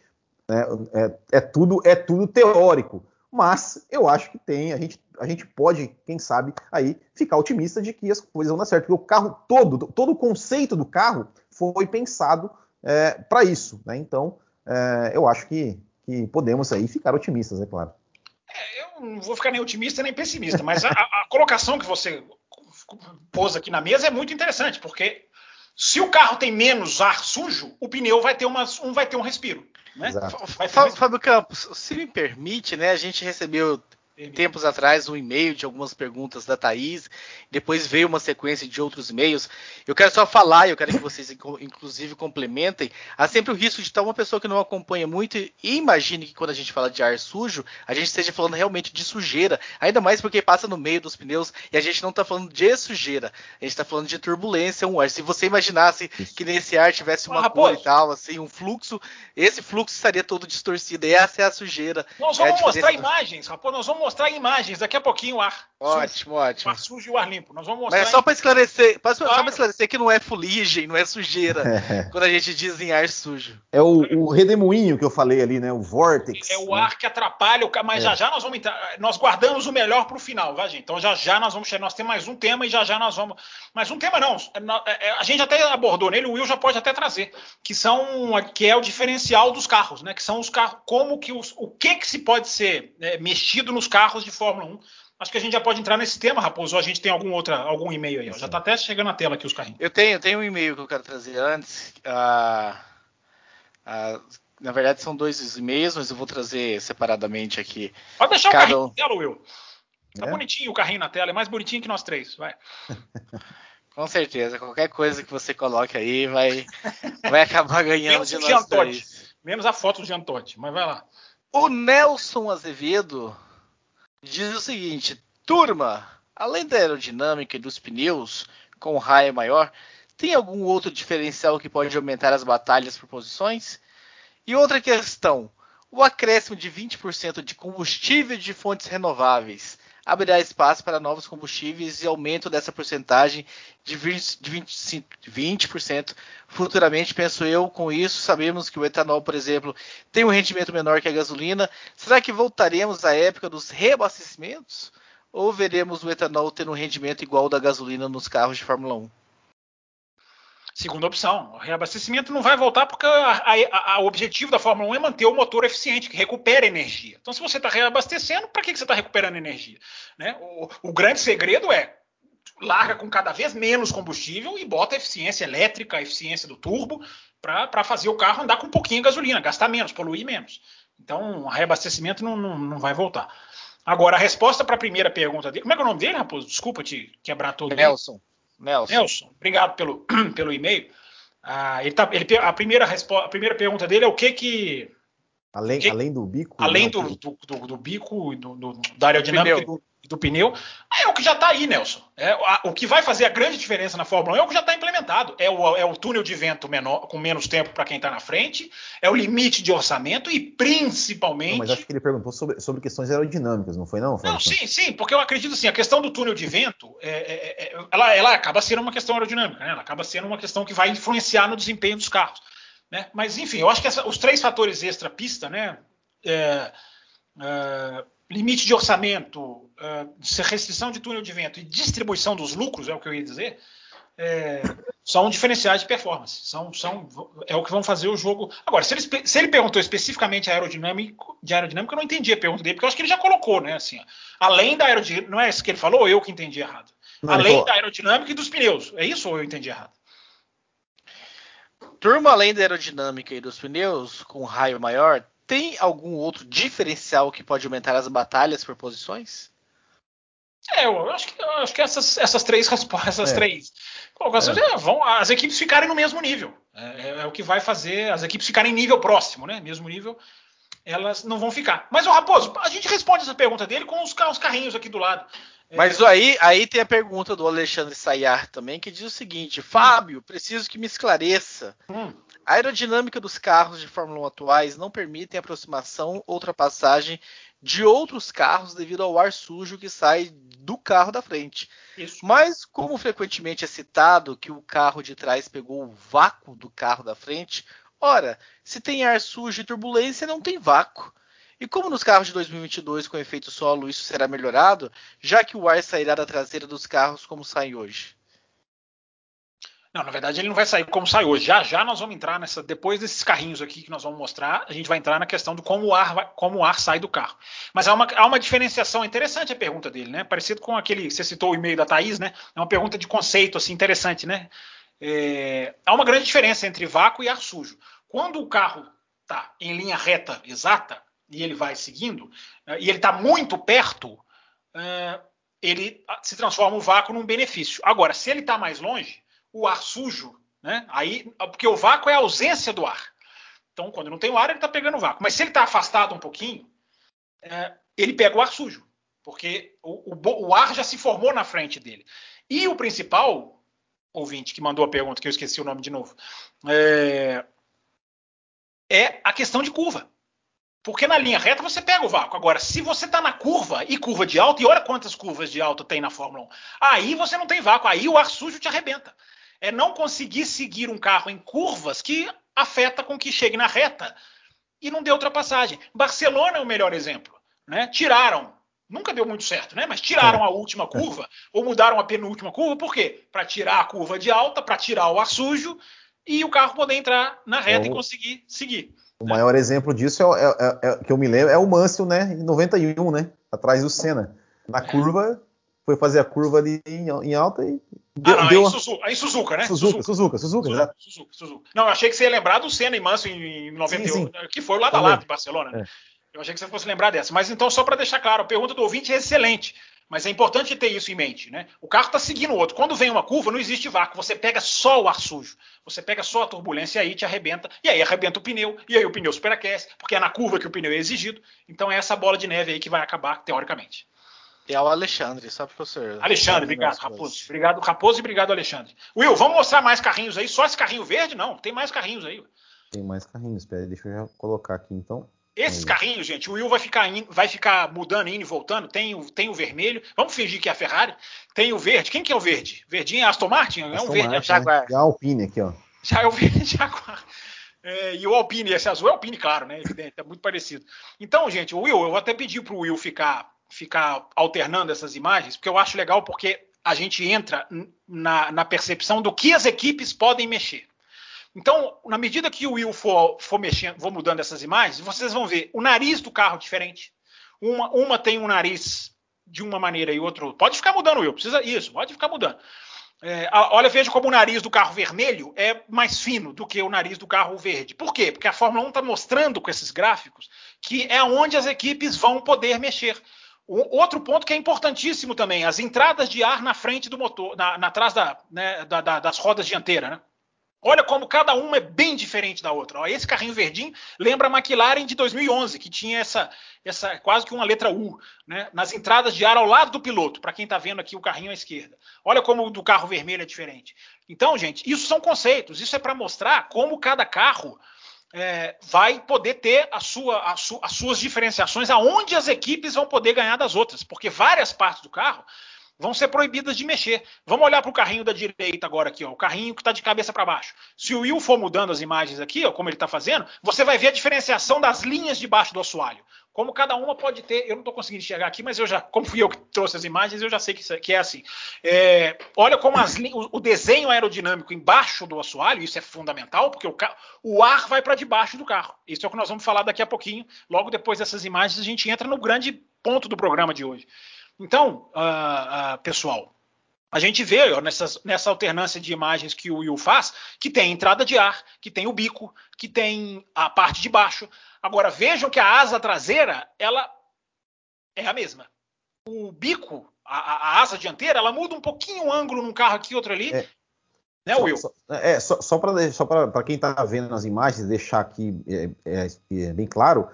né, é, é, tudo, é tudo teórico, mas eu acho que tem, a gente, a gente pode, quem sabe, aí ficar otimista de que as coisas vão dar certo, porque o carro todo, todo o conceito do carro foi pensado é, para isso, né? Então, é, eu acho que, que podemos aí ficar otimistas, é claro. É, eu não vou ficar nem otimista nem pessimista, mas a, a, colocação que você pôs aqui na mesa é muito interessante, porque se o carro tem menos ar sujo, o pneu vai ter, uma, um, vai ter um respiro. Né? Fábio, Fábio Campos, se me permite, né? A gente recebeu tempos atrás um e-mail de algumas perguntas da Thaís, depois veio uma sequência de outros e-mails. Eu quero só falar, eu quero que vocês inclusive complementem. Há sempre o risco de estar uma pessoa que não acompanha muito e imagine que quando a gente fala de ar sujo, a gente esteja falando realmente de sujeira, ainda mais porque passa no meio dos pneus e a gente não está falando de sujeira, a gente está falando de turbulência, um ar. Se você imaginasse que nesse ar tivesse uma ah, cor e tal, assim, um fluxo, esse fluxo estaria todo distorcido. E essa é a sujeira. Nós é vamos mostrar imagens, rapaz, nós vamos mostrar imagens daqui a pouquinho o ar. Ótimo, sujo, ótimo. O ar sujo e o ar limpo. Nós vamos mostrar. Mas só para esclarecer, claro. só para esclarecer que não é fuligem, não é sujeira, é. quando a gente diz em ar sujo. É o, o, redemoinho que eu falei ali, né? O vortex. É o ar que atrapalha o mas é. já já nós vamos entrar, nós guardamos o melhor para o final, vai gente. Então já já nós vamos chegar, nós temos mais um tema e já já nós vamos, mais um tema não, é, a gente até abordou nele, o Will já pode até trazer, que são que é o diferencial dos carros, né? Que são os carros, como que os, o que que se pode ser né, mexido nos carros de Fórmula 1 Acho que a gente já pode entrar nesse tema, Raposo, ou a gente tem algum, outra, algum e-mail aí. Ó. Já está até chegando na tela aqui os carrinhos. Eu tenho, eu tenho um e-mail que eu quero trazer antes. Ah, ah, na verdade, são dois e-mails, mas eu vou trazer separadamente aqui. Pode deixar Cada... o carrinho na tela, Will. Tá é? bonitinho o carrinho na tela, é mais bonitinho que nós três. Vai. Com certeza, qualquer coisa que você coloque aí vai, vai acabar ganhando de nós três. Menos a foto do Jean Todt, mas vai lá. O Nelson Azevedo diz o seguinte: turma, além da aerodinâmica e dos pneus com raio maior, tem algum outro diferencial que pode aumentar as batalhas por posições? E outra questão: o acréscimo de 20% de combustível de fontes renováveis abrirá espaço para novos combustíveis e aumento dessa porcentagem de 20%, de 25, 20% futuramente, penso eu. Com isso, sabemos que o etanol, por exemplo, tem um rendimento menor que a gasolina. Será que voltaremos à época dos reabastecimentos? Ou veremos o etanol tendo um rendimento igual ao da gasolina nos carros de Fórmula 1? Segunda opção, o reabastecimento não vai voltar porque o objetivo da Fórmula 1 é manter o motor eficiente, que recupera energia. Então, se você está reabastecendo, para que, que você está recuperando energia? Né? O, o, grande segredo é larga com cada vez menos combustível e bota a eficiência elétrica, a eficiência do turbo, para fazer o carro andar com um pouquinho de gasolina, gastar menos, poluir menos. Então, o reabastecimento não, não, não vai voltar. Agora, a resposta para a primeira pergunta dele. Como é é o nome dele, Raposo? Desculpa te quebrar todo. Nelson. Nelson. Nelson, obrigado pelo, pelo e-mail. Ah, ele tá, ele, a, primeira a primeira pergunta dele é o que que. Além, que, além do bico? Além do, do, do, do, bico, do, do, da aerodinâmica do, do pneu, é o que já está aí, Nelson. É, a, o que vai fazer a grande diferença na Fórmula 1 é o que já está implementado. É o, é o túnel de vento menor, com menos tempo para quem está na frente, é o limite de orçamento e principalmente. Não, mas acho que ele perguntou sobre, sobre questões aerodinâmicas, não foi, não? Não, sim, sim, porque eu acredito assim, a questão do túnel de vento, é, é, é, ela, ela acaba sendo uma questão aerodinâmica, né? ela acaba sendo uma questão que vai influenciar no desempenho dos carros. Né? Mas, enfim, eu acho que essa, os três fatores extra-pista, né? É, é, limite de orçamento, uh, restrição de túnel de vento e distribuição dos lucros, é o que eu ia dizer, é, são diferenciais de performance. São, são, é o que vão fazer o jogo. Agora, se ele, se ele perguntou especificamente aerodinâmica, de aerodinâmica, eu não entendi a pergunta dele, porque eu acho que ele já colocou, né? Assim, além da aerodinâmica, não é isso que ele falou, ou eu que entendi errado. Não, além da aerodinâmica e dos pneus. É isso ou eu entendi errado? Turma, além da aerodinâmica e dos pneus, com raio maior, tem algum outro diferencial que pode aumentar as batalhas por posições? É, eu acho que, eu acho que essas, essas três respostas, essas é. três colocações é. vão as equipes ficarem no mesmo nível. É, é, é, o que vai fazer as equipes ficarem em nível próximo, né? Mesmo nível, elas não vão ficar. Mas o Raposo, a gente responde essa pergunta dele com os, os carrinhos aqui do lado. É, Mas aí, aí tem a pergunta do Alexandre Sayar também, que diz o seguinte: Fábio, preciso que me esclareça. Hum A aerodinâmica dos carros de Fórmula 1 atuais não permitem aproximação ou ultrapassagem de outros carros devido ao ar sujo que sai do carro da frente. Isso. Mas, como frequentemente é citado que o carro de trás pegou o vácuo do carro da frente, ora, se tem ar sujo e turbulência, não tem vácuo. E como nos carros de 2022 com efeito solo isso será melhorado, já que o ar sairá da traseira dos carros como sai hoje? Não, na verdade ele não vai sair como sai hoje. Já já nós vamos entrar nessa. Depois desses carrinhos aqui que nós vamos mostrar, a gente vai entrar na questão do como o ar, vai, como o ar sai do carro. Mas há uma, há uma diferenciação interessante a pergunta dele, né? Parecido com aquele. Você citou o e-mail da Thaís, né? É uma pergunta de conceito assim, interessante, né? É, há uma grande diferença entre vácuo e ar sujo. Quando o carro está em linha reta exata e ele vai seguindo, eh, e ele está muito perto, eh, ele se transforma o vácuo num benefício. Agora, se ele está mais longe o ar sujo, né? Aí, porque o vácuo é a ausência do ar. Então, quando não tem o ar, ele está pegando o vácuo. Mas se ele está afastado um pouquinho, é, ele pega o ar sujo, porque o, o, o, ar já se formou na frente dele. E o principal ouvinte que mandou a pergunta, que eu esqueci o nome de novo, é, é a questão de curva. Porque na linha reta você pega o vácuo. Agora, se você está na curva e curva de alta, e olha quantas curvas de alta tem na Fórmula 1, aí você não tem vácuo, aí o ar sujo te arrebenta é não conseguir seguir um carro em curvas que afeta com que chegue na reta e não dê ultrapassagem. Barcelona é o melhor exemplo. Né? Tiraram, nunca deu muito certo, né? mas tiraram é. a última curva ou mudaram a penúltima curva, por quê? Para tirar a curva de alta, para tirar o ar sujo e o carro poder entrar na reta é o... e conseguir seguir. O né? maior exemplo disso é, é, é, que eu me lembro é o Mansell, né? Em 91, né? Atrás do Senna. Na é. curva, foi fazer a curva ali em, em alta e Deu, ah, não, deu... Em, Suzuka, em Suzuka, né? Suzuka, Suzuka, Suzuka, Suzuka, Suzuka, Suzuka, Não, eu achei que você ia lembrar do Senna e Manso em 91, sim, sim. que foi lá da lado de Barcelona. É. Eu achei que você fosse lembrar dessa. Mas então, só para deixar claro, a pergunta do ouvinte é excelente. Mas é importante ter isso em mente, né? O carro está seguindo o outro. Quando vem uma curva, não existe vácuo. Você pega só o ar sujo. Você pega só a turbulência e aí te arrebenta. E aí arrebenta o pneu. E aí o pneu superaquece, porque é na curva que o pneu é exigido. Então é essa bola de neve aí que vai acabar, teoricamente. É o Alexandre, só professor. Alexandre, obrigado, Raposo. Obrigado, Raposo, e obrigado, Alexandre. Will, vamos mostrar mais carrinhos aí? Só esse carrinho verde? Não, tem mais carrinhos aí. Tem mais carrinhos, espera, deixa eu já colocar aqui então. Esses carrinhos, gente, o Will vai ficar, in, vai ficar mudando, indo e voltando. Tem o, tem o vermelho. Vamos fingir que é a Ferrari. Tem o verde. Quem que é o verde? Verdinho é Aston Martin? Aston é um verde, Martin, é Jaguar. Né? E a Alpine aqui, ó. Já é o verde Jaguar. É, e o Alpine, esse azul é Alpine, claro, né? Evidente, é muito parecido. Então, gente, o Will, eu vou até pedir pro Will ficar ficar alternando essas imagens, porque eu acho legal porque a gente entra na, na percepção do que as equipes podem mexer. Então, na medida que o Will for, for mexendo, vou mudando essas imagens, vocês vão ver o nariz do carro diferente. Uma, uma tem um nariz de uma maneira e outro. Pode ficar mudando, Will. Precisa isso, pode ficar mudando. É, olha, veja como o nariz do carro vermelho é mais fino do que o nariz do carro verde. Por quê? Porque a Fórmula 1 está mostrando com esses gráficos que é onde as equipes vão poder mexer. Outro ponto que é importantíssimo também, as entradas de ar na frente do motor, na, na atrás da, né, da, da, das rodas dianteiras, né? Olha como cada uma é bem diferente da outra. Ó, esse carrinho verdinho lembra a McLaren de 2011, que tinha essa, essa quase que uma letra U, né, nas entradas de ar ao lado do piloto, para quem está vendo aqui o carrinho à esquerda. Olha como o do carro vermelho é diferente. Então, gente, isso são conceitos. Isso é para mostrar como cada carro é, vai poder ter a sua, a su, as suas diferenciações, aonde as equipes vão poder ganhar das outras, porque várias partes do carro vão ser proibidas de mexer. Vamos olhar para o carrinho da direita agora aqui, ó, o carrinho que está de cabeça para baixo. Se o Will for mudando as imagens aqui, ó, como ele está fazendo, você vai ver a diferenciação das linhas de baixo do assoalho. Como cada uma pode ter, eu não estou conseguindo enxergar aqui, mas eu já, como fui eu que trouxe as imagens, eu já sei que, que é assim. É, olha como as, o, o, desenho aerodinâmico embaixo do assoalho, isso é fundamental, porque o, o ar vai para debaixo do carro. Isso é o que nós vamos falar daqui a pouquinho. Logo depois dessas imagens, a gente entra no grande ponto do programa de hoje. Então, uh, uh, pessoal, a gente vê ó, nessas, nessa alternância de imagens que o Will faz, que tem entrada de ar, que tem o bico, que tem a parte de baixo. Agora vejam que a asa traseira ela é a mesma. O bico, a, a asa dianteira, ela muda um pouquinho o ângulo num carro aqui, outro ali. É. Né, só, Will? Só, é, só, só para quem está vendo nas imagens, deixar aqui é, é, é bem claro,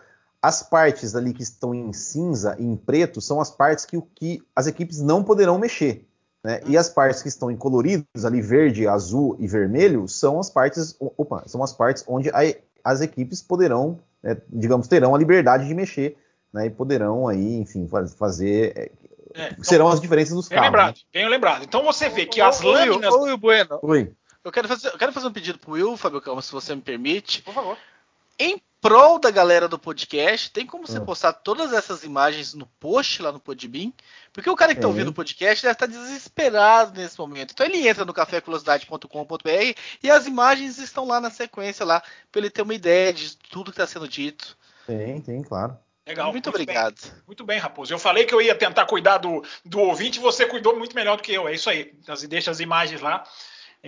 as partes ali que estão em cinza e em preto são as partes que, que as equipes não poderão mexer. Né? E as partes que estão em coloridos, ali verde, azul e vermelho, são as partes, opa, são as partes onde a, as equipes poderão, né, digamos, terão a liberdade de mexer né, e poderão aí, enfim, fazer. É, é, então, serão as diferenças dos bem carros. Lembrado, né? Bem lembrado. Então você vê que as lâminas. Oi, Bueno. Oi. Eu quero fazer, eu quero fazer um pedido pro Will, Fábio Calma, se você me permite. Por favor. Em prol da galera do podcast, tem como você hum. postar todas essas imagens no post lá no Podbean? Porque o cara que está ouvindo o podcast deve estar tá desesperado nesse momento. Então ele entra no caféculosidade.com.br e as imagens estão lá na sequência lá, para ele ter uma ideia de tudo que está sendo dito. Tem, tem, claro. Legal. Muito, muito obrigado. Bem. Muito bem, Raposo. Eu falei que eu ia tentar cuidar do, do ouvinte, você cuidou muito melhor do que eu. É isso aí. Deixa as imagens lá.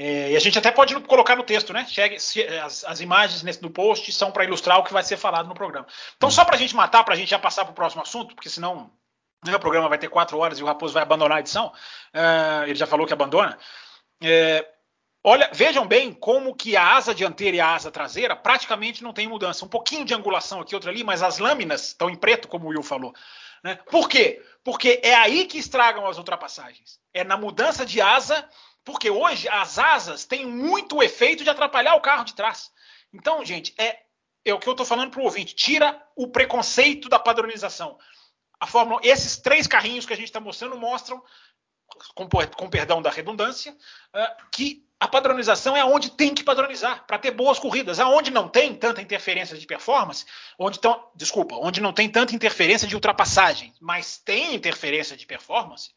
É, e a gente até pode colocar no texto, né? Chegue, se, as, as, imagens nesse, post são para ilustrar o que vai ser falado no programa. Então, só para a gente matar, para a gente já passar para o próximo assunto, porque senão né, o programa vai ter quatro horas e o Raposo vai abandonar a edição. É, ele já falou que abandona. É, olha, vejam bem como que a asa dianteira e a asa traseira praticamente não tem mudança. Um pouquinho de angulação aqui, outra ali, mas as lâminas estão em preto, como o Will falou. Né? Por quê? Porque é aí que estragam as ultrapassagens. É na mudança de asa porque hoje as asas têm muito efeito de atrapalhar o carro de trás. Então, gente, é, é o que eu estou falando para o ouvinte. Tira o preconceito da padronização. A Fórmula, esses três carrinhos que a gente está mostrando mostram, com, com, perdão da redundância, uh, que a padronização é onde tem que padronizar para ter boas corridas. Aonde não tem tanta interferência de performance, onde tão, desculpa, onde não tem tanta interferência de ultrapassagem, mas tem interferência de performance,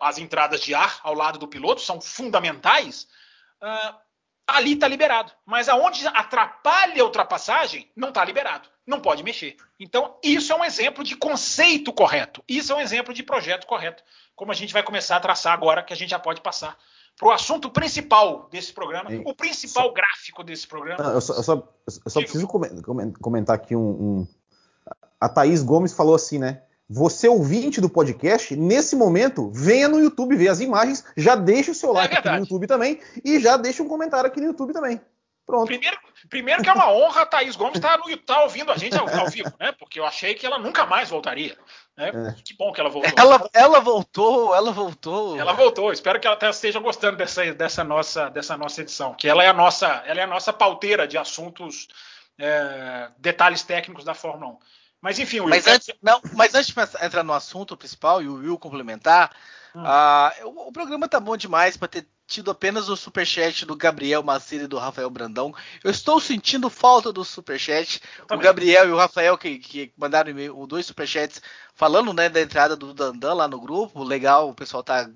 as entradas de ar ao lado do piloto são fundamentais, uh, ali está liberado. Mas aonde atrapalha a ultrapassagem, não está liberado. Não pode mexer. Então, isso é um exemplo de conceito correto. Isso é um exemplo de projeto correto. Como a gente vai começar a traçar agora, que a gente já pode passar para o assunto principal desse programa, o principal só, gráfico desse programa. eu só, eu só, eu só preciso comentar aqui um, um. A Thaís Gomes falou assim, né? Você ouvinte do podcast, nesse momento, venha no YouTube ver as imagens, já deixa o seu é like aqui no YouTube também e já deixa um comentário aqui no YouTube também. Pronto. Primeiro, primeiro que é uma honra a Thaís Gomes estar tá, tá ouvindo a gente ao, ao, vivo, né? Porque eu achei que ela nunca mais voltaria. Né? É. Que bom que ela voltou. Ela, ela voltou, ela voltou. Ela voltou. Espero que ela até esteja gostando dessa, dessa, nossa, dessa nossa edição. Que ela é a nossa, ela é a nossa pauteira de assuntos, é, detalhes técnicos da Fórmula 1. Mas enfim, Will, mas, antes, não, mas antes de entrar no assunto principal e o Will complementar, hum. uh, o, o, programa tá bom demais para ter tido apenas o superchat do Gabriel Macedo e do Rafael Brandão. Eu estou sentindo falta do superchat. O Gabriel e o Rafael que, que mandaram e-mail, dois superchats falando né, da entrada do Dandan lá no grupo. Legal, o pessoal tá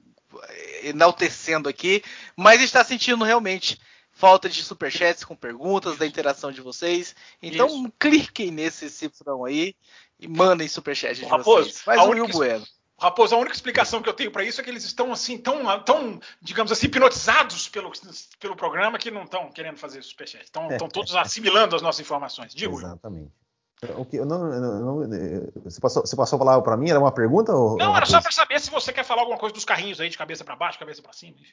enaltecendo aqui, mas está sentindo realmente falta de superchats com perguntas, da interação de vocês. Então Isso. cliquem nesse cifrão aí e mandem superchat de Raposo, vocês. Faz um única, bueno. Raposo, a única explicação que eu tenho para isso é que eles estão assim tão, tão digamos assim, hipnotizados pelo, pelo programa que não estão querendo fazer superchat. Estão, estão todos assimilando as nossas informações. Digo. Exatamente. O que, não, não, não, você, passou, você passou a falar para mim? Era uma pergunta? Ou, não, era só para saber se você quer falar alguma coisa dos carrinhos aí de cabeça para baixo, cabeça para cima, enfim.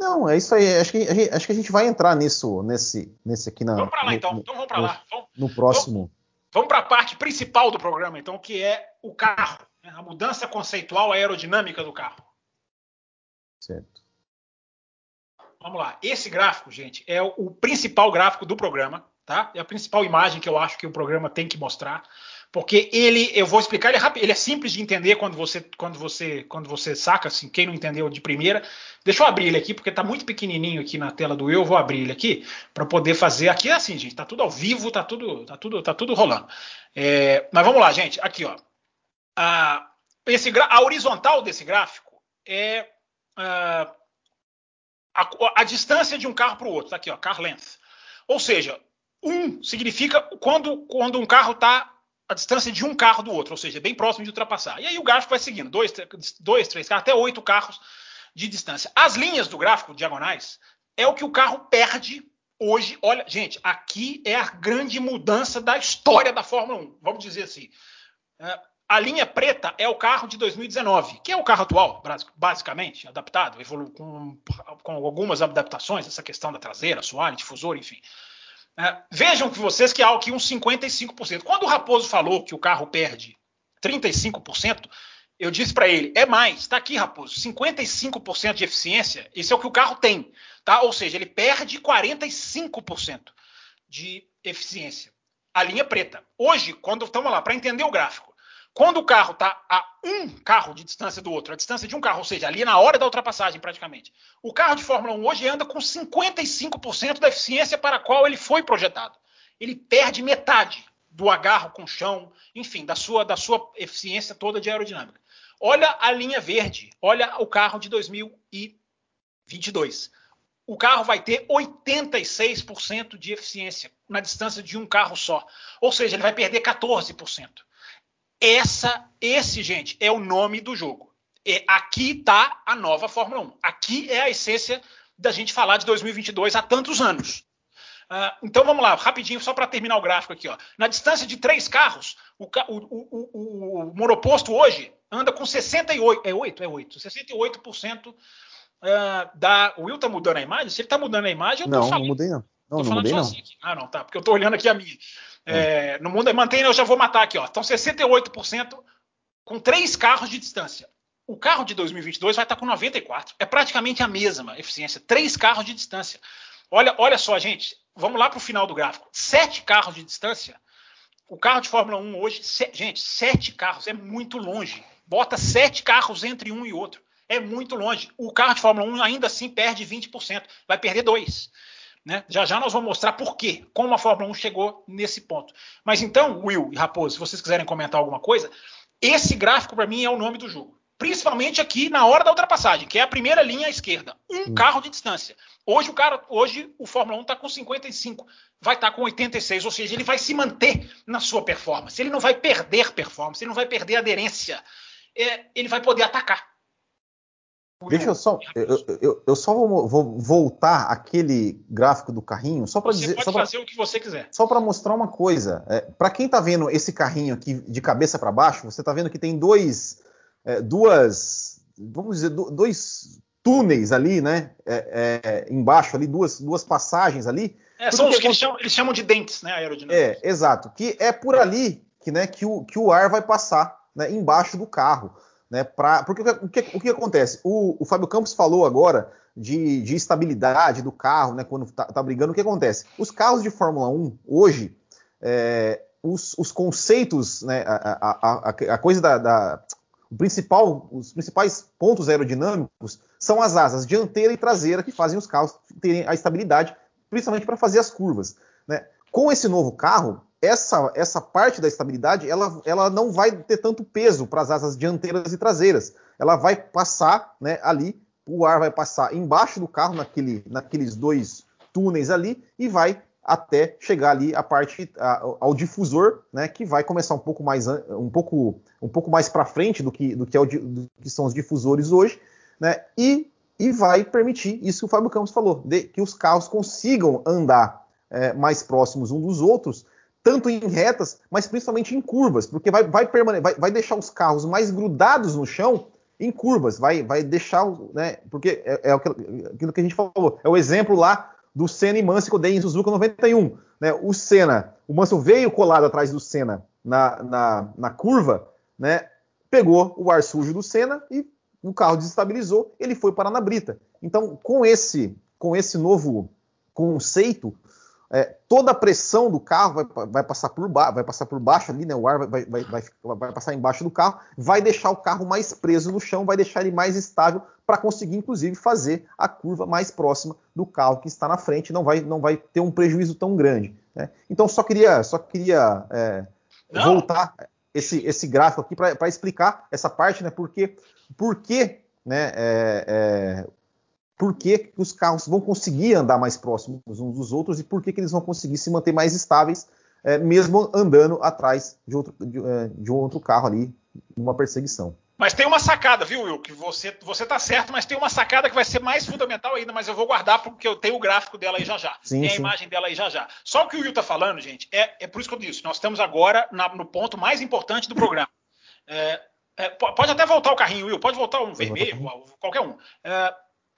Não, é isso aí. Acho que, a gente, acho que a gente vai entrar nisso, nesse, nesse aqui na. Vamos para lá, então. então vamos para lá. Vamos, no próximo. Vamos, para a parte principal do programa, então, que é o carro. Né? A mudança conceitual aerodinâmica do carro. Certo. Vamos lá. Esse gráfico, gente, é o principal gráfico do programa, tá? É a principal imagem que eu acho que o programa tem que mostrar porque ele, eu vou explicar ele rápido, ele é simples de entender quando você, quando você, quando você saca, assim, quem não entendeu de primeira. Deixa eu abrir ele aqui, porque está muito pequenininho aqui na tela do eu, vou abrir ele aqui para poder fazer aqui é assim, gente, tá tudo ao vivo, tá tudo, tá tudo, tá tudo rolando. É, mas vamos lá, gente, aqui, ó. A, esse, a horizontal desse gráfico é a, a, a distância de um carro para o outro, tá aqui, ó, car length. Ou seja, um significa quando, quando um carro está a distância de um carro do outro, ou seja, bem próximo de ultrapassar. E aí o gráfico vai seguindo, dois, dois três carros, até oito carros de distância. As linhas do gráfico diagonais é o que o carro perde hoje. Olha, gente, aqui é a grande mudança da história da Fórmula 1, vamos dizer assim. É, a linha preta é o carro de 2019, que é o carro atual, basicamente, adaptado, evoluiu com, com algumas adaptações, essa questão da traseira, assoalho, difusor, enfim. É, vejam que vocês que há aqui uns 55%. Quando o Raposo falou que o carro perde 35%, Eu disse para ele, é mais, tá aqui, Raposo, 55% de eficiência, isso é o que o carro tem, tá? Ou seja, ele perde 45% de eficiência. A linha preta. Hoje, quando estamos lá, para entender o gráfico, quando o carro está a um carro de distância do outro, a distância de um carro, ou seja, ali na hora da ultrapassagem praticamente, o carro de Fórmula 1 hoje anda com 55% da eficiência para a qual ele foi projetado. Ele perde metade do agarro com o chão, enfim, da sua, da sua eficiência toda de aerodinâmica. Olha a linha verde, olha o carro de 2022. O carro vai ter 86% de eficiência na distância de um carro só. Ou seja, ele vai perder 14%. Essa, esse, gente, é o nome do jogo. É, aqui está a nova Fórmula 1. Aqui é a essência da gente falar de 2022 há tantos anos. Uh, então vamos lá, rapidinho, só para terminar o gráfico aqui. Ó. Na distância de três carros, o, o, o, o, monoposto hoje anda com 68, é 8, é 8, 68% uh, da. O Will tá mudando a imagem? Se ele tá mudando a imagem, eu tô não, falando. Não, mudei não. Não, tô não mudei não. Aqui. Ah, não, tá, porque eu tô olhando aqui a minha. É, no mundo mantém, eu já vou matar aqui, ó. Então 68% com três carros de distância. O carro de 2022 vai estar com 94. É praticamente a mesma eficiência. Três carros de distância. Olha, olha só, gente. Vamos lá para o final do gráfico. Sete carros de distância. O carro de Fórmula 1 hoje, se, gente, sete carros é muito longe. Bota sete carros entre um e outro. É muito longe. O carro de Fórmula 1 ainda assim perde 20%. Vai perder dois. Né? Já já nós vamos mostrar por quê, como a Fórmula 1 chegou nesse ponto. Mas então, Will e Raposo, se vocês quiserem comentar alguma coisa, esse gráfico para mim é o nome do jogo. Principalmente aqui na hora da ultrapassagem, que é a primeira linha à esquerda. Um hum. carro de distância. Hoje o cara, hoje o Fórmula 1 está com 55, vai estar tá com 86, ou seja, ele vai se manter na sua performance. Ele não vai perder performance, ele não vai perder aderência. É, ele vai poder atacar. Deixa eu só. Eu, eu, eu só vou, vou, voltar aquele gráfico do carrinho, só para dizer. Pode só fazer pra, o que você quiser. Só para mostrar uma coisa. É, para quem está vendo esse carrinho aqui de cabeça para baixo, você está vendo que tem dois. É, duas. Vamos dizer, dois túneis ali, né? É, é, embaixo ali, duas, duas passagens ali. É, são os que eles chamam, eles chamam, de dentes, né? Aerodinâmicos. É, exato. Que é por ali que, né, que, o, que o ar vai passar né, embaixo do carro. Né, pra, porque o que, o que acontece? O, o Fábio Campos falou agora de, de estabilidade do carro, né, quando está tá brigando. O que acontece? Os carros de Fórmula 1, hoje, é, os, os, conceitos, né, a, a, a, coisa da, da principal, os principais pontos aerodinâmicos são as asas dianteira e traseira que fazem os carros terem a estabilidade, principalmente para fazer as curvas. Né? Com esse novo carro, essa, essa parte da estabilidade ela, ela não vai ter tanto peso para as asas dianteiras e traseiras. Ela vai passar né, ali, o ar vai passar embaixo do carro, naquele, naqueles dois túneis ali, e vai até chegar ali a parte a, ao difusor, né, que vai começar um pouco mais um pouco um pouco mais para frente do que do que, é o, do que, são os difusores hoje, né, e, e vai permitir isso que o Fábio Campos falou, de, que os carros consigam andar é, mais próximos um dos outros tanto em retas, mas principalmente em curvas, porque vai, vai, vai, vai deixar os carros mais grudados no chão em curvas, vai, vai deixar, né, porque é, é, aquilo que a gente falou, é o exemplo lá do Senna e Mansell que eu dei em Suzuka 91, né, o Senna, o Mansell veio colado atrás do Senna na, na, na curva, né, pegou o ar sujo do Senna e o carro desestabilizou, ele foi parar na brita. Então, com esse, com esse novo conceito, é, toda a pressão do carro vai, vai, passar por vai passar por baixo ali, né? O ar vai, vai, vai, passar embaixo do carro, vai deixar o carro mais preso no chão, vai deixar ele mais estável para conseguir, inclusive, fazer a curva mais próxima do carro que está na frente, não vai, não vai ter um prejuízo tão grande. Né? Então só queria, só queria é, voltar esse, esse gráfico aqui para explicar essa parte, né? Porque, porque né, é, é, por que, os carros vão conseguir andar mais próximos uns dos outros e por que, que eles vão conseguir se manter mais estáveis, é, mesmo andando atrás de outro, de, é, de, um outro carro ali, numa perseguição. Mas tem uma sacada, viu, Will? Que você, você tá certo, mas tem uma sacada que vai ser mais fundamental ainda, mas eu vou guardar porque eu tenho o gráfico dela aí já já. Sim, tem a sim. imagem dela aí já já. Só o que o Will tá falando, gente, é, é por isso que eu disse. Nós estamos agora na, no ponto mais importante do programa. É, é, pode até voltar o carrinho, Will. Pode voltar um vermelho, qualquer um. É,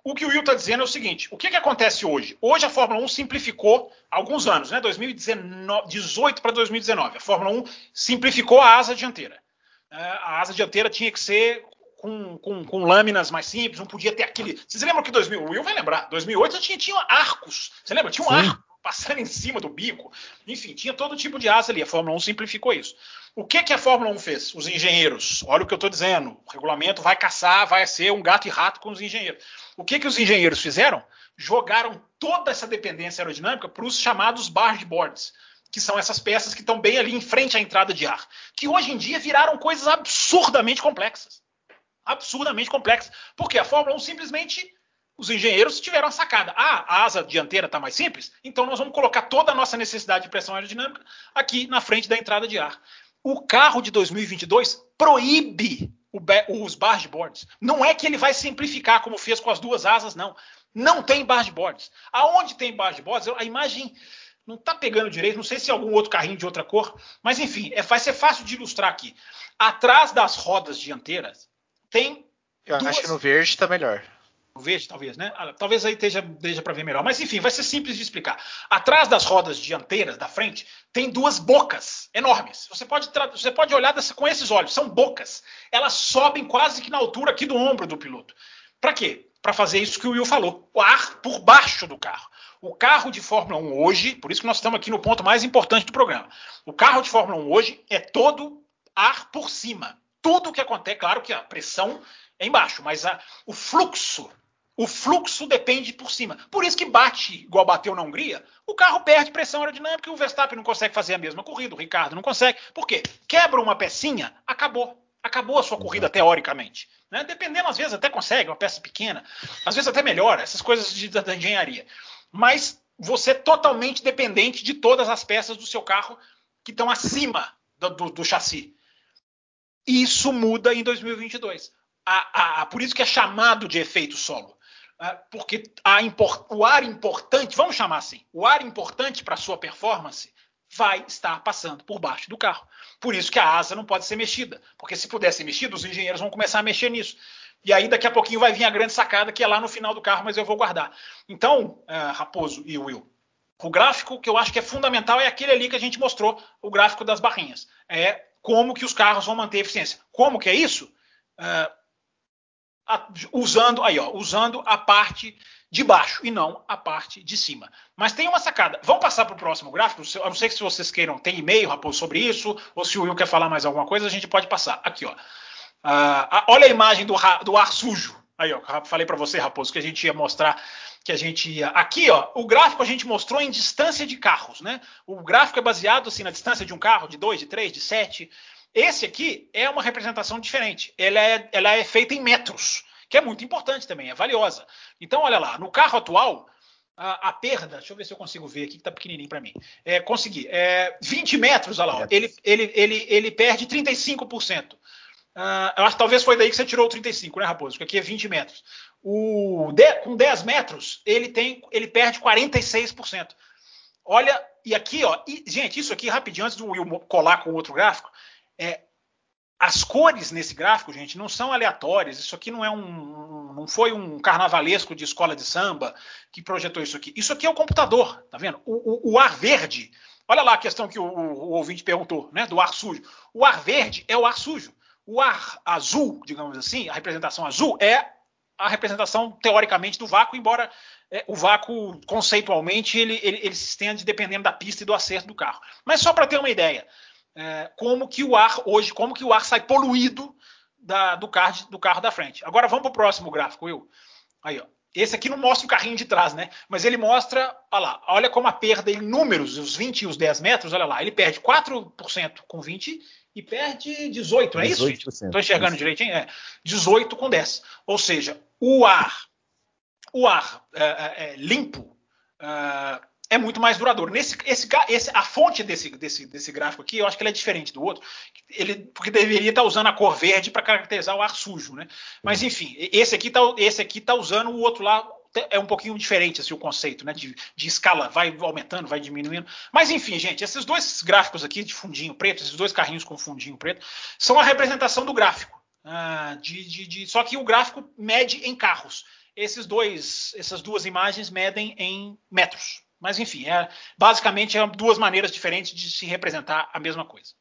o que o Will está dizendo é o seguinte: o que, que acontece hoje? Hoje a Fórmula 1 simplificou há alguns anos, né? 2018 para 2019. A Fórmula 1 simplificou a asa dianteira. é, a asa dianteira tinha que ser com, com, com, lâminas mais simples, não podia ter aquele. Vocês lembram que 2000, o Will vai lembrar, 2008 tinha, tinha arcos. Você lembra? Tinha um Sim. arco passando em cima do bico. Enfim, tinha todo tipo de asa ali. A Fórmula 1 simplificou isso. O que, que a Fórmula 1 fez? Os engenheiros. Olha o que eu estou dizendo. O regulamento vai caçar, vai ser um gato e rato com os engenheiros. O que, que os engenheiros fizeram? Jogaram toda essa dependência aerodinâmica para os chamados bargeboards, que são essas peças que estão bem ali em frente à entrada de ar, que hoje em dia viraram coisas absurdamente complexas. Absurdamente complexas. Porque a Fórmula 1 simplesmente os engenheiros tiveram a sacada. Ah, a asa dianteira está mais simples, então nós vamos colocar toda a nossa necessidade de pressão aerodinâmica aqui na frente da entrada de ar. O carro de 2022 proíbe os bargeboards. Não é que ele vai simplificar como fez com as duas asas, não. Não tem bargeboards. Aonde tem bargeboards, a imagem não está pegando direito, não sei se é algum outro carrinho de outra cor, mas enfim, é, vai ser fácil de ilustrar aqui. Atrás das rodas dianteiras tem. Eu duas... acho que no verde está melhor. Verde, talvez, né? Ah, talvez aí esteja, esteja para ver melhor. Mas enfim, vai ser simples de explicar. Atrás das rodas dianteiras da frente tem duas bocas enormes. Você pode, você pode olhar dessa, com esses olhos, são bocas. Elas sobem quase que na altura aqui do ombro do piloto. Para quê? Para fazer isso que o Will falou: o ar por baixo do carro. O carro de Fórmula 1 hoje, por isso que nós estamos aqui no ponto mais importante do programa. O carro de Fórmula 1 hoje é todo ar por cima. Tudo o que acontece, claro que a pressão é embaixo, mas a, o fluxo o fluxo depende por cima. Por isso que bate, igual bateu na Hungria, o carro perde pressão aerodinâmica e o Verstappen não consegue fazer a mesma corrida, o Ricardo não consegue. Por quê? Quebra uma pecinha, acabou. Acabou a sua corrida teoricamente. Né? Dependendo, às vezes até consegue, uma peça pequena, às vezes até melhora, essas coisas de, da engenharia. Mas você é totalmente dependente de todas as peças do seu carro que estão acima do, do, do chassi. Isso muda em 2022. A, a, a, por isso que é chamado de efeito solo. Ah, porque o ar importante, vamos chamar assim, o ar importante para a sua performance vai estar passando por baixo do carro. Por isso que a asa não pode ser mexida, porque se puder ser mexida, os engenheiros vão começar a mexer nisso. E aí daqui a pouquinho vai vir a grande sacada que é lá no final do carro, mas eu vou guardar. Então, uh, Raposo e Will, o gráfico que eu acho que é fundamental é aquele ali que a gente mostrou, o gráfico das barrinhas. É como que os carros vão manter eficiência. Como que é isso? Uh, usando aí, ó, usando a parte de baixo e não a parte de cima. Mas tem uma sacada. Vamos passar para o próximo gráfico? Eu não sei se vocês queiram, tem e-mail, Raposo, sobre isso, ou se o Will quer falar mais alguma coisa, a gente pode passar. Aqui, ó. Uh, olha a imagem do, do ar sujo. Aí, ó, falei para você, Raposo, que a gente ia mostrar que a gente ia. Aqui, ó, o gráfico a gente mostrou em distância de carros, né? O gráfico é baseado assim na distância de um carro, de dois, de três, de sete. Esse aqui é uma representação diferente. Ela é, ela é feita em metros, que é muito importante também, é valiosa. Então, olha lá, no carro atual, a, a perda, deixa eu ver se eu consigo ver aqui, que está pequenininho para mim. É, consegui. É, 20 metros, olha lá, ó, ele, ele, ele, ele perde 35%. Uh, ah, eu acho que talvez foi daí que você tirou o 35, né, Raposo? Porque aqui é 20 metros. O de, com 10 metros, ele tem, ele perde 46%. Olha, e aqui, ó, e, gente, isso aqui rapidinho, antes do Will colar com outro gráfico, é, as cores nesse gráfico, gente, não são aleatórias. Isso aqui não é um, não foi um carnavalesco de escola de samba que projetou isso aqui. Isso aqui é o computador, tá vendo? O, o, o ar verde. Olha lá a questão que o, o, ouvinte perguntou, né? Do ar sujo. O ar verde é o ar sujo. O ar azul, digamos assim, a representação azul é a representação teoricamente do vácuo, embora é, o vácuo conceitualmente ele, ele, ele se estende dependendo da pista e do acerto do carro. Mas só para ter uma ideia, é, como que o ar hoje, como que o ar sai poluído da, do, carro, do carro da frente. Agora vamos para o próximo gráfico, Will. Aí, ó. Esse aqui não mostra o carrinho de trás, né? Mas ele mostra, olha lá, olha como a perda em números, os 20 e os 10 metros, olha lá, ele perde 4% com 20 e perde 18, não é isso? Estou enxergando isso. direitinho? É, 18 com 10. Ou seja, o ar, o ar é, é, é limpo, é, muito mais duradouro. Nesse, esse, esse, a fonte desse, desse, desse gráfico aqui, eu acho que ele é diferente do outro, ele, porque deveria estar usando a cor verde para caracterizar o ar sujo, né? Mas enfim, esse aqui está esse aqui tá usando o outro lá é um pouquinho diferente assim, o conceito, né? De, de, escala, vai aumentando, vai diminuindo. Mas enfim, gente, esses dois gráficos aqui de fundinho preto, esses dois carrinhos com fundinho preto, são a representação do gráfico. Ah, de, de, de, só que o gráfico mede em carros. Esses dois, essas duas imagens medem em metros. Mas, enfim, é, basicamente é duas maneiras diferentes de se representar a mesma coisa.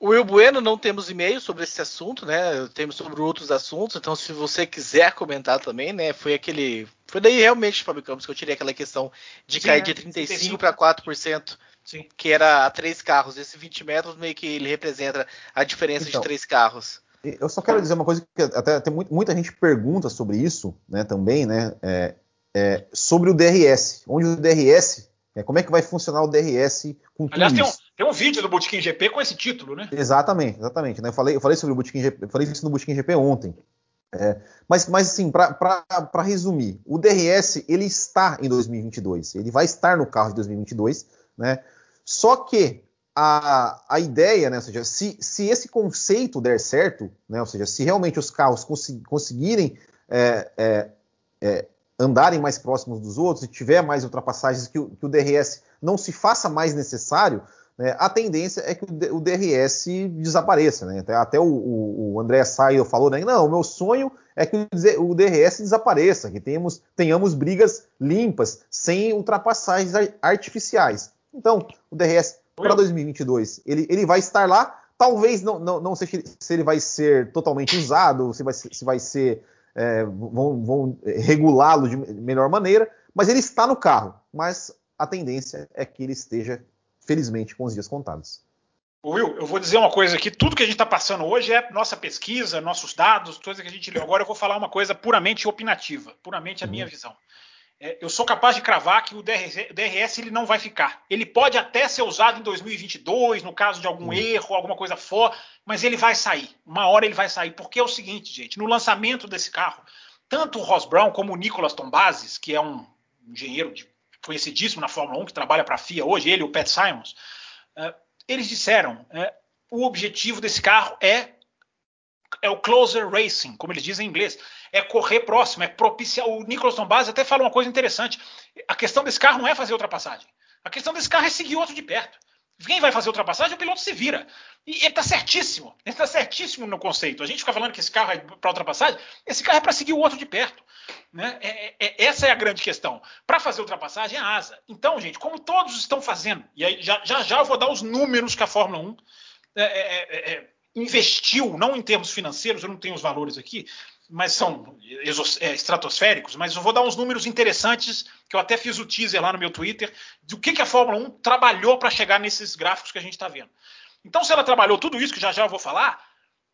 O Will Bueno não temos e-mail sobre esse assunto, né? Temos sobre outros assuntos, então se você quiser comentar também, né? Foi aquele. Foi daí realmente, Fábio Campos, que eu tirei aquela questão de Sim, cair é, de 35 para 4%, Sim. que era a três carros. Esse 20 metros meio que ele representa a diferença então, de três carros. Eu só quero dizer uma coisa que até tem muita gente pergunta sobre isso, né? Também, né? É, é, sobre o DRS, onde o DRS é, como é que vai funcionar o DRS com tudo Aliás, tem um, tem um, vídeo do Bootkin GP com esse título, né? Exatamente, exatamente. Né? Eu, falei, eu falei sobre o Bootkin GP, eu falei isso no Bootkin GP ontem. É, mas, mas assim, para resumir, o DRS ele está em 2022, ele vai estar no carro de 2022, né? Só que a, a ideia, né, ou seja, se, se esse conceito der certo, né, ou seja, se realmente os carros conseguirem é, é, é andarem mais próximos dos outros e tiver mais ultrapassagens que o, que o DRS não se faça mais necessário, né, a tendência é que o, o DRS desapareça. Né? Até, até o, o, o, André Saio falou, né, não, o meu sonho é que o, DRS desapareça, que tenhamos, tenhamos brigas limpas, sem ultrapassagens artificiais. Então, o DRS para 2022, ele, ele vai estar lá, talvez não, não, não sei se ele vai ser totalmente usado, se vai, se vai ser é, vão, vão regulá-lo de melhor maneira, mas ele está no carro. Mas a tendência é que ele esteja, felizmente, com os dias contados. Will, eu vou dizer uma coisa aqui: tudo que a gente está passando hoje é nossa pesquisa, nossos dados, coisa que a gente leu. Agora eu vou falar uma coisa puramente opinativa, puramente a minha uhum. visão é, eu sou capaz de cravar que o DRS, o DRS, ele não vai ficar. Ele pode até ser usado em 2022, no caso de algum uhum. erro, alguma coisa for, mas ele vai sair. Uma hora ele vai sair. Porque é o seguinte, gente: no lançamento desse carro, tanto o Ross Brown como o Nicolas Tombazes, que é um engenheiro de, conhecidíssimo na Fórmula 1, que trabalha para a FIA hoje, ele e o Pat Simons, uh, eles disseram: uh, o objetivo desse carro é é o closer racing, como eles dizem em inglês é correr próximo, é propiciar. O Nicolas Tombazzi até fala uma coisa interessante. A questão desse carro não é fazer ultrapassagem. A questão desse carro é seguir outro de perto. Quem vai fazer ultrapassagem, o piloto se vira. E ele está certíssimo. Ele está certíssimo no conceito. A gente fica falando que esse carro é para ultrapassagem. Esse carro é para seguir o outro de perto. Né? É, é, é essa é a grande questão. Para fazer ultrapassagem é a asa. Então, gente, como todos estão fazendo, e aí já já, já eu vou dar os números que a Fórmula 1 é, é, é, investiu, não em termos financeiros, eu não tenho os valores aqui, mas são é, estratosféricos, mas eu vou dar uns números interessantes, que eu até fiz o teaser lá no meu Twitter, do que, que a Fórmula 1 trabalhou para chegar nesses gráficos que a gente está vendo. Então, se ela trabalhou tudo isso que já já eu vou falar,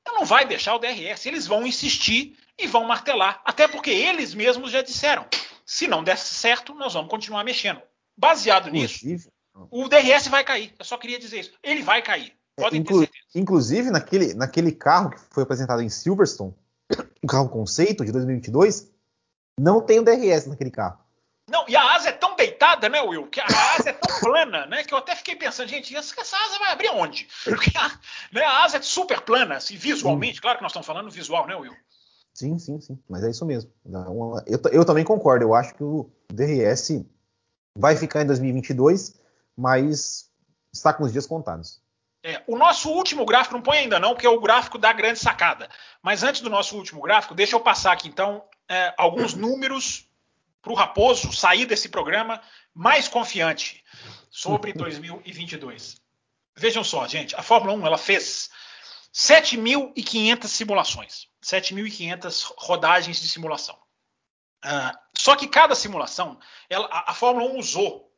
ela não vai deixar o DRS. Eles vão insistir e vão martelar. Até porque eles mesmos já disseram: se não der certo, nós vamos continuar mexendo. Baseado nisso, o DRS vai cair. Eu só queria dizer isso. Ele vai cair. Podem Inclu ter certeza. Inclusive, naquele, naquele carro que foi apresentado em Silverstone, um carro conceito de 2022, não tem o DRS naquele carro. Não, e a asa é tão deitada, né, Will? Que a asa é tão plana, né? Que eu até fiquei pensando, gente, essa, asa vai abrir onde? Porque a, né, a asa é super plana, assim, visualmente. Sim. Claro que nós estamos falando visual, né, Will? Sim, sim, sim. Mas é isso mesmo. Eu, eu também concordo. Eu acho que o DRS vai ficar em 2022, mas está com os dias contados. É, o nosso último gráfico, não põe ainda não, porque é o gráfico da grande sacada. Mas antes do nosso último gráfico, deixa eu passar aqui então é, alguns números para o Raposo sair desse programa mais confiante sobre 2022. Vejam só, gente, a Fórmula 1 ela fez 7.500 simulações, 7.500 rodagens de simulação. Uh, só que cada simulação, ela, a, a Fórmula 1 usou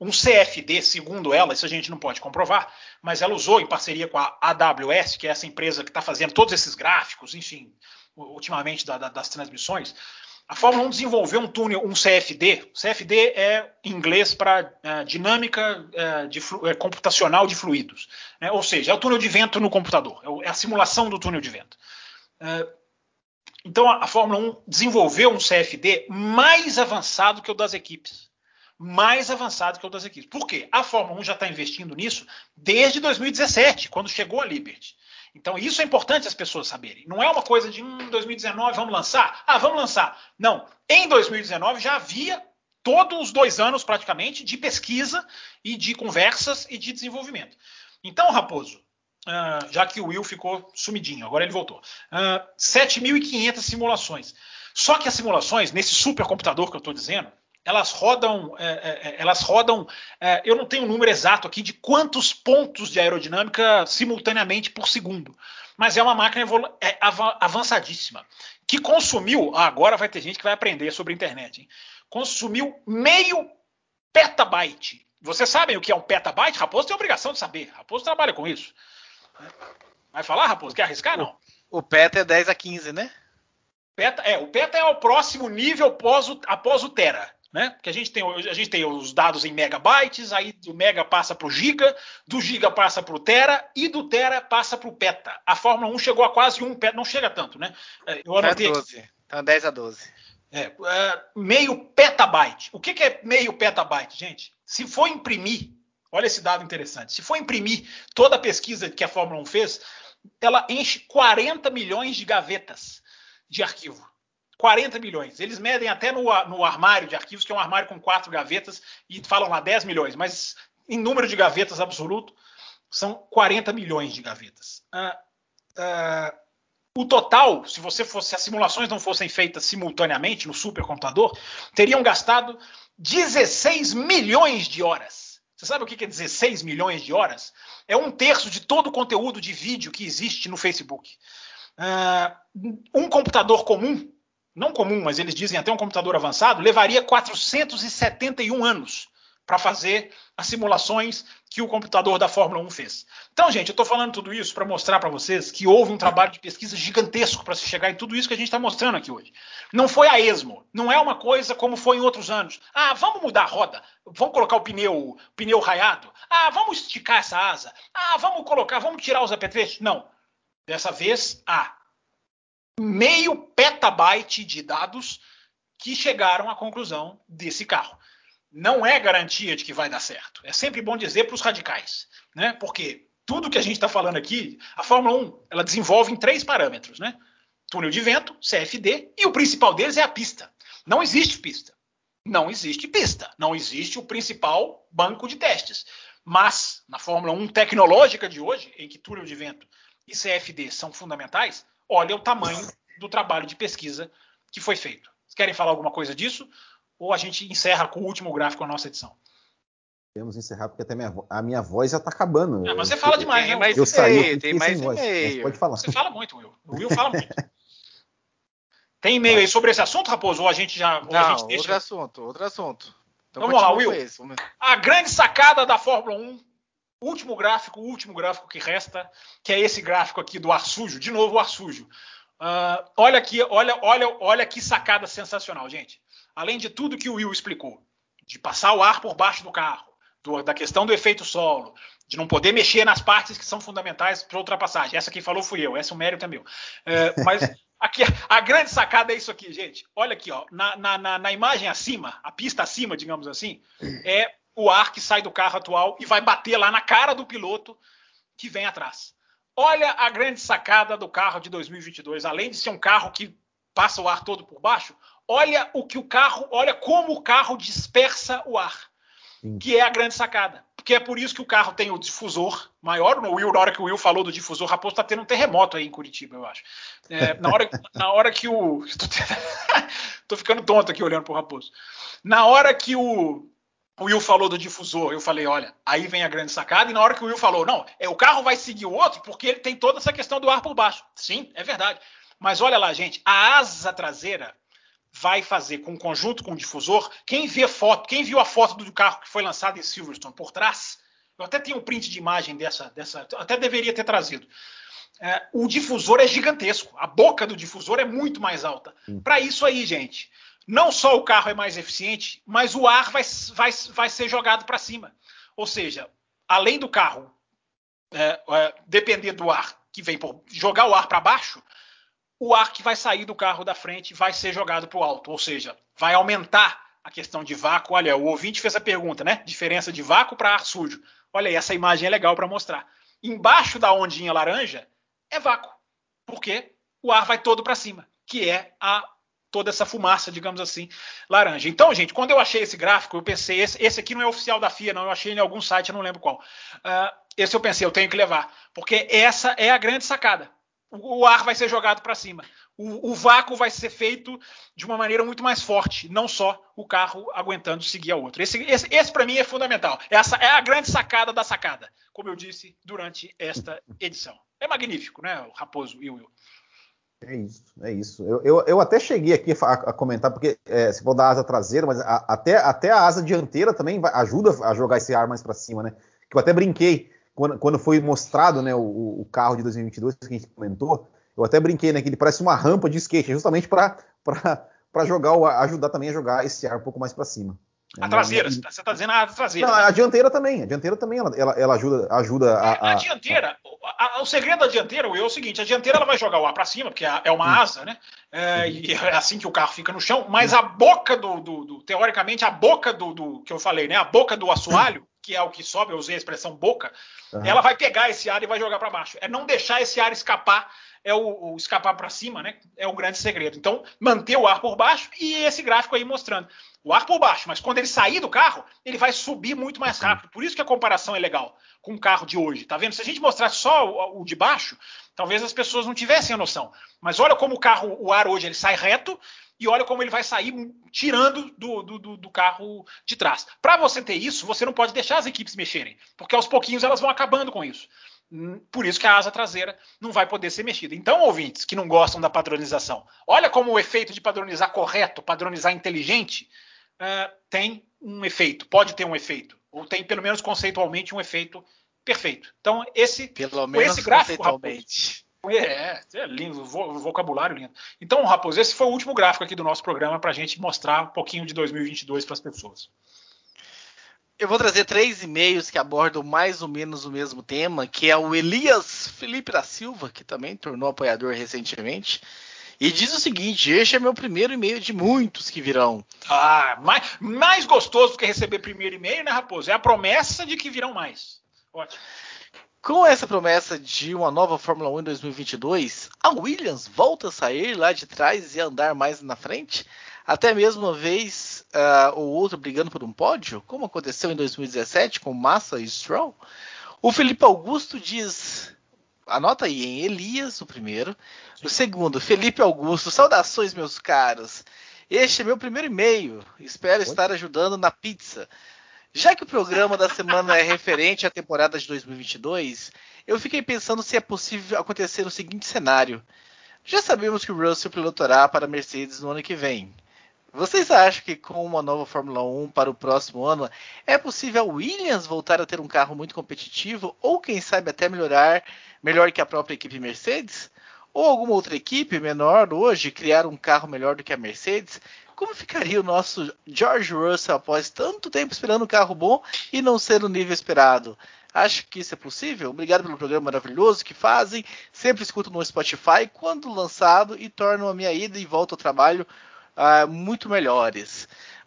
um CFD, segundo ela, isso a gente não pode comprovar, mas ela usou em parceria com a AWS, que é essa empresa que está fazendo todos esses gráficos, enfim, ultimamente da, da, das transmissões. A Fórmula 1 desenvolveu um túnel, um CFD. CFD é inglês para é, dinâmica é, de, é, computacional de fluidos, né? ou seja, é o túnel de vento no computador, é, é a simulação do túnel de vento. É, então a, a Fórmula 1 desenvolveu um CFD mais avançado que o das equipes mais avançado que outras equipes. Por quê? A Fórmula 1 já está investindo nisso desde 2017, quando chegou a Liberty. Então, isso é importante as pessoas saberem. Não é uma coisa de hum, 2019, vamos lançar? Ah, vamos lançar. Não. Em 2019 já havia todos os dois anos, praticamente, de pesquisa e de conversas e de desenvolvimento. Então, Raposo, uh, já que o Will ficou sumidinho, agora ele voltou. Uh, 7.500 simulações. Só que as simulações, nesse supercomputador que eu estou dizendo, elas rodam, é, é, é elas rodam. É, eu não tenho o um número exato aqui de quantos pontos de aerodinâmica simultaneamente por segundo, mas é uma máquina é, avançadíssima que consumiu. Ah, agora vai ter gente que vai aprender sobre a internet. Hein? Consumiu meio petabyte. Vocês sabem o que é um petabyte? Raposo tem a obrigação de saber. Raposo trabalha com isso. Vai falar, Raposo? Quer arriscar? Não. O, o peta é 10 a 15, né? Peta, é, o peta é o próximo nível após o, após o tera né? Porque a gente tem, a gente tem os dados em megabytes, aí do mega passa para o giga, do giga passa para o tera e do tera passa para o peta. A Fórmula 1 chegou a quase um peta, não chega tanto, né? É, eu anotei é 12. Então 10 a 12. É, é, meio petabyte. O que, que é meio petabyte, gente? Se for imprimir, olha esse dado interessante. Se for imprimir toda a pesquisa que a Fórmula 1 fez, ela enche 40 milhões de gavetas de arquivo. 40 milhões. Eles medem até no, no armário de arquivos, que é um armário com quatro gavetas, e falam lá 10 milhões, mas em número de gavetas absoluto, são 40 milhões de gavetas. Ah, ah, o total, se você fosse, se as simulações não fossem feitas simultaneamente no supercomputador, teriam gastado 16 milhões de horas. Você sabe o que é 16 milhões de horas? É um terço de todo o conteúdo de vídeo que existe no Facebook. Uh, um computador comum não comum, mas eles dizem até um computador avançado, levaria 471 anos para fazer as simulações que o computador da Fórmula 1 fez. Então, gente, eu estou falando tudo isso para mostrar para vocês que houve um trabalho de pesquisa gigantesco para se chegar em tudo isso que a gente está mostrando aqui hoje. Não foi a esmo, não é uma coisa como foi em outros anos. Ah, vamos mudar a roda, vamos colocar o pneu, pneu raiado. Ah, vamos esticar essa asa. Ah, vamos colocar, vamos tirar os apetrechos. Não. Dessa vez, ah, meio petabyte de dados que chegaram à conclusão desse carro. Não é garantia de que vai dar certo. É sempre bom dizer para os radicais, né? Porque tudo que a gente está falando aqui, a Fórmula 1, ela desenvolve em três parâmetros, né? Túnel de vento, CFD, e o principal deles é a pista. Não existe pista. Não existe pista. Não existe o principal banco de testes. Mas, na Fórmula 1 tecnológica de hoje, em que túnel de vento e CFD são fundamentais, olha o tamanho do trabalho de pesquisa que foi feito. Vocês querem falar alguma coisa disso? Ou a gente encerra com o último gráfico a nossa edição? Podemos encerrar porque até minha, a minha voz já está acabando. Ah, mas você fala demais, né? Mais eu saí, tem mais voz. Pode falar. Você fala muito, Will. O Will fala muito. Tem e-mail aí sobre esse assunto, Raposo? Ou a gente já. Não, a gente deixa... outro assunto, outro assunto. Então, vamos lá, Will. A grande sacada da Fórmula 1 último gráfico, último gráfico que resta, que é esse gráfico aqui do ar sujo. De novo, o ar sujo. Uh, olha aqui, olha, olha, olha que sacada sensacional, gente. Além de tudo que o Will explicou, de passar o ar por baixo do carro, do, da questão do efeito solo, de não poder mexer nas partes que são fundamentais para ultrapassagem. Essa que falou fui eu, essa o mérito é meu. Uh, mas aqui a grande sacada é isso aqui, gente. Olha aqui, ó, na, na, na imagem acima, a pista acima, digamos assim, é o ar que sai do carro atual e vai bater lá na cara do piloto que vem atrás. Olha a grande sacada do carro de 2022. Além de ser um carro que passa o ar todo por baixo, olha o que o carro, olha como o carro dispersa o ar, Sim. que é a grande sacada. Porque é por isso que o carro tem o difusor maior. No Will, na hora que o Will falou do difusor, Raposo está tendo um terremoto aí em Curitiba, eu acho. É, na, hora, na hora que o. Tô ficando tonto aqui olhando pro Raposo. Na hora que o, o Will falou do difusor, eu falei, olha, aí vem a grande sacada, e na hora que o Will falou, não, é o carro vai seguir o outro porque ele tem toda essa questão do ar por baixo. Sim, é verdade. Mas olha lá, gente, a asa traseira vai fazer com o conjunto com o difusor. Quem vê foto, quem viu a foto do carro que foi lançado em Silverstone por trás, eu até tenho um print de imagem dessa, dessa até deveria ter trazido. É, o difusor é gigantesco, a boca do difusor é muito mais alta. Para isso aí, gente, não só o carro é mais eficiente, mas o ar vai, vai, vai ser jogado para cima. Ou seja, além do carro é, é, depender do ar que vem por jogar o ar para baixo, o ar que vai sair do carro da frente vai ser jogado para o alto. Ou seja, vai aumentar a questão de vácuo. Olha, o ouvinte fez a pergunta, né? Diferença de vácuo para ar sujo. Olha aí, essa imagem é legal para mostrar. Embaixo da ondinha laranja é vácuo, porque o ar vai todo para cima, que é a toda essa fumaça, digamos assim, laranja. Então, gente, quando eu achei esse gráfico, eu pensei, esse, esse aqui não é oficial da FIA, não, eu achei em algum site, não lembro qual. Uh, esse eu pensei, eu tenho que levar, porque essa é a grande sacada. O, o ar vai ser jogado para cima. o, o, vácuo vai ser feito de uma maneira muito mais forte, não só o carro aguentando seguir a outra. Esse, esse, esse para mim é fundamental. Essa é a grande sacada da sacada, como eu disse durante esta edição. É magnífico, né, Raposo e Will? É isso, é isso. Eu, eu, eu até cheguei aqui a, a comentar, porque é, se for da asa traseira, mas a, até, até a asa dianteira também vai, ajuda a jogar esse ar mais para cima, né? Que eu até brinquei quando, quando foi mostrado né, o, o, carro de 2022 que a gente comentou. Eu até brinquei, né? Que ele parece uma rampa de skate, justamente para jogar, ajudar também a jogar esse ar um pouco mais para cima. A traseira, você está dizendo a traseira. Não, a dianteira também. A dianteira também ela, ela, ela ajuda, ajuda a, a, a dianteira, a, o segredo da dianteira é o seguinte: a dianteira ela vai jogar o ar para cima, porque é uma hum. asa, né? É, e é assim que o carro fica no chão. Mas a boca do, do, do teoricamente, a boca do, do, que eu falei, né? A boca do assoalho, que é o que sobe, eu usei a expressão boca, uhum. ela vai pegar esse ar e vai jogar para baixo. É não deixar esse ar escapar é o, o escapar para cima, né? É o grande segredo. Então, manter o ar por baixo e esse gráfico aí mostrando o ar por baixo, mas quando ele sair do carro, ele vai subir muito mais rápido. Por isso que a comparação é legal com o carro de hoje. Tá vendo? Se a gente mostrasse só o, o de baixo, talvez as pessoas não tivessem a noção. Mas olha como o carro, o ar hoje, ele sai reto e olha como ele vai sair tirando do, do, do carro de trás. Para você ter isso, você não pode deixar as equipes mexerem, porque aos pouquinhos elas vão acabando com isso. Hum, por isso que a asa traseira não vai poder ser mexida. Então, ouvintes que não gostam da padronização, olha como o efeito de padronizar correto, padronizar inteligente, uh, tem um efeito, pode ter um efeito, ou tem pelo menos conceitualmente um efeito perfeito. Então, esse, pelo menos esse gráfico, conceitualmente. é, é lindo, vocabulário lindo. Então, Raposo, esse foi o último gráfico aqui do nosso programa para a gente mostrar um pouquinho de 2022 para as pessoas. Eu vou trazer três e-mails que abordam mais ou menos o mesmo tema, que é o Elias Felipe da Silva, que também tornou apoiador recentemente. E diz o seguinte: este é meu primeiro e-mail de muitos que virão. Ah, mais, mais gostoso do que receber primeiro e-mail, né, Raposo? É a promessa de que virão mais. Ótimo. Com essa promessa de uma nova Fórmula 1 em 2022, a Williams volta a sair lá de trás e andar mais na frente? Até mesmo uma vez uh, ou outra brigando por um pódio, como aconteceu em 2017 com Massa e Stroll? O Felipe Augusto diz: anota aí, em Elias, o primeiro. O segundo, Felipe Augusto. Saudações, meus caros. Este é meu primeiro e-mail. Espero Oi? estar ajudando na pizza. Já que o programa da semana é referente à temporada de 2022, eu fiquei pensando se é possível acontecer o seguinte cenário. Já sabemos que o Russell pilotará para a Mercedes no ano que vem. Vocês acham que com uma nova Fórmula 1 para o próximo ano é possível a Williams voltar a ter um carro muito competitivo ou quem sabe até melhorar melhor que a própria equipe Mercedes? Ou alguma outra equipe menor hoje criar um carro melhor do que a Mercedes? Como ficaria o nosso George Russell após tanto tempo esperando um carro bom e não ser o nível esperado? Acho que isso é possível. Obrigado pelo programa maravilhoso que fazem. Sempre escuto no Spotify quando lançado e tornam a minha ida e volta ao trabalho uh, muito melhores.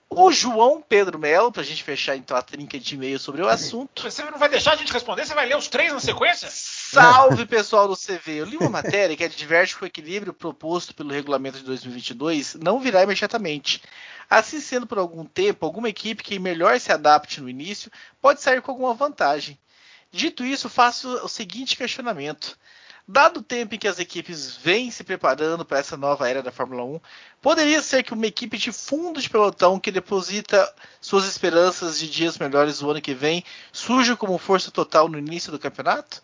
O João Pedro Melo, para a gente fechar então a trinca de e-mail sobre o assunto. Você não vai deixar a gente responder? Você vai ler os três na sequência? Salve pessoal do CV! Eu li uma matéria que adverte que o equilíbrio proposto pelo regulamento de 2022 não virá imediatamente. Assim sendo por algum tempo, alguma equipe que melhor se adapte no início pode sair com alguma vantagem. Dito isso, faço o seguinte questionamento. Dado o tempo em que as equipes vêm se preparando para essa nova era da Fórmula 1, poderia ser que uma equipe de fundo de pelotão que deposita suas esperanças de dias melhores no ano que vem surja como força total no início do campeonato?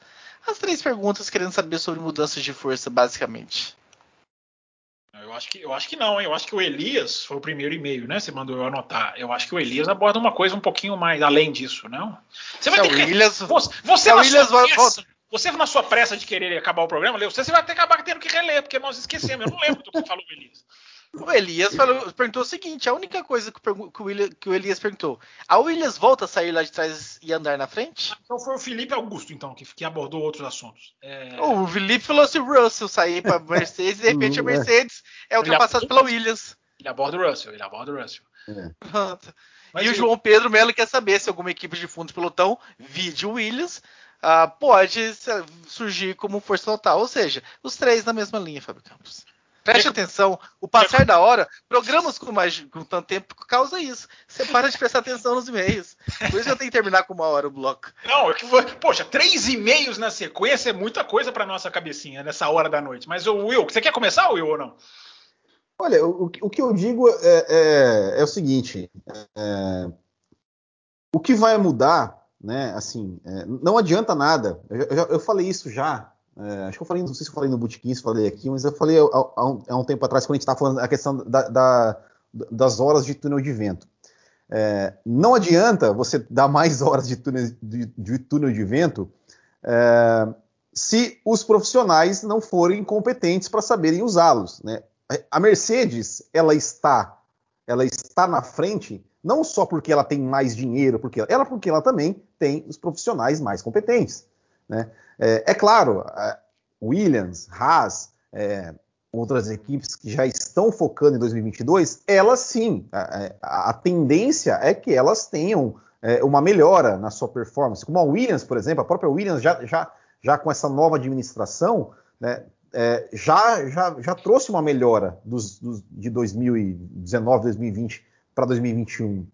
As três perguntas querendo saber sobre mudanças de força, basicamente. Eu acho que, eu acho que não, hein? Eu acho que o Elias foi o primeiro e-mail, né? Você mandou eu anotar. Eu acho que o Elias aborda uma coisa um pouquinho mais além disso, não? Você vai ter que. Williams, você, você, na Williams sua pressa, você, na sua pressa de querer acabar o programa, leu, você vai ter que acabar tendo que reler, porque nós esquecemos. Eu não lembro do que falou o Elias. O Elias falou, perguntou o seguinte: a única coisa que, que, o William, que, o Elias perguntou, a Williams volta a sair lá de trás e andar na frente? Então foi o Felipe Augusto, então, que, que abordou outros assuntos. É... O Felipe falou se o Russell sair para Mercedes, de repente a uhum, é. Mercedes é ultrapassada pela Williams. Ele aborda o Russell, ele aborda o Russell. É. Mas e o João Pedro Melo quer saber se alguma equipe de fundo de pelotão, vídeo Williams, uh, pode surgir como força total. Ou seja, os três na mesma linha, Fábio Campos. Preste atenção, o passar da hora, programas com mais com tanto tempo causa isso. Você para de prestar atenção nos e-mails. Por isso eu tenho que terminar com uma hora o bloco. Não, é que foi, poxa, três e-mails na sequência é muita coisa para nossa cabecinha nessa hora da noite. Mas o Will, você quer começar, Will, ou não? Olha, o, o que eu digo é, é, é o seguinte: é, o que vai mudar, né? Assim, é, não adianta nada. Eu, eu, eu falei isso já é, acho que eu falei, não sei se eu falei no Bootkin, se falei aqui, mas eu falei há, há, um, há um, tempo atrás, quando a gente estava falando a questão da, da, das horas de túnel de vento. É, não adianta você dar mais horas de túnel de, de, túnel de vento é, se os profissionais não forem competentes para saberem usá-los. Né? A Mercedes, ela está, ela está na frente não só porque ela tem mais dinheiro, porque ela, porque ela também tem os profissionais mais competentes. Né? É, é claro, Williams, Haas, é, outras equipes que já estão focando em 2022, elas sim, a, a, a tendência é que elas tenham é, uma melhora na sua performance. Como a Williams, por exemplo, a própria Williams já, já, já com essa nova administração, né, é, já, já, já trouxe uma melhora dos, dos, de 2019, 2020 para 2021.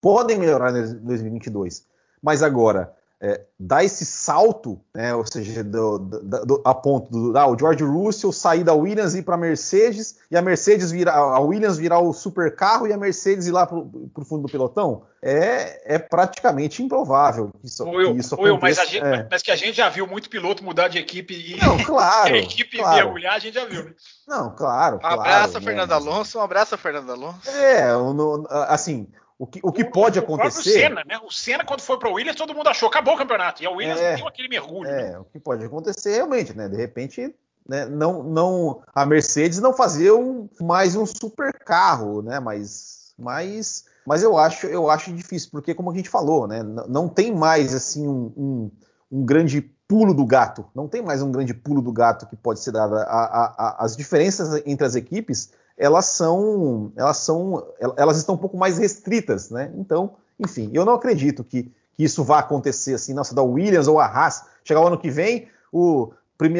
Podem melhorar em 2022. Mas agora, é, dar esse salto, né, ou seja, do, do, do, a ponto do ah, o George Russell sair da Williams e ir para a Mercedes, e a Mercedes virar, a Williams virar o super carro e a Mercedes ir lá para o fundo do pelotão, é, é praticamente improvável que isso, Will, que isso Will, mas, gente, é. mas, que a gente já viu muito piloto mudar de equipe e Não, claro, a equipe claro. mergulhar, a gente já viu, né? Não, claro. Um abraço, claro, Fernando né, Alonso, um abraço, Fernando Alonso. É, no, assim, o que, o que o, pode o acontecer. O Senna, né? O Senna, quando foi para o Williams, todo mundo achou acabou o campeonato. E a Williams é, deu aquele mergulho. É, né? o que pode acontecer realmente, né? De repente, né, não, não, a Mercedes não fazer um, mais um super carro, né? Mas, mas, mas eu acho, eu acho difícil, porque como a gente falou, né? Não, não tem mais assim um, um, um, grande pulo do gato. Não tem mais um grande pulo do gato que pode ser dado. A, a, a, as diferenças entre as equipes elas são, elas são, elas estão um pouco mais restritas, né? Então, enfim, eu não acredito que, que isso vá acontecer assim, nossa, da Williams ou a Haas chegar o ano que vem, o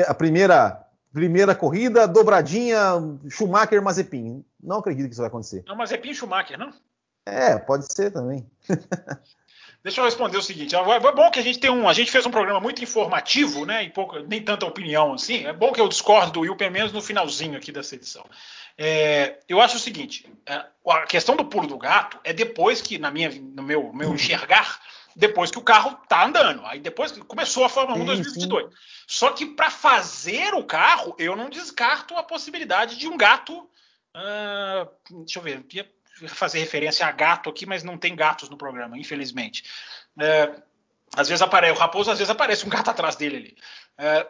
a primeira primeira corrida, dobradinha, Schumacher, Mazepin. Não acredito que isso vai acontecer. Não, Mazepin e Schumacher, não? É, pode ser também. Deixa eu responder o seguinte. É bom que a gente tem um. A gente fez um programa muito informativo, né? E pouco, nem tanta opinião assim. É bom que eu discordo do Will, pelo menos no finalzinho aqui dessa edição. É, eu acho o seguinte: é, a questão do pulo do gato é depois que, na minha, no meu, meu enxergar, depois que o carro tá andando. Aí depois que começou a Fórmula 1 2022. Sim. Só que para fazer o carro, eu não descarto a possibilidade de um gato. Uh, deixa eu ver, fazer referência a gato aqui, mas não tem gatos no programa, infelizmente. É, às vezes aparece o raposo, às vezes aparece um gato atrás dele ali. É,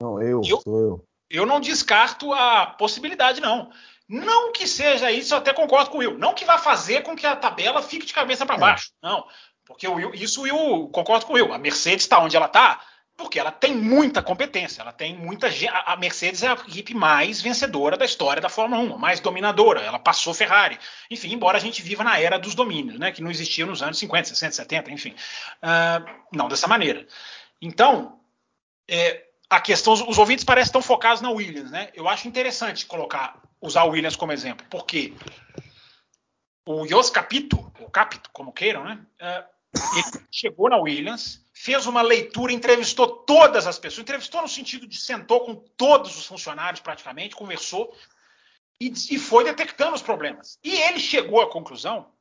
não, eu, eu, sou eu. Eu não descarto a possibilidade, não. Não que seja isso, eu até concordo com o Will. Não que vá fazer com que a tabela fique de cabeça para é. baixo. Não. Porque o Will, isso o Will, concordo com o Will. A Mercedes está onde ela está, porque ela tem muita competência, ela tem muita a Mercedes é a equipe mais vencedora da história da Fórmula 1, mais dominadora, ela passou Ferrari. Enfim, embora a gente viva na era dos domínios, né, que não existia nos anos 50, 60, 70, enfim. Uh, não dessa maneira. Então, é, a questão, os ouvintes parecem tão focados na Williams, né? Eu acho interessante colocar, usar o Williams como exemplo, porque o Jos Capito, ou Capito, como queiram, né? Uh, ele chegou na Williams, fez uma leitura, entrevistou todas as pessoas, entrevistou no sentido de sentou com todos os funcionários praticamente, conversou e, e foi detectando os problemas. E ele chegou à conclusão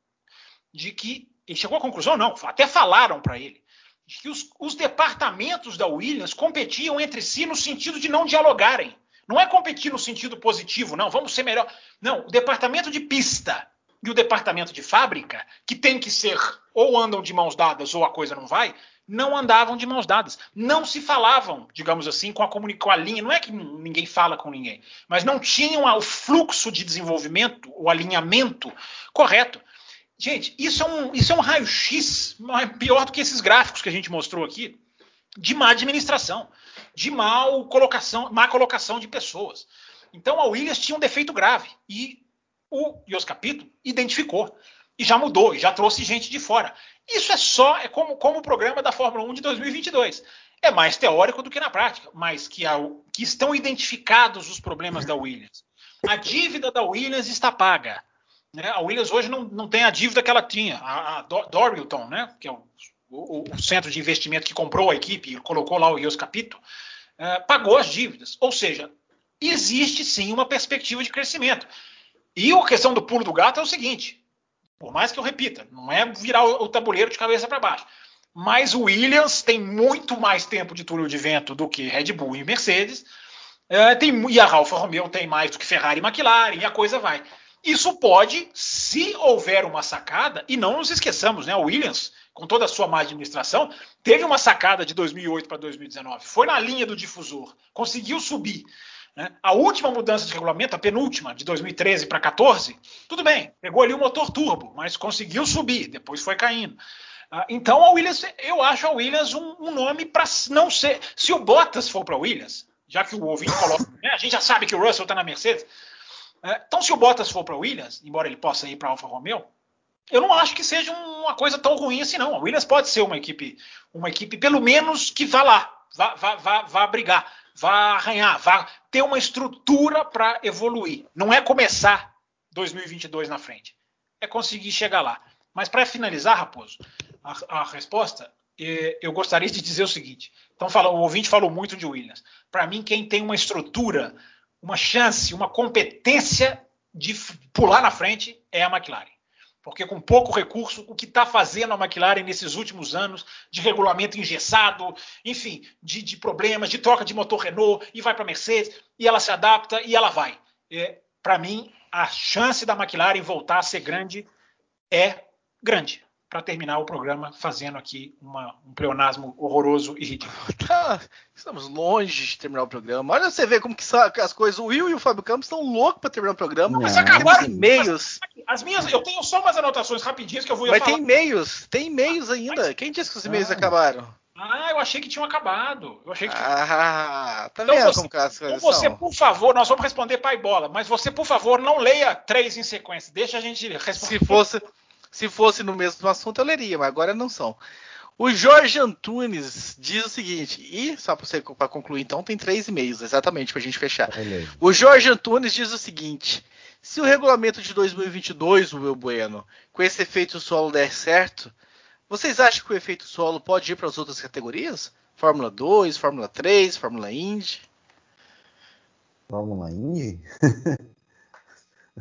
de que ele chegou à conclusão, não, até falaram para ele de que os, os departamentos da Williams competiam entre si no sentido de não dialogarem. Não é competir no sentido positivo, não, vamos ser melhor. Não, o departamento de pista e o departamento de fábrica, que tem que ser ou andam de mãos dadas ou a coisa não vai, não andavam de mãos dadas. Não se falavam, digamos assim, com a, com a linha. Não é que ninguém fala com ninguém, mas não tinham o fluxo de desenvolvimento, o alinhamento correto. Gente, isso é um, isso é um raio-x pior do que esses gráficos que a gente mostrou aqui, de má administração, de mal colocação, má colocação de pessoas. Então a Williams tinha um defeito grave e o Jos Capito identificou e já mudou, e já trouxe gente de fora. Isso é só, é como, como o programa da Fórmula 1 de 2022. É mais teórico do que na prática, mas que, que estão identificados os problemas da Williams. a dívida da Williams está paga. Né? A Williams hoje não, não tem a dívida que ela tinha. A, a Dorilton, né? que é o, o, o, centro de investimento que comprou a equipe e colocou lá o Ios Capito, é, pagou as dívidas. Ou seja, existe sim uma perspectiva de crescimento. E a questão do pulo do gato é o seguinte: por mais que eu repita, não é virar o, o tabuleiro de cabeça para baixo. Mas o Williams tem muito mais tempo de túnel de vento do que Red Bull e Mercedes. É, tem, e a Alfa Romeo tem mais do que Ferrari e McLaren, e a coisa vai. Isso pode, se houver uma sacada, e não nos esqueçamos, né? A Williams, com toda a sua má administração, teve uma sacada de 2008 para 2019. Foi na linha do difusor, conseguiu subir. Né? A última mudança de regulamento, a penúltima, de 2013 para 14, tudo bem, pegou ali o motor turbo, mas conseguiu subir, depois foi caindo. Ah, então a Williams, eu acho a Williams um, um nome para não ser. Se o Bottas for para a Williams, já que o ouvinte coloca, né? a gente já sabe que o Russell está na Mercedes, é, então, se o Bottas for para Williams, embora ele possa ir para a Alfa Romeo, eu não acho que seja uma coisa tão ruim assim, não. A Williams pode ser uma equipe, uma equipe pelo menos que vá lá, vá, vá, vá, vá brigar, vá arranhar, vá ter uma estrutura para evoluir. Não é começar 2022 na frente, é conseguir chegar lá. Mas para finalizar, Raposo, a, a resposta, é, eu gostaria de dizer o seguinte. Então, fala, o ouvinte falou muito de Williams. Para mim, quem tem uma estrutura uma chance, uma competência de pular na frente é a McLaren. Porque com pouco recurso, o que está fazendo a McLaren nesses últimos anos de regulamento engessado, enfim, de, de problemas, de troca de motor Renault, e vai para a Mercedes, e ela se adapta e ela vai. É, para mim, a chance da McLaren voltar a ser grande é grande para terminar o programa fazendo aqui uma, um pleonasmo horroroso e ridículo. Tá, estamos longe de terminar o programa. Olha você vê como que as coisas. O Will e o Fábio Campos estão loucos para terminar o programa. Mas acabaram e-mails. As, as, minhas, eu tenho só umas anotações rapidinhas que eu vou Mas tem e-mails, tem e-mails ainda. Mas... Quem disse que os e-mails ah. acabaram? Ah, eu achei que tinham acabado. Eu achei que Ah, tá então vendo você, como que as coisas então você, por favor, nós vamos responder pai bola, mas você, por favor, não leia três em sequência. Deixa a gente responder. Se fosse, se fosse no mesmo assunto, eu leria, mas agora não são. O Jorge Antunes diz o seguinte, e só para concluir, então, tem três e-mails, exatamente, para a gente fechar. O Jorge Antunes diz o seguinte: se o regulamento de 2022, o meu Bueno, com esse efeito solo der certo, vocês acham que o efeito solo pode ir para as outras categorias? Fórmula 2, Fórmula 3, Fórmula Indy? Fórmula Indy?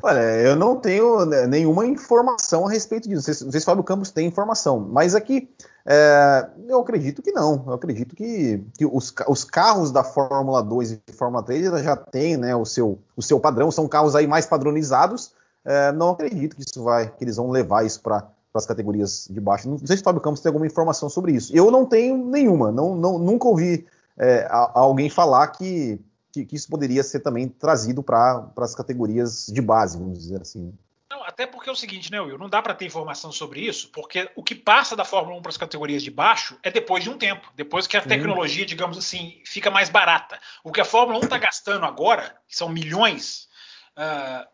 Olha, eu não tenho né, nenhuma informação a respeito disso. Não sei, se o Fábio Campos tem informação, mas aqui é, eu acredito que não. Eu acredito que, que os, os, carros da Fórmula 2 e Fórmula 3 já têm né, o, seu, o seu padrão, são carros aí mais padronizados. É, não acredito que isso vai, que eles vão levar isso para as categorias de baixo. Não sei se o Fábio Campos tem alguma informação sobre isso. Eu não tenho nenhuma, não, não nunca ouvi é, a, alguém falar que que, que isso poderia ser também trazido para as categorias de base, vamos dizer assim. Não, até porque é o seguinte, né, Will? Não dá para ter informação sobre isso, porque o que passa da Fórmula 1 para as categorias de baixo é depois de um tempo, depois que a tecnologia, digamos assim, fica mais barata. O que a Fórmula 1 está gastando agora, que são milhões, uh,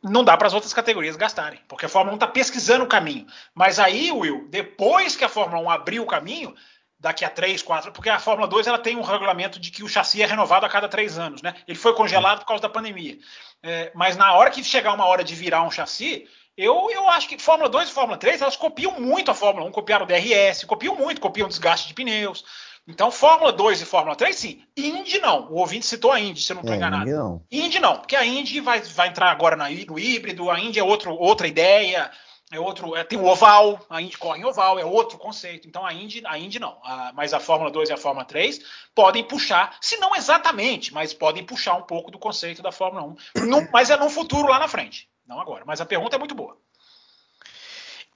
não dá para as outras categorias gastarem, porque a Fórmula 1 está pesquisando o caminho. Mas aí, Will, depois que a Fórmula 1 abriu o caminho, daqui a três, quatro, porque a Fórmula 2 ela tem um regulamento de que o chassi é renovado a cada três anos, né? Ele foi congelado por causa da pandemia. É, mas na hora que chegar uma hora de virar um chassi, eu, eu acho que Fórmula 2 e Fórmula 3 elas copiam muito a Fórmula 1, copiaram o DRS, copiam muito, copiam desgaste de pneus. Então, Fórmula 2 e Fórmula 3, sim. Indy não. O ouvinte citou a Indy, se eu não estou é, enganado. Indy não. Indy não, porque a Indy vai, vai entrar agora na, no híbrido, a Indy é outro, outra ideia é outro, é, tem o oval, a Indy corre em oval, é outro conceito. Então a Indy, a Indy não, a, mas a Fórmula 2 e a Fórmula 3 podem puxar, se não exatamente, mas podem puxar um pouco do conceito da Fórmula 1, no, mas é no futuro lá na frente, não agora. Mas a pergunta é muito boa.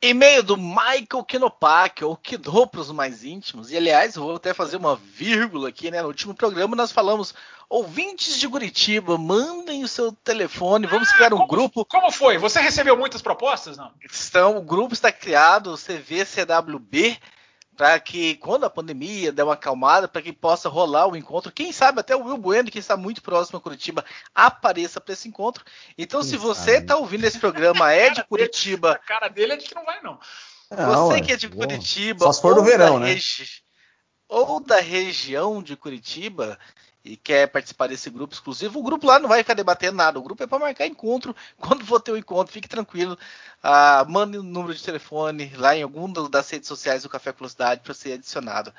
E-mail do Michael Kenopak, ou Kino para os mais íntimos. E aliás, vou até fazer uma vírgula aqui, né? No último programa nós falamos ouvintes de Curitiba, mandem o seu telefone, vamos ah, criar um como, grupo. Como foi? Você recebeu muitas propostas, não? Estão, o grupo está criado, o CVCWB para que quando a pandemia der uma acalmada, para que possa rolar o encontro, quem sabe até o Will Bueno, que está muito próximo a Curitiba, apareça para esse encontro. Então, quem se você está ouvindo esse programa, é de Curitiba. a cara dele é de que não vai, não. não você que é de Curitiba. Só se for do verão, né? Ou da região de Curitiba, e quer participar desse grupo exclusivo, o grupo lá não vai ficar debatendo nada. O grupo é para marcar encontro. Quando for ter o um encontro, fique tranquilo. Ah, mande o um número de telefone lá em algum das redes sociais do Café Velocidade para ser adicionado.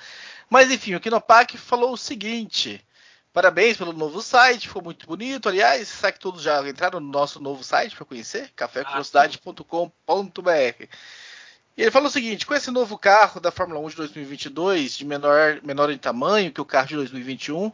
Mas enfim, o Kinopak falou o seguinte. Parabéns pelo novo site, ficou muito bonito. Aliás, será que todos já entraram no nosso novo site para conhecer? cafévelocidade.com.br. E ele falou o seguinte: com esse novo carro da Fórmula 1 de 2022, de menor, menor em tamanho que o carro de 2021,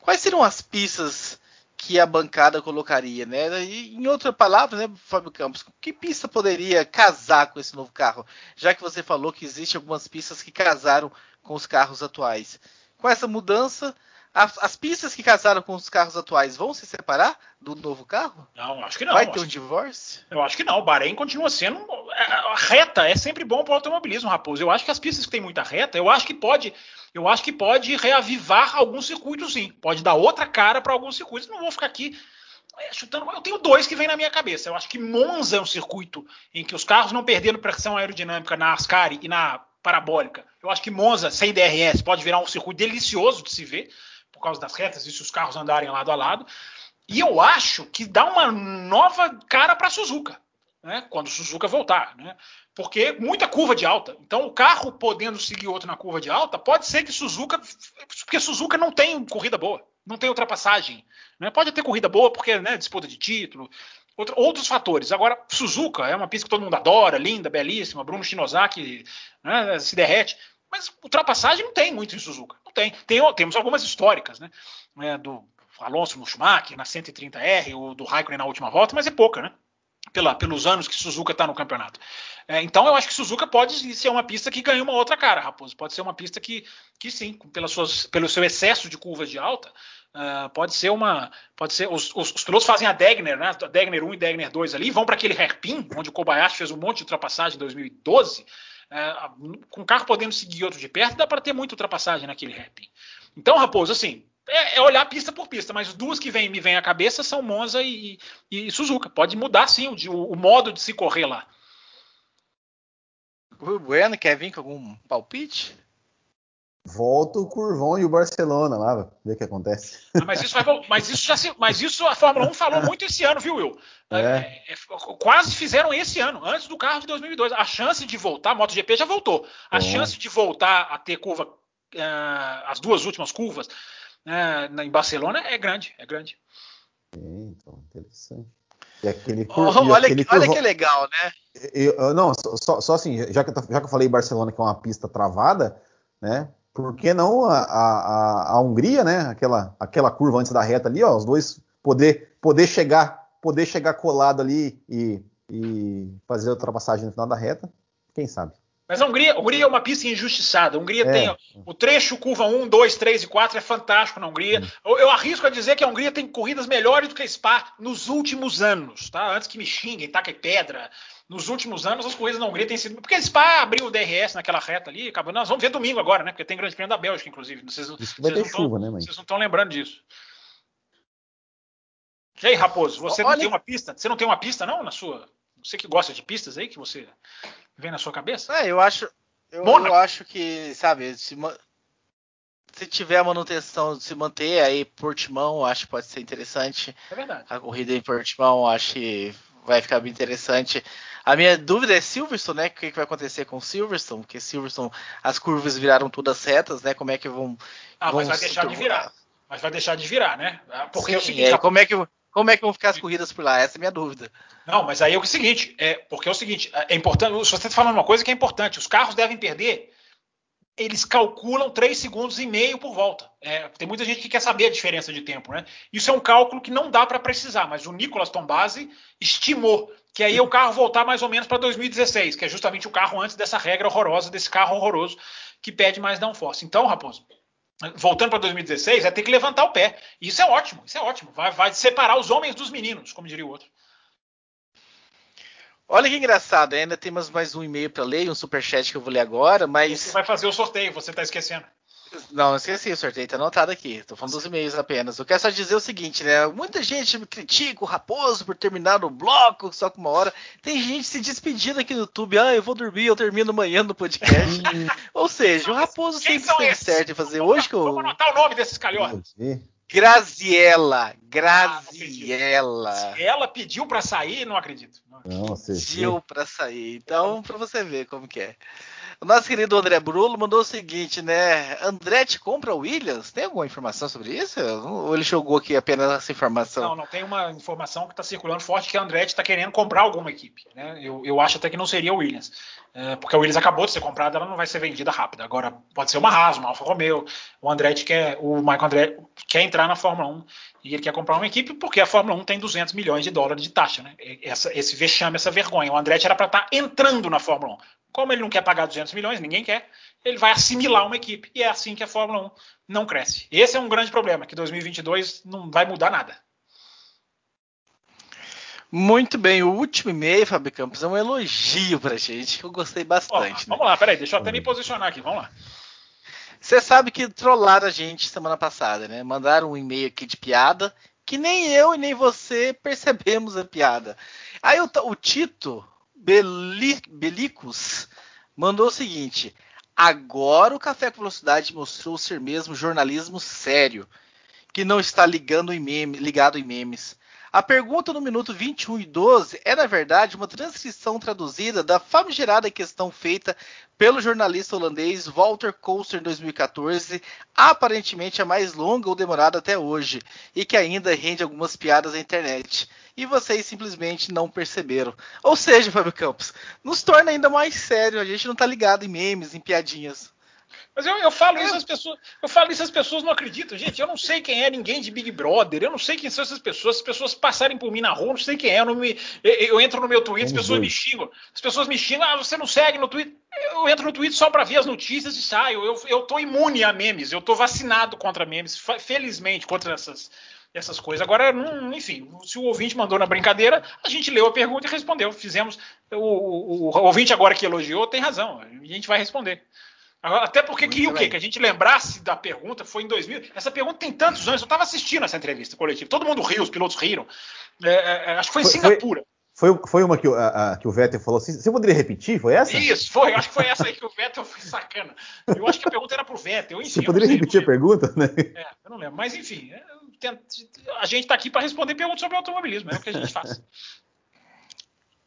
quais seriam as pistas que a bancada colocaria, né? E, em outra palavra, né, Fábio Campos, que pista poderia casar com esse novo carro? Já que você falou que existem algumas pistas que casaram com os carros atuais. Com essa mudança, as, as, pistas que casaram com os carros atuais vão se separar do novo carro? Não, acho que não. Vai ter um divórcio? Eu acho que não. O Bahrein continua sendo. É, a reta é sempre bom para o automobilismo, Raposo. Eu acho que as pistas que têm muita reta, eu acho que pode. Eu acho que pode reavivar alguns circuitos, sim. Pode dar outra cara para alguns circuitos. Não vou ficar aqui é, chutando. Eu tenho dois que vêm na minha cabeça. Eu acho que Monza é um circuito em que os carros não perderam pressão aerodinâmica na Ascari e na parabólica. Eu acho que Monza, sem DRS, pode virar um circuito delicioso de se ver por causa das retas e se os carros andarem lado a lado. E eu acho que dá uma nova cara para Suzuka, né? quando Suzuka voltar. Né? Porque muita curva de alta. Então, o carro podendo seguir outro na curva de alta, pode ser que Suzuka. Porque Suzuka não tem corrida boa, não tem ultrapassagem. Né? Pode ter corrida boa porque né, disputa de título, outro, outros fatores. Agora, Suzuka é uma pista que todo mundo adora, linda, belíssima. Bruno Shinosaki né, se derrete. Mas ultrapassagem não tem muito em Suzuka. Não tem. tem temos algumas históricas, né? É, do Alonso no Schumacher, na 130R, ou do Raikkonen na última volta, mas é pouca, né? Pela, pelos anos que Suzuka está no campeonato. É, então eu acho que Suzuka pode ser uma pista que ganha uma outra cara, Raposo. Pode ser uma pista que, que sim, pelas suas, pelo seu excesso de curvas de alta, uh, pode ser uma. Pode ser. Os, os, os, pilotos fazem a Degner, né? A Degner 1 e Degner 2 ali, vão para aquele hairpin, onde o Kobayashi fez um monte de ultrapassagem em 2012. É, com o carro podendo seguir outro de perto, dá para ter muita ultrapassagem naquele hairpin. Então, Raposo, assim, é, é, olhar pista por pista, mas duas que vem, me vêm à cabeça são Monza e, e, e Suzuka. Pode mudar sim o, o, modo de se correr lá. O Bueno quer vir com algum palpite? Volta o Curvão e o Barcelona lá, ver o que acontece. Ah, mas, isso vai, mas, isso já se, mas isso a Fórmula 1 falou muito esse ano, viu, Will? É. É, é, quase fizeram esse ano, antes do carro de 2002. A chance de voltar, a MotoGP já voltou. A Bom. chance de voltar a ter curva, uh, as duas últimas curvas uh, em Barcelona é grande, é grande. Então, interessante. E aquele, oh, e olha, aquele que, olha que legal, né? Eu, eu, não, só, só, assim, já que, já que eu falei Barcelona, que é uma pista travada, né? Por que não a, a, a, Hungria, né? Aquela, aquela curva antes da reta ali, ó, os dois poder, poder chegar, poder chegar colado ali e, e fazer a ultrapassagem no final da reta, quem sabe? Mas a Hungria, a Hungria é uma pista injustiçada. A Hungria é. tem o trecho curva 1, 2, 3 e 4 é fantástico na Hungria. Eu, eu, arrisco a dizer que a Hungria tem corridas melhores do que a Spa nos últimos anos, tá? Antes que me xinguem, taquem pedra, nos últimos anos as corridas na Hungria têm sido. Porque a Spa abriu o DRS naquela reta ali, acabou. Nós vamos ver domingo agora, né? Porque tem Grande Prêmio da Bélgica, inclusive. Vocês, Isso vai ter chuva, tão, né, mãe? Vocês não estão lembrando disso. E aí, Raposo, você Olha... não tem uma pista? Você não tem uma pista, não, na sua. Você que gosta de pistas aí, que você vem na sua cabeça? É, eu acho. Eu, eu acho que, sabe, se, se tiver a manutenção de se manter aí Portimão, acho que pode ser interessante. É verdade. A corrida em Portimão, acho que vai ficar bem interessante. A minha dúvida é Silverstone, né? O que, vai acontecer com Silverstone? Porque Silverstone, as curvas viraram todas retas, né? Como é que vão. Ah, vão mas vai deixar de virar. Mas vai deixar de virar, né? Porque Sim, é o seguinte. É, como, é que, como é que vão ficar as corridas por lá? Essa é a minha dúvida. Não, mas aí é o seguinte, é, porque é o seguinte, é importante. Se você está falando uma coisa que é importante, os carros devem perder eles calculam 3 segundos e meio por volta. É, tem muita gente que quer saber a diferença de tempo, né? Isso é um cálculo que não dá para precisar, mas o Nicolas Tombasi estimou que aí é o carro voltar mais ou menos para 2016, que é justamente o carro antes dessa regra horrorosa, desse carro horroroso que pede mais downforce. Então, Raposo, voltando para 2016, é ter que levantar o pé. Isso é ótimo, isso é ótimo. Vai, vai separar os homens dos meninos, como diria o outro. Olha que engraçado, ainda temos mais um e-mail para ler, um superchat que eu vou ler agora, mas. Você vai fazer o sorteio, você está esquecendo. Não, não esqueci, o sorteio está anotado aqui. Estou falando dos e-mails apenas. Eu quero só dizer o seguinte, né? Muita gente me critica o Raposo por terminar o bloco só com uma hora. Tem gente se despedindo aqui no YouTube. Ah, eu vou dormir, eu termino amanhã no podcast. Ou seja, o Raposo Quem sempre esteve certo em fazer. Hoje que eu. Vamos anotar o nome desses calhotas. Graziella. Graziella. Se ela pediu para sair, não acredito. Não, você Pediu para sair. Então, para você ver como que é. O nosso querido André Brulo mandou o seguinte, né? Andretti compra Williams? Tem alguma informação sobre isso? Ou ele jogou aqui apenas essa informação? Não, não. Tem uma informação que está circulando forte que a Andretti está querendo comprar alguma equipe. Né? Eu, eu acho até que não seria o Williams. É, porque a Williams acabou de ser comprada, ela não vai ser vendida rápido. Agora, pode ser uma Haas, uma Alfa Romeo. O Andretti quer, o Michael Andretti quer entrar na Fórmula 1 e ele quer comprar uma equipe porque a Fórmula 1 tem 200 milhões de dólares de taxa. Né? Essa, esse vexame, essa vergonha. O Andretti era para estar tá entrando na Fórmula 1. Como ele não quer pagar 200 milhões, ninguém quer, ele vai assimilar uma equipe. E é assim que a Fórmula 1 não cresce. Esse é um grande problema, que 2022 não vai mudar nada. Muito bem, o último e-mail, Fábio Campos, é um elogio pra gente, que eu gostei bastante. Ó, vamos né? lá, peraí, deixa eu até me posicionar aqui, vamos lá. Você sabe que trollaram a gente semana passada, né? Mandaram um e-mail aqui de piada, que nem eu e nem você percebemos a piada. Aí o, o Tito, Beli, mandou o seguinte: agora o Café com Velocidade mostrou ser mesmo jornalismo sério, que não está ligando em meme, ligado em memes. A pergunta no minuto 21 e 12 é, na verdade, uma transcrição traduzida da famigerada questão feita pelo jornalista holandês Walter Koster em 2014, aparentemente a mais longa ou demorada até hoje, e que ainda rende algumas piadas na internet. E vocês simplesmente não perceberam. Ou seja, Fábio Campos, nos torna ainda mais sério, a gente não está ligado em memes, em piadinhas. Mas eu, eu falo isso, as pessoas, eu falo isso, as pessoas não acreditam. Gente, eu não sei quem é ninguém de Big Brother, eu não sei quem são essas pessoas. As pessoas passarem por mim na rua, eu não sei quem é. Eu, me, eu, eu entro no meu Twitter, as pessoas me xingam. As pessoas me xingam, ah, você não segue no Twitter. Eu entro no Twitter só para ver as notícias e saio. Eu, eu tô imune a memes, eu tô vacinado contra memes, felizmente, contra essas, essas coisas. Agora, não, enfim, se o ouvinte mandou na brincadeira, a gente leu a pergunta e respondeu. Fizemos. O, o, o ouvinte agora que elogiou tem razão. A gente vai responder. Até porque Muito bem. o quê? Que a gente lembrasse da pergunta, foi em 2000. Essa pergunta tem tantos anos, eu estava assistindo essa entrevista coletiva. Todo mundo riu, os pilotos riram. É, é, é acho que foi em Singapura. Foi, foi uma que, a, a, que o Vettel falou assim. Você poderia repetir? Foi essa? Isso, foi. Acho que foi essa aí que o Vettel foi sacana. Eu acho que a pergunta era pro Vettel. Enfim, você poderia repetir a pergunta, né? É, eu não lembro. Mas enfim, a gente está aqui para responder perguntas sobre automobilismo, é o que a gente faz.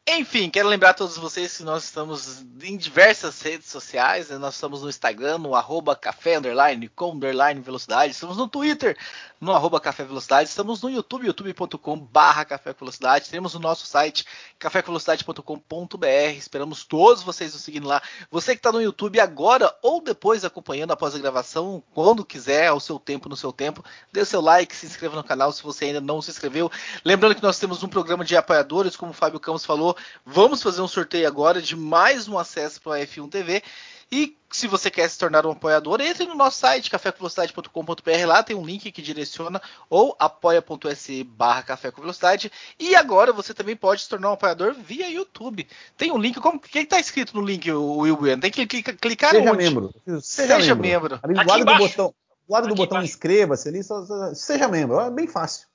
Enfim, quero lembrar a todos vocês que nós estamos em diversas redes sociais. Né? Nós estamos no Instagram, no arroba café underline, com underline velocidade. Estamos no Twitter, no arroba café velocidade. Estamos no YouTube, youtube.com barra café velocidade. Temos o nosso site, cafévelocidade.com.br. Esperamos todos vocês nos seguindo lá. Você que está no YouTube agora ou depois acompanhando após a gravação, quando quiser, ao seu tempo, no seu tempo, dê o seu like, se inscreva no canal se você ainda não se inscreveu. Lembrando que nós temos um programa de apoiadores, como o Fábio Campos falou Vamos fazer um sorteio agora de mais um acesso para a F1 TV. E se você quer se tornar um apoiador, entre no nosso site, cafécomvelocidade.com.br, lá tem um link que direciona, ou apoia.se barra café com velocidade. E agora você também pode se tornar um apoiador via YouTube. Tem um link, como que está escrito no link, o Will Bueno? Tem que clicar, clicar Seja onde? membro. Seja, seja membro. membro. Ali do lado do botão, do lado do botão inscreva-se ali, só, só, seja membro, é bem fácil.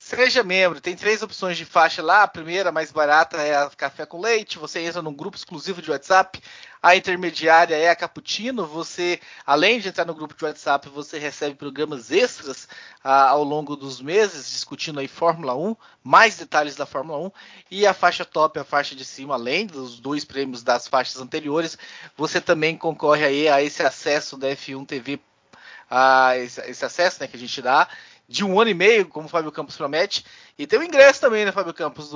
Seja membro, tem três opções de faixa lá. A primeira, mais barata, é a café com leite. Você entra num grupo exclusivo de WhatsApp. A intermediária é a cappuccino. Você, além de entrar no grupo de WhatsApp, você recebe programas extras ah, ao longo dos meses, discutindo aí Fórmula 1, mais detalhes da Fórmula 1. E a faixa top, a faixa de cima, além dos dois prêmios das faixas anteriores, você também concorre aí a esse acesso da F1 TV, a esse, esse acesso né, que a gente dá de um ano e meio, como o Fábio Campos promete. E tem o ingresso também, né, Fábio Campos,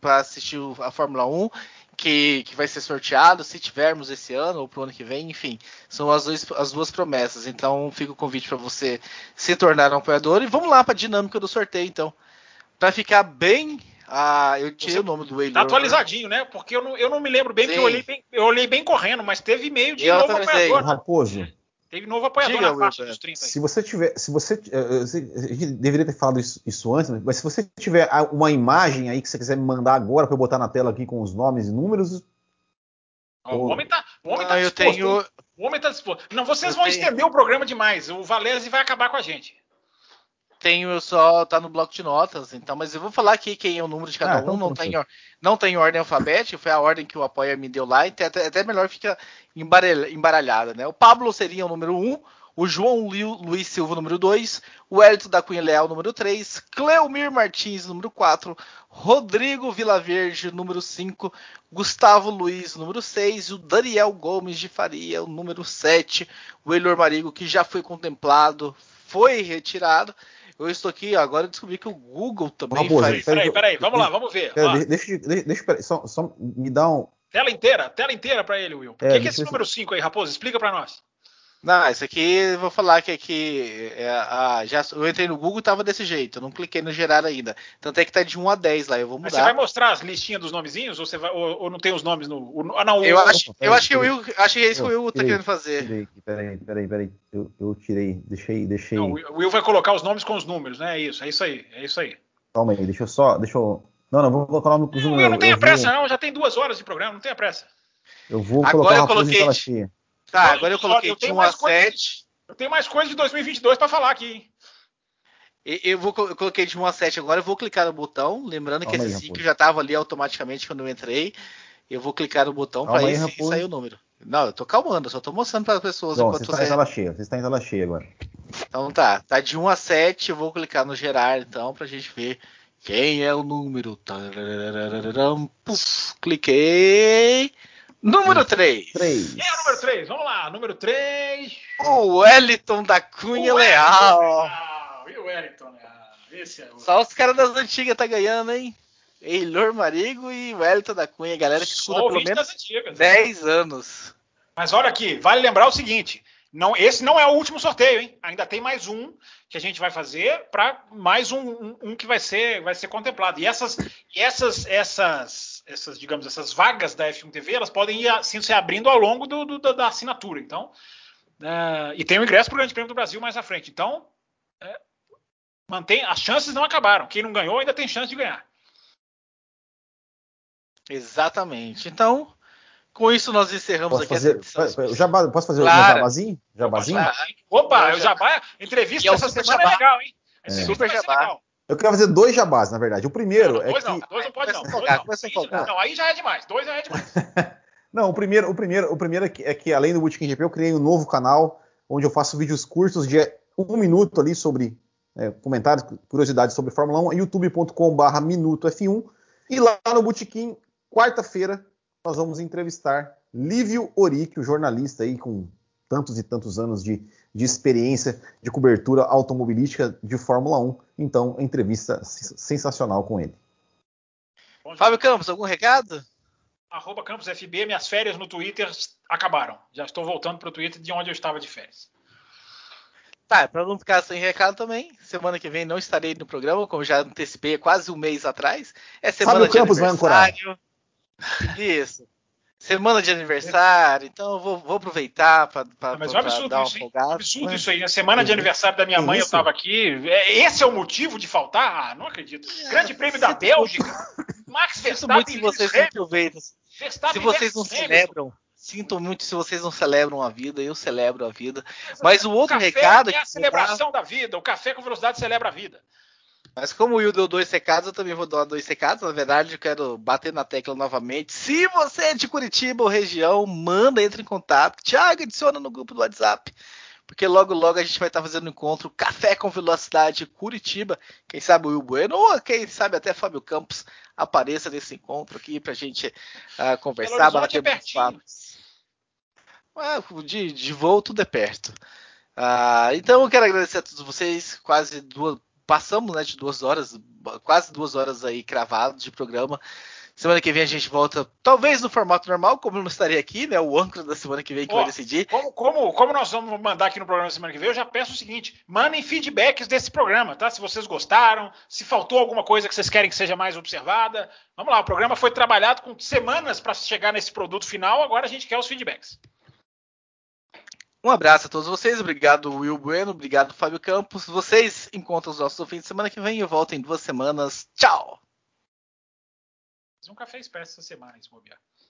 para assistir a Fórmula 1, que, que vai ser sorteado, se tivermos esse ano ou pro ano que vem, enfim. São as, dois, as duas promessas. Então fica o convite para você se tornar um apoiador. E vamos lá para a dinâmica do sorteio, então. Para ficar bem. Ah, eu tirei o nome do Waylor. Tá atualizadinho, né? Porque eu não, eu não me lembro bem, Sim. porque eu olhei bem, eu olhei bem correndo, mas teve e-mail de eu novo apoiador. Raposo. Teve novo apoiador Diga, na faixa dos 30. Se você tiver. Se você. A gente deveria ter falado isso, isso, antes, mas se você tiver uma imagem aí que você quiser me mandar agora para eu botar na tela aqui com os nomes e números. O homem tá, o homem tá ah, disposto. Eu tenho... O homem tá disposto. Não, vocês eu vão tenho... estender o programa demais. O Valese vai acabar com a gente tenho só tá no bloco de notas, então, mas eu vou falar aqui quem é o número de cada ah, um, não tem, não tem ordem alfabética, foi a ordem que o apoia me deu lá, então até, até melhor fica embaralhada, né? O Pablo seria o número 1, o João Luiz Silva, número 2, o Hélito da Cunha Leal, número 3, Cleomir Martins, número 4, Rodrigo Vilaverde, número 5, Gustavo Luiz, número 6, o Daniel Gomes de Faria, o número 7, o Elor Marigo, que já foi contemplado, foi retirado. Eu estou aqui, agora descobri que o Google também Raposo, faz. Peraí, peraí, vamos lá, vamos ver. Pera, deixa, deixa, deixa só, só me dá um. Tela inteira, tela inteira para ele, Will. Por é, que, que é esse número 5 aí, Raposo? Explica para nós. Não, isso aqui vou falar que aqui é, a, já, eu entrei no Google e tava desse jeito, eu não cliquei no gerar ainda. Tanto é que tá de 1 a 10 lá, eu vou mudar. Mas você vai mostrar as listinhas dos nomezinhos ou, você vai, ou, ou não tem os nomes no. O, ah, não, eu, acho, eu acho que o Will, acho que é isso que o Will tá querendo fazer. Tirei, peraí, peraí, peraí. Eu, eu tirei, deixei, deixei. Não, o Will vai colocar os nomes com os números, né? É isso, é isso aí, é isso aí. Calma aí, deixa eu só. Deixa eu. Não, não, vou colocar o nome com os números. Não, não tenha pressa, não, já tem duas horas de programa, não tenha pressa. Eu vou Agora colocar eu coloquei. Tá, agora eu coloquei de 1 a 7. Eu tenho mais coisa de 2022 para falar aqui. Eu, vou, eu coloquei de 1 a 7 agora, eu vou clicar no botão, lembrando que esse 5 já estava ali automaticamente quando eu entrei. Eu vou clicar no botão para sair o número. Não, eu tô calmando, só tô mostrando para as pessoas Bom, enquanto você está em tela cheia, você está em tela cheia agora. Então tá, tá de 1 a 7, eu vou clicar no gerar então pra gente ver quem é o número. Puf, cliquei. Número 3. 3. Quem é o número 3? Vamos lá, número 3. O Wellington da Cunha o Leal. Leal. E o Wellington Leal? Esse é o... Só os caras das antigas tá ganhando, hein? Eilor Marigo e Wellington da Cunha, galera que escuta pelo menos antigas, 10 né? anos. Mas olha aqui, vale lembrar o seguinte: não, esse não é o último sorteio, hein? Ainda tem mais um que a gente vai fazer para mais um, um, um, que vai ser, vai ser contemplado. E essas, essas, essas essas, digamos, essas vagas da F1 TV, elas podem ir assim, se abrindo ao longo do, do, da, assinatura. Então, é, e tem o ingresso para o Grande Prêmio do Brasil mais à frente. Então, é, mantém, as chances não acabaram. Quem não ganhou ainda tem chance de ganhar. Exatamente. Então, com isso nós encerramos posso aqui fazer, essa jabá, Posso fazer claro. o jabazinho? jabazinho? Opa, o jabá, entrevista é essa semana jabá. é legal, hein? É. Super jabá. Legal. Eu queria fazer dois jabás, na verdade. O primeiro não, não, dois é que... não, dois não pode não. Dois não. não, aí já é demais. Dois já é demais. não, o primeiro, o primeiro, o primeiro é que, é que além do Bootkin GP, eu criei um novo canal onde eu faço vídeos curtos de um minuto ali sobre é, comentários, curiosidades sobre Fórmula 1, youtube.com/barra minuto F1 e lá no Bootkin, quarta-feira, nós vamos entrevistar Lívio Oric, o jornalista aí com tantos e tantos anos de, de experiência de cobertura automobilística de Fórmula 1. Então, entrevista sensacional com ele. Fábio Campos, algum recado? Arroba Campos FB, minhas férias no Twitter acabaram. Já estou voltando para o Twitter de onde eu estava de férias. Tá, para não ficar sem recado também, semana que vem não estarei no programa, como já antecipei quase um mês atrás. É semana Fábio de Campos aniversário. vai ancorar. Isso. Semana de aniversário, então eu vou, vou aproveitar para ah, Mas é um absurdo isso, hein? absurdo isso aí. Na semana de aniversário da minha mãe isso? eu estava aqui. É, esse é o motivo de faltar? Ah, não acredito. É, Grande prêmio da Bélgica. Max Verstappen. muito se vocês não aproveitam. Se vocês não celebram, sinto muito se vocês não celebram a vida, eu celebro a vida. Mas o outro o recado. É a celebração da vida. O café com velocidade celebra a vida. Mas como o Will deu dois recados, eu também vou dar dois recados. Na verdade, eu quero bater na tecla novamente. Se você é de Curitiba ou região, manda, entre em contato. Tiago, adiciona no grupo do WhatsApp. Porque logo, logo a gente vai estar fazendo um encontro Café com Velocidade Curitiba. Quem sabe o Will Bueno ou quem sabe até Fábio Campos apareça nesse encontro aqui pra gente uh, conversar, bater papos. Ah, de, de voo tudo é perto. Uh, então eu quero agradecer a todos vocês. Quase duas passamos né, de duas horas, quase duas horas aí cravado de programa. Semana que vem a gente volta, talvez no formato normal, como eu não estaria aqui, né? O âncora da semana que vem que vai decidir. Como, como, como nós vamos mandar aqui no programa da semana que vem, eu já peço o seguinte: mandem feedbacks desse programa, tá? Se vocês gostaram, se faltou alguma coisa que vocês querem que seja mais observada. Vamos lá, o programa foi trabalhado com semanas para chegar nesse produto final, agora a gente quer os feedbacks. Um abraço a todos vocês, obrigado Will Bueno, obrigado Fábio Campos. Vocês encontram os nossos fim de semana que vem. Eu volto em duas semanas. Tchau! Um café expresso essa semana, se bobear.